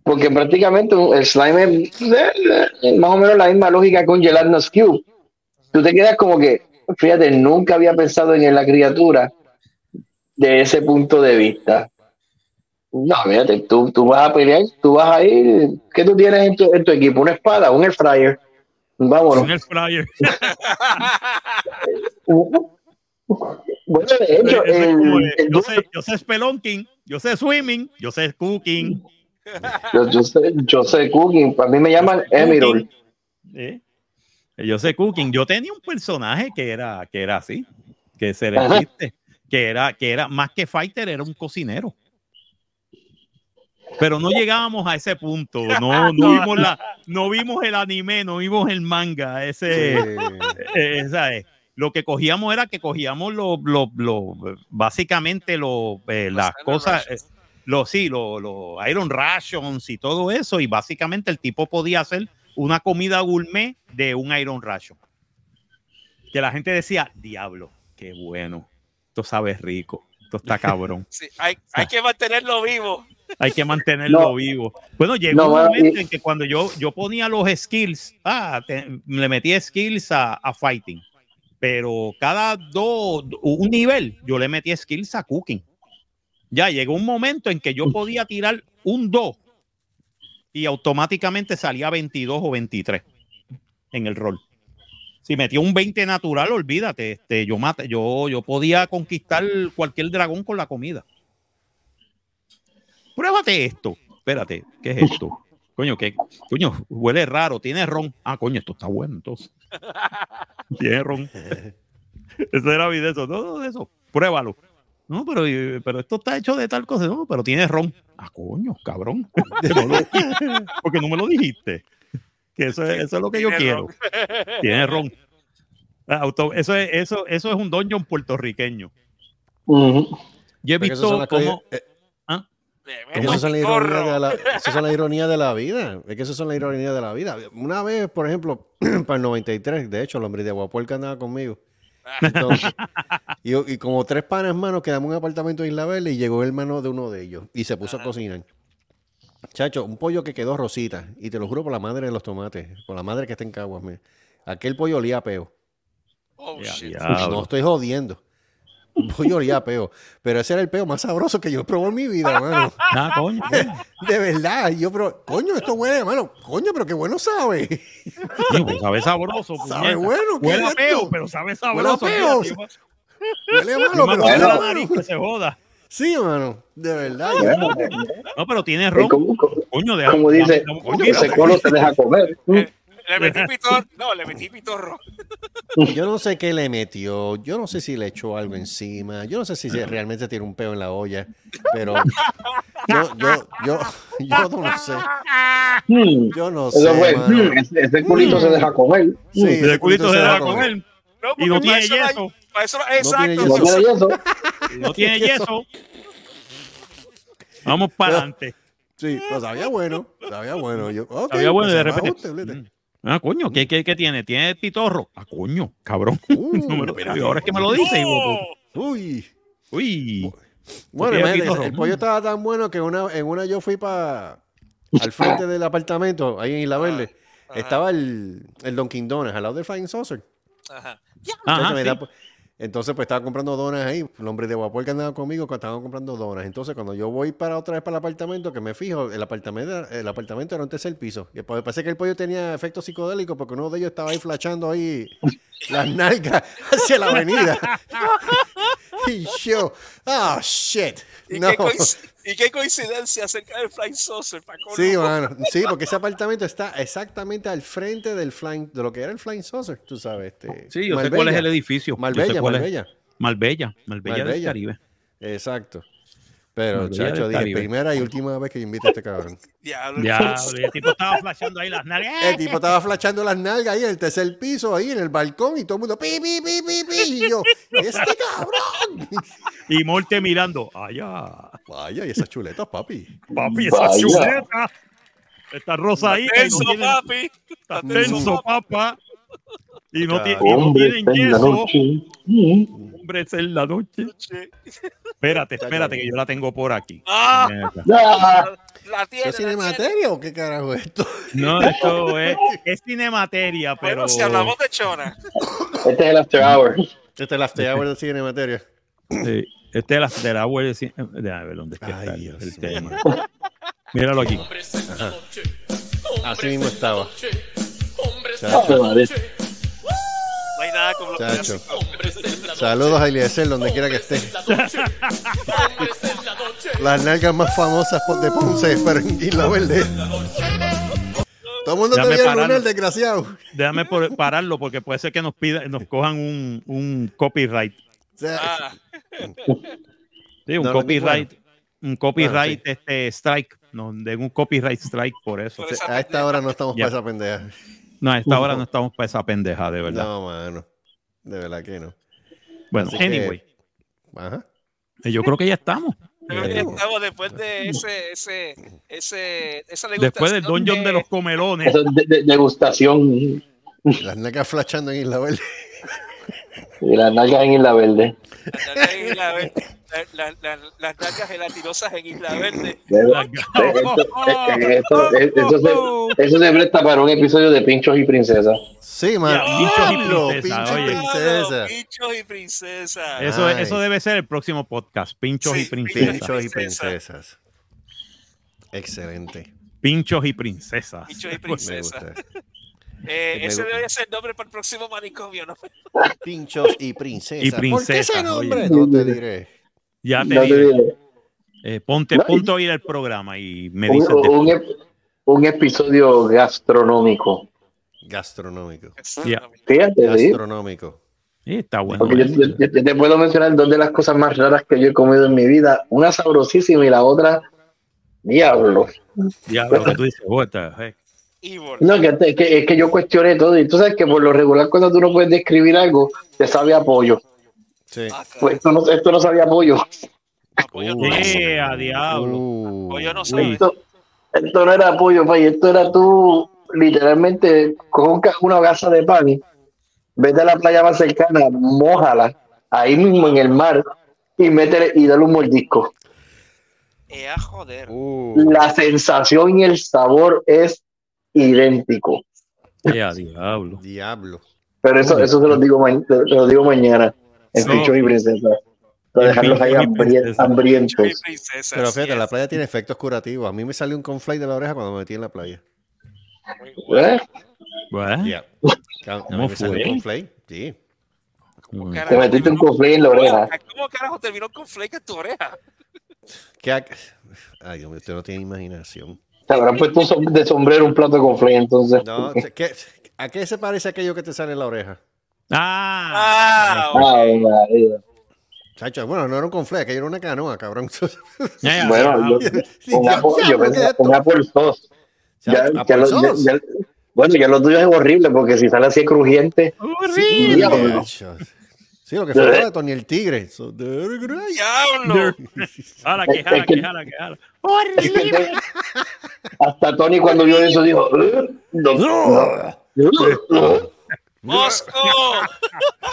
porque prácticamente un- el slime es eh, más o menos la misma lógica que un Gelatinous Cube. Tú te quedas como que, fíjate, nunca había pensado en la criatura de ese punto de vista. No, fíjate, tú, tú vas a pelear, tú vas a ir. ¿Qué tú tienes en tu, en tu equipo? ¿Una espada? ¿Un air fryer? Vámonos.
el flyer. <laughs>
Bueno, de hecho, el- el
yo, sé, yo sé spelunking, yo sé swimming, yo sé cooking.
Yo, yo sé, yo sé cooking, para mí me llaman Emerald.
¿eh? Yo sé cooking. Yo tenía un personaje que era, que era así, que se le existe, que era, que era más que fighter, era un cocinero. Pero no llegábamos a ese punto. No, <laughs> no vimos la, no vimos el anime, no vimos el manga. Ese, eh, ¿sabes? Lo que cogíamos era que cogíamos lo, lo- lo- básicamente lo, eh, las cosas, eh, los sí, los los Iron Rations y todo eso, y básicamente el tipo podía hacer una comida gourmet de un Iron Ration. Que la gente decía, diablo, qué bueno, esto sabe rico, esto está <laughs> cabrón,
Sí, hay, hay que mantenerlo vivo.
hay que mantenerlo
No.
vivo. Bueno, llegó
No,
un momento en que cuando yo, yo ponía los skills, ah, te- le metía skills a, a fighting, pero cada dos, un nivel, yo le metía skills a cooking. Ya llegó un momento en que yo podía tirar un 2 y automáticamente salía 22 o 23 en el rol. Si metía un 20 natural, olvídate, este, yo, mate, yo, yo podía conquistar cualquier dragón con la comida. Pruébate esto. Espérate, ¿qué es esto? Coño, que coño, huele raro, tiene ron. Ah, coño, esto está bueno entonces. Tiene ron. <laughs> Eso era video, eso, no, no, eso, pruébalo. No, pero, pero esto está hecho de tal cosa, no, pero tiene ron. Ah, coño, cabrón. <laughs> No lo- porque no me lo dijiste. Que eso es, eso es lo que yo
Tiene
quiero.
ron.
Tiene ron. Ah, auto- eso, es, eso, eso es un dungeon puertorriqueño. Yo he
esas
visto cómo.
cosas- eh, esas son la ironía
chorro.
de la, esas son la ironía de la vida. Es que esas son la ironía de la vida. Una vez, por ejemplo, <clears throat> para el 93, de hecho, el hombre de Aguapuerca andaba conmigo. Entonces, y, y como tres panas hermanos quedamos en un apartamento de Isla Verde y llegó el hermano de uno de ellos y se puso a cocinar. Chacho, un pollo que quedó rosita. Y te lo juro por la madre de los tomates, por la madre que está en Caguas. mira. Aquel pollo olía a peo.
Oh,
Ya,
shit.
No estoy jodiendo. <laughs> Olía a peo. Pero ese era el peo más sabroso que yo he probado en mi vida, mano. <laughs>
Ah, coño.
De verdad. Yo pero Coño, esto huele, mano. Coño, pero qué bueno sabe.
Coño, pues sabe sabroso.
Sabe
puñeta.
bueno. ¿qué
Huele
es
peo,
esto?
pero sabe
Huele a
sabroso.
peo. Huele a
yo
malo, pero sabe bueno.
que se joda.
Sí, mano. De verdad.
Bueno,
No, pero tiene ron. Coño, de
como dice,
coño,
ese colo se deja comer.
Le <laughs> metí pitorro. No, le metí pitorro. <laughs>
Yo no sé qué le metió. Yo no sé si le echó algo encima. Yo no sé si realmente tiene un peo en la olla. Pero <laughs> yo, yo, yo, yo no sé.
Mm,
Yo no sé.
fue,
mano.
mm, ese, ese culito se deja comer.
Sí, ese
el culito se deja comer.
No,
Y no tiene
para eso
yeso.
Para eso,
tiene
exacto.
yeso.
No tiene yeso.
No tiene yeso. Vamos para adelante.
Sí, pero sabía bueno. Sabía bueno. Yo,
Sabía bueno y de
pues,
repente. Ah, coño, ¿qué, qué, qué tiene? ¿Tiene pitorro? Ah, coño, cabrón.
Uh, <laughs>
No me lo- y ahora es que me lo dice. hijo de
Uy.
Uy.
Bueno,
tiene
imagínate,
pitorro.
el pollo estaba tan bueno que una, en una yo fui para al frente del apartamento, ahí en Isla Verde.
Ajá.
Estaba el, el Dunkin' Donuts al lado del Flying Saucer.
Ajá.
Ajá,
Entonces, me
sí.
da entonces, pues estaba comprando donas ahí. El hombre de vapor que andaba conmigo estaban comprando donas. Entonces, cuando yo voy para otra vez para el apartamento, que me fijo, el apartamento, el apartamento era un tercer piso. Y pues, parece que el pollo tenía efecto psicodélico porque uno de ellos estaba ahí flashando ahí <laughs> las nalgas <laughs> hacia la avenida. <laughs> y yo, oh shit.
¿Y,
No.
qué y qué coincidencia acerca del Flying Saucer, Paco.
Sí, mano. Sí, porque ese apartamento está exactamente al frente del flying, de lo que era el Flying Saucer, tú sabes. Este,
Sí, yo sé cuál es el edificio. Cuál es.
Marbella.
Marbella. Marbella del. Caribe.
Exacto. Pero, chacho, dije,
Caribe.
primera y última vez que yo invito a este cabrón. <laughs>
Diablo, <laughs>
el tipo estaba flashando ahí las nalgas.
El tipo estaba flashando las nalgas ahí en el tercer piso, ahí en el balcón, y todo el mundo, pi, pi, pi, pi, pi. Y yo, este cabrón. <laughs>
Y Morte mirando. Allá.
Vaya, y esas chuletas, papi.
Papi, esa
Vaya.
chuleta. Está y no
Tenso, papi.
Está tenso, papá. Y no, tienen yeso.
Noche. Mm.
Hombre, es en la noche. Espérate, espérate, que yo la tengo por aquí.
Ah.
Ah,
la tiene.
¿Eso es
la tiene.
cinemateria o qué carajo es esto?
No, esto es, es cinemateria, pero.
Bueno, si hablamos de Chona.
Este es el after hour.
Este es el after hour de cinemateria.
Sí, este es de la web de cine- Déjame ver dónde es que
Ay,
está el-
Dios
el tema. Míralo aquí.
Así mismo estaba.
Ave
Como
Chacho. Saludos a Eliezer, donde quiera que esté. Las nalgas más famosas por- de Ponce, pero en Isla Verde. Todo el mundo te
Déjame
vio el
parar.
lunes, desgraciado.
Déjame por- pararlo porque puede ser que nos pida, nos cojan un, un copyright.
O sea,
Ah,
Sí, un
No, no,
copyright. Un copyright
Bueno,
este strike. No, de un copyright strike por eso.
Por
a esta hora no estamos
Ya.
para esa pendeja.
No, a esta hora no estamos para esa pendeja, de verdad.
No, mano. De verdad que no.
bueno,
así que-
anyway.
Ajá.
eh, Yo creo que ya estamos.
creo
Eh,
que estamos después de ese, ese, ese, esa
después del
degustación
dungeon de los comelones.
De, de- degustación.
Las nalgas flashando en Isla Verde.
Y las nalgas en Isla Verde.
Las nalgas en Isla Verde. La- la- la- las nalgas gelatinosas en Isla Verde.
Eso, se, presta para un episodio de Pinchos y Princesas.
Sí, mano.
Ya, pinchos y
Diablo,
princesa.
Pinchos y princesas.
Eso,
Nice.
eso debe ser el próximo podcast. Pinchos
Sí,
y princesas.
Pinchos y
Princesa.
princesas. Excelente.
Pinchos y princesas.
Pinchos y <laughs>
Me
princesas.
gusta. <laughs>
Eh, ese
gusta.
debe ser el nombre para el próximo manicomio, ¿no?
Pinchos y princesas.
Y
¿Por qué
princesas,
ese nombre?
oye.
No te diré.
Ya te
No
diré. Eh, ponte,
No, y-
ponte a oír el programa y me dices
un un episodio gastronómico.
Gastronómico.
Fíjate, sí.
Gastronómico.
Sí, está bueno.
Porque yo, yo- yo- yo te puedo mencionar dos de las cosas más raras que yo he comido en mi vida. Una sabrosísima y la otra, diablo.
Ya lo que tú dices, what the heck.
Ivor.
No, que, es que, es que yo cuestioné todo. Y tú sabes que por lo regular, cuando tú no puedes describir algo, te sabe a pollo.
Sí.
Ah,
Pues esto no, esto no sabía pollo.
apoyo
Uh.
no.
A diablo.
Uh,
Pollo no.
Esto, esto no era pollo, pay. Esto era tú, literalmente, ca- una gasa de pan, vete a la playa más cercana, mójala ahí mismo en el mar y métele y dale un mordisco.
Eh, a joder.
uh.
La sensación y el sabor es idéntico.
A diablo.
Diablo.
Pero eso, eso se lo digo, se lo digo mañana
No.
Pinchos y Princesa.
Para dejarlos ahí hambrientos.
Pero fíjate, la playa tiene efectos curativos. A mí me salió un conflay de la oreja cuando me metí en la playa.
¿Eh?
Mí
¿Cómo
me salió
fue?
un conflay. Sí.
¿Cómo
Te
carajo
metiste un
terminó-
conflay en la oreja.
¿Cómo carajo terminó con flake en tu oreja?
¿Qué Ay, Dios mío, usted no tiene imaginación.
Te habrán puesto de sombrero un plato de conflay entonces.
No, ¿qué- ¿A qué se parece aquello que te sale en la oreja?
Ah,
Ah, ok.
Ay.
Chacho, bueno, no era un conflay, aquello era una canoa, cabrón.
Bueno, yo,
Sí,
un
ya,
Apple-
ya,
yo
¿qué es
pensé
esto?
un Apple Sauce. Ya,
Ya,
ya bueno, ya lo tuyo es horrible porque si sale así crujiente.
Horrible.
Sí, lo que fue de Tony el Tigre. So.
¡Diablo!
Jala, que jala,
que-
que jala, que jala.
Que te- Hasta Tony cuando vio eso dijo, "Eh, no, no, no".
¡Mosco!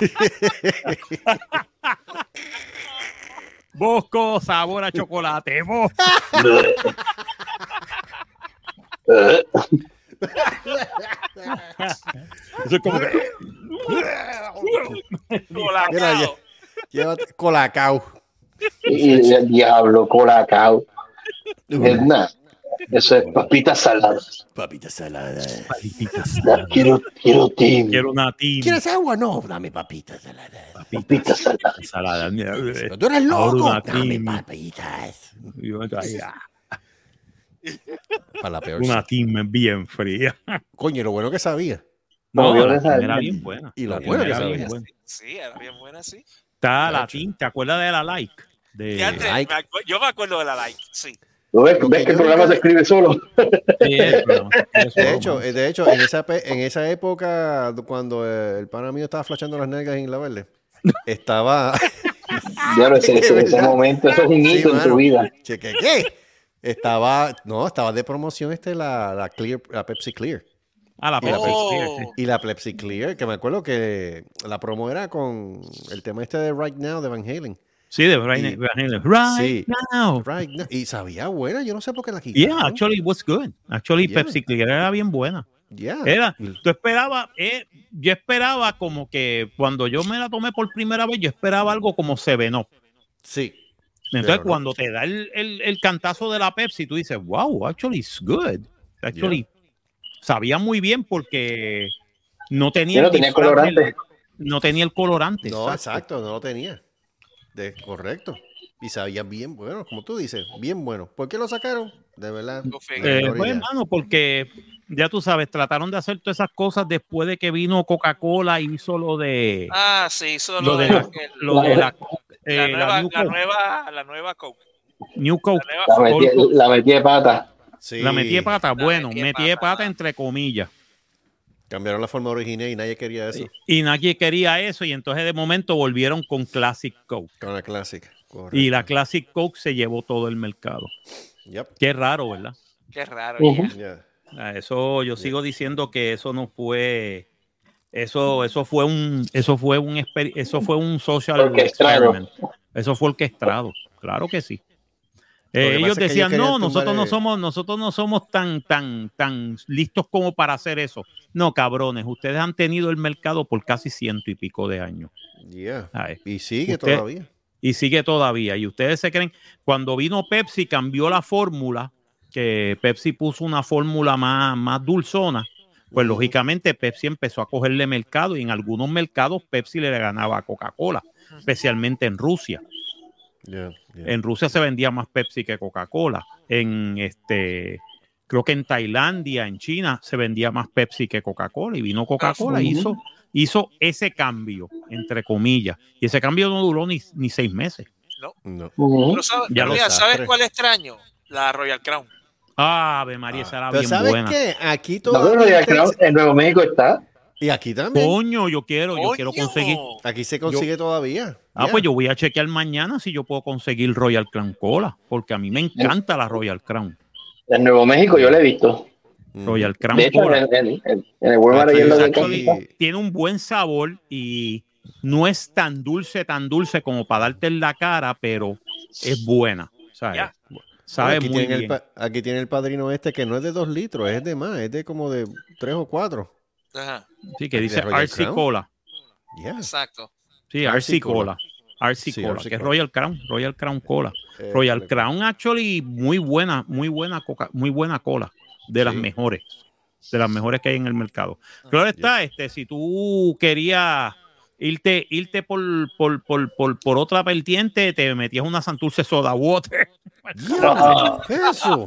<laughs>
Bosco, sabor a chocolate. Bosco. Eso es como que.
Colacao.
Llévate colacao.
Y el diablo, colacao. Es nada. Eso es papitas saladas.
Papita salada.
Ya, Quiero, quiero team.
Quiero una team.
¿Quieres agua? No, dame papita salada.
Papitas saladas.
Mira, eh,
Tú eres loco.
una
Dame
team.
papitas. Para la peor.
Una team bien fría.
Coño, lo bueno que sabía.
No,
la
no sabía.
era bien buena.
Y lo
La
bueno que
era bien
sabía.
buena.
Sí, era bien buena, sí.
Está la team, ¿te acuerdas de la like? De,
antes,
like.
me yo me acuerdo de la like, sí.
¿Lo ves? ¿Ves
que
el programa
nunca-
se escribe solo?
Sí, <laughs>
De hecho, eh, de hecho, en esa, pe- en esa época, cuando eh, el pana mío estaba flashando las nalgas en la verde, estaba.
Ya lo sé, ese, <laughs> momento, eso es un
Sí,
hito en
mano.
tu vida.
Cheque, ¿qué? Estaba, no, estaba de promoción este la, la Clear, la Pepsi Clear.
Ah, la Pepsi,
Oh.
sí.
Y la Pepsi Clear, que me acuerdo que la promo era con el tema este de Right Now de Van Halen.
Sí, de Brian,
Y-
Brian Halen. Right
Sí.
now.
Right Now. Y sabía buena, yo no sé por qué la quitaron.
Yeah, actually it was good. Actually
Yeah.
Pepsi Clear era bien buena.
Yeah.
Era, tú esperabas, eh, yo esperaba como que cuando yo me la tomé por primera vez, yo esperaba algo como Seven Up.
Sí.
Entonces, cuando te da el, el- el cantazo de la Pepsi, tú dices, wow, actually it's good. Actually, sabía muy bien porque no tenía,
no
el
tenía colorante.
no tenía el colorante.
No,
exacto.
exacto, no lo tenía. De, correcto. Y sabía bien bueno, como tú dices, bien bueno. ¿Por qué lo sacaron? De verdad.
Eh, pues, hermano, porque ya tú sabes, trataron de hacer todas esas cosas después de que vino Coca-Cola y hizo lo de
Ah, sí, solo
lo de
de
la,
aquel-
lo de la,
la,
eh, la
nueva,
New
la
Coke.
nueva, la nueva Coke.
New Coke.
La
metí,
Coke.
la metí de pata.
Sí,
La metí de pata,
La
bueno,
metí de
metí de
pata.
pata entre comillas.
Cambiaron la forma original y nadie quería eso.
Y nadie quería eso y entonces de momento volvieron con Classic Coke.
Con la. Correcto.
Y la Classic Coke se llevó todo el mercado.
Yep.
Qué raro, ¿verdad?
Qué raro.
Yeah.
Ah, Eso yo sigo diciendo que eso no fue eso eso fue un eso fue un eso fue un social experiment. Eso fue orquestado, claro que sí. Eh, ellos
es que ellos
decían, no, nosotros
tumbar
no
el-
somos, nosotros no somos tan, tan, tan listos como para hacer eso. No, cabrones, ustedes han tenido el mercado por casi ciento y pico de años.
Yeah. Y sigue
Usted-
todavía.
y sigue todavía. Y ustedes se creen, cuando vino Pepsi, cambió la fórmula, que Pepsi puso una fórmula más, más dulzona, pues lógicamente Pepsi empezó a cogerle mercado y en algunos mercados Pepsi le ganaba a Coca-Cola, especialmente en Rusia.
Yeah, yeah.
En Rusia se vendía más Pepsi que Coca-Cola. En este, creo que en Tailandia, en China, se vendía más Pepsi que Coca-Cola. Y vino Coca-Cola y hizo, hizo ese cambio, entre comillas. Y ese cambio no duró ni, ni seis meses.
No.
Pero sabes,
Ya
pero
lo
mira,
sabes.
¿sabes cuál extraño? La Royal Crown.
Ave María, esa era
Pero
bien
¿sabes
buena.
qué? Aquí
No, ya, claro, en Nuevo México está.
Y aquí también.
Coño, yo quiero, yo quiero conseguir.
Aquí se consigue todavía.
Ah,
Yeah.
pues yo voy a chequear mañana si yo puedo conseguir Royal Crown Cola, porque a mí me encanta la Royal Crown.
En Nuevo México yo lo he visto.
Mm.
Royal Crown
De hecho,
Cola.
en, en, en- en el Walmart la de
tiene un buen sabor y no es tan dulce, tan dulce como para darte en la cara, pero es buena. ¿sabes? Sabe
aquí,
muy
tiene el,
bien.
pa- aquí tiene el padrino este que no es de dos litros, es de más, es de como de tres o cuatro.
Ajá,
Sí, que dice RC. Cola.
Yeah.
exacto.
Sí,
RC
RC
Cola.
Cola. RC
Sí,
Cola,
RC
que es. Royal Crown, Royal Crown Cola.
Eh,
Royal Crown actually muy buena, muy buena coca, muy buena cola, de las mejores, de las mejores que hay en el mercado. Claro está, este, si tú querías irte, irte por, por, por, por, por otra vertiente, te metías una Santurce Soda Water. <laughs>
¡Diablo! Eso.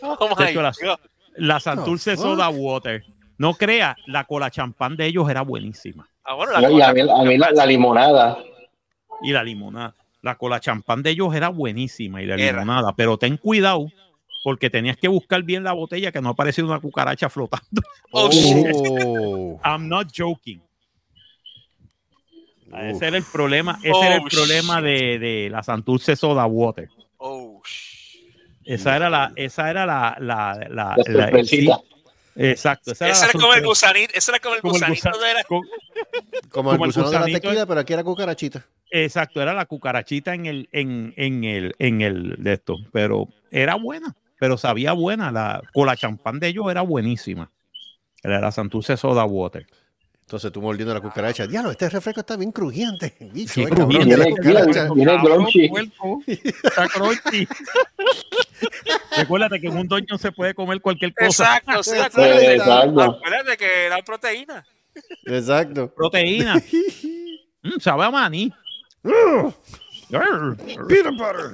Oh my
hecho, la-
God.
La Santurce? Soda Water. No crea, la cola champán de ellos era buenísima.
Ah, bueno, la
No, y a mí, a mí la, la limonada.
Y la limonada. La cola champán de ellos era buenísima y la
Era.
limonada. Pero ten cuidado, porque tenías que buscar bien la botella que no apareciera una cucaracha flotando. <laughs>
Oh, shit.
Oh.
I'm not joking. Ah,
Uf.
Ese era el problema, ese era el
Oh,
problema de, de la Santurce Soda Water.
Oh,
Esa era la, esa era la, la, la,
La
la-
sorpresita.
sí, exacto. Esa la
era como el gusanito, ese era como el
Como el
gusanito
gusa-
de la...
co-
Como el
Como el
gusano de la
gusanito,
tequila, pero aquí era cucarachita.
Exacto, era la cucarachita en el, en, en el, en el de esto, pero era buena, pero sabía buena, la cola champán de ellos era buenísima. Era la Santurce Soda Water.
Entonces tú mordiendo la cucaracha. Diablo, este refresco está bien crujiente. Bicho,
Sí,
eh,
crujiente.
la
viene- viene <laughs> <laughs>
Recuérdate que en un doño se puede comer cualquier cosa.
Exacto, <laughs> sí, acuérdate,
Exacto.
acuérdate que era proteína.
Exacto.
Proteína. <laughs> Mm, sabe a maní.
Peanut butter.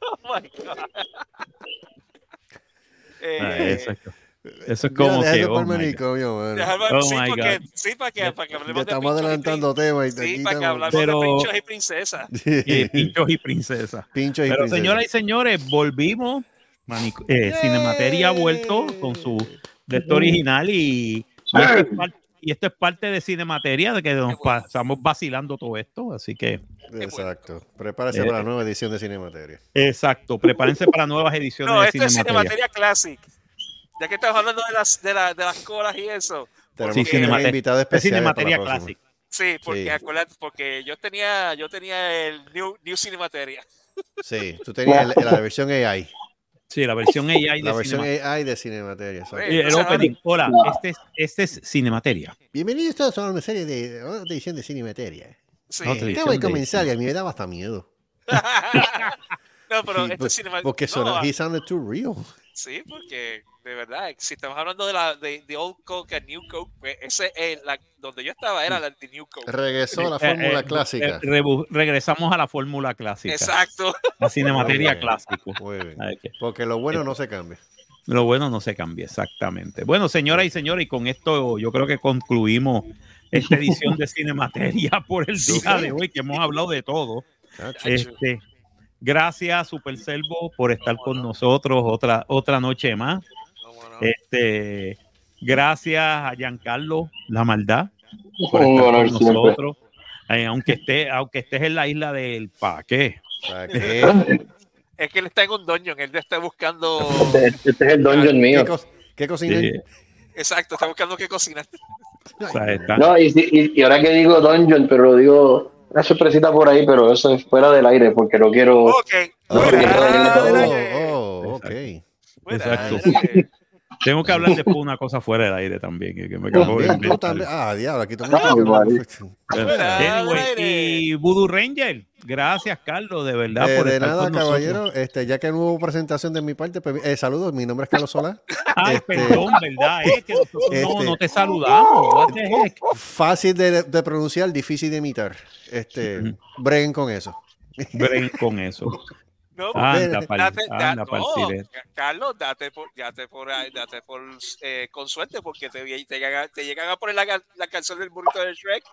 Oh my God. Eh,
Ah, exacto. Eso es
Mira,
como
deja
que.
ese
oh my God.
manicomio, mano.
déjame-
Oh
sí,
my
porque,
God.
sí, para que, para que
Ya
hablemos de
estamos
y
adelantando temas. y
Sí, para que hablemos
Pero-
de pinchos y princesas. <laughs>
Pinchos y princesas.
Pinchos y
Pero
princesas.
señoras y señores, volvimos. Manic- eh, Cinemateria ha vuelto con su de esto original y, y esto es par- y esto es parte de Cinemateria, de que nos pasamos vacilando todo esto. Así que,
Exacto. Prepárese
Eh,
para la nueva edición de Cinemateria.
exacto, prepárense para nuevas ediciones
No,
de
esto es
Cinemateria.
Cinemateria Classic. Ya que estamos hablando de las, de, la- de las colas y eso.
Tenemos
Sí, Cinemate-
invitado
Es
especial.
Cinemateria Classic.
Sí, porque
Sí.
acuérdate, porque yo tenía, yo tenía el New, New Cinemateria.
Sí, tú tenías el- la versión AI.
Sí, la versión AI de
La versión
Cinemateria.
AI de Cinemateria.
Y el opening. Hola, este es, este es Cinemateria.
Bienvenidos todos a una serie de otra edición de Cinemateria.
Sí.
Acabo de comenzar y a mí me daba hasta miedo. <laughs>
no, pero <laughs>
Sí,
esto
por-
es Cinemateria.
porque
no, ah,
he sounded too real.
Sí, porque de verdad, si estamos hablando de la de, de Old Coke a New Coke, pues ese es la, donde yo estaba era la de New Coke.
Regresó a la
Eh,
fórmula
eh,
clásica.
eh, rebu- regresamos a la fórmula clásica.
Exacto.
La Cinemateria
Muy bien,
clásico.
Muy bien.
Ay, que-
Porque lo bueno no se cambia.
Lo bueno no se cambia, exactamente. Bueno, señoras y señores, y con esto yo creo que concluimos esta edición de Cinemateria por el día de hoy, que hemos hablado de todo.
Chacho.
Este, gracias, Super Servo, por estar con nosotros otra, otra noche más. Este, gracias a Giancarlo, la maldad, por
Un
estar
honor
con nosotros. Eh, aunque esté, aunque estés en la isla del Paque.
¿qué, <laughs>
Es que él está en un dungeon, él está buscando.
Este, este es el dungeon mío.
qué, cocina?
Sí,
Exacto, está buscando qué cocinar.
o sea, está-
No, y, si- y, y ahora que digo dungeon, pero lo digo una sorpresita por ahí, pero eso es fuera del aire porque no quiero.
Ok.
Oh,
Fuera del
oh,
aire.
oh, ok.
Fuera
Exacto.
del aire.
Tengo que hablar después <laughs> una cosa fuera del aire también. Que, me acabo de.
Ah, diablo, aquí todo
Ah,
Anyway, y Voodoo Ranger, gracias Carlos, de verdad,
Eh,
por
de
estar
nada,
con nosotros.
caballero. Este, ya que no hubo presentación de mi parte, pues, eh, saludos. Mi nombre es Carlos Solá. <laughs>
Ay,
Este-
perdón, ¿verdad? Es que nosotros no,
Este-
no te saludamos.
Fácil de, de pronunciar, difícil de imitar. Este, breguen con eso.
Bren con eso.
No,
Anda, pa'l-
date, da-
anda pa'l
no, Carlos, date por, date por, date por eh, con suerte porque te, te, llegan, te llegan a poner la, ca- la canción del burrito de Shrek.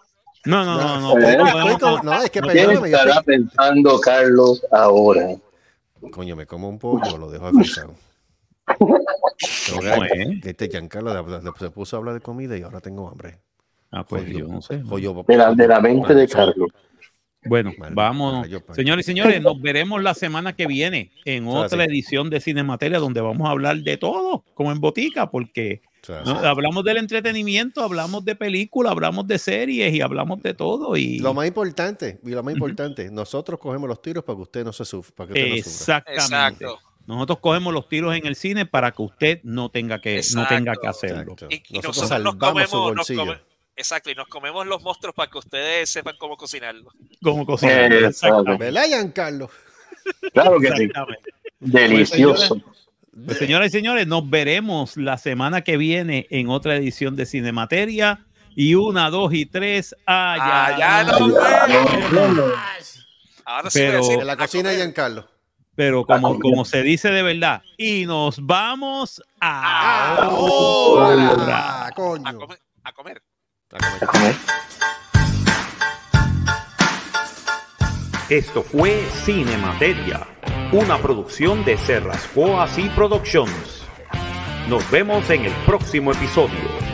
No, no, no, no.
Eh,
no
Estoy
podemos-
con- no, es que
no,
¿Qué
perdóname.
estará
estoy-
pensando Carlos ahora?
Coño, me como un pollo, lo dejo avisado.
¿Cómo es?
Este Giancarlo se puso a hablar de comida y ahora tengo hambre.
Ah, pues yo no sé.
De la, de la mente de. Carlos.
Bueno, <laughs> vamos. Señores y señores, nos veremos la semana que viene en
sea,
otra edición de Cinemateria donde vamos a hablar de todo, como en Botica, porque
O sea,
¿no? hablamos del entretenimiento, hablamos de películas, hablamos de series y hablamos de todo. Y
Lo más importante, y lo más importante, nosotros cogemos los tiros para que usted no se sufra. Para que usted no sufra.
Exactamente.
Exacto.
Nosotros cogemos los tiros en el cine para que usted no tenga que, no tenga que hacerlo.
Y, y
Nosotros
nosotros nos
salvamos su
comemos, nos,
bolsillo.
come- Exacto, y nos comemos los monstruos para que ustedes sepan cómo cocinarlo.
Como cocinar.
Eh,
Exactamente.
¿Verdad, Giancarlo?
Claro que sí. Delicioso.
Pues, señoras y señores, nos veremos la semana que viene en otra edición de Cinemateria. Y una, dos y tres. Allá.
Allá nos vemos. Ahora sí a
Pero-
decir,
En la
a
cocina,
comer.
Giancarlo.
Pero como, como se dice de verdad. Y nos vamos a.
¡Ahora!
A
¡Coño!
comer. A comer.
A comer.
Esto fue Cinemateria, una producción de Serrascoas y Productions. Nos vemos en el próximo episodio.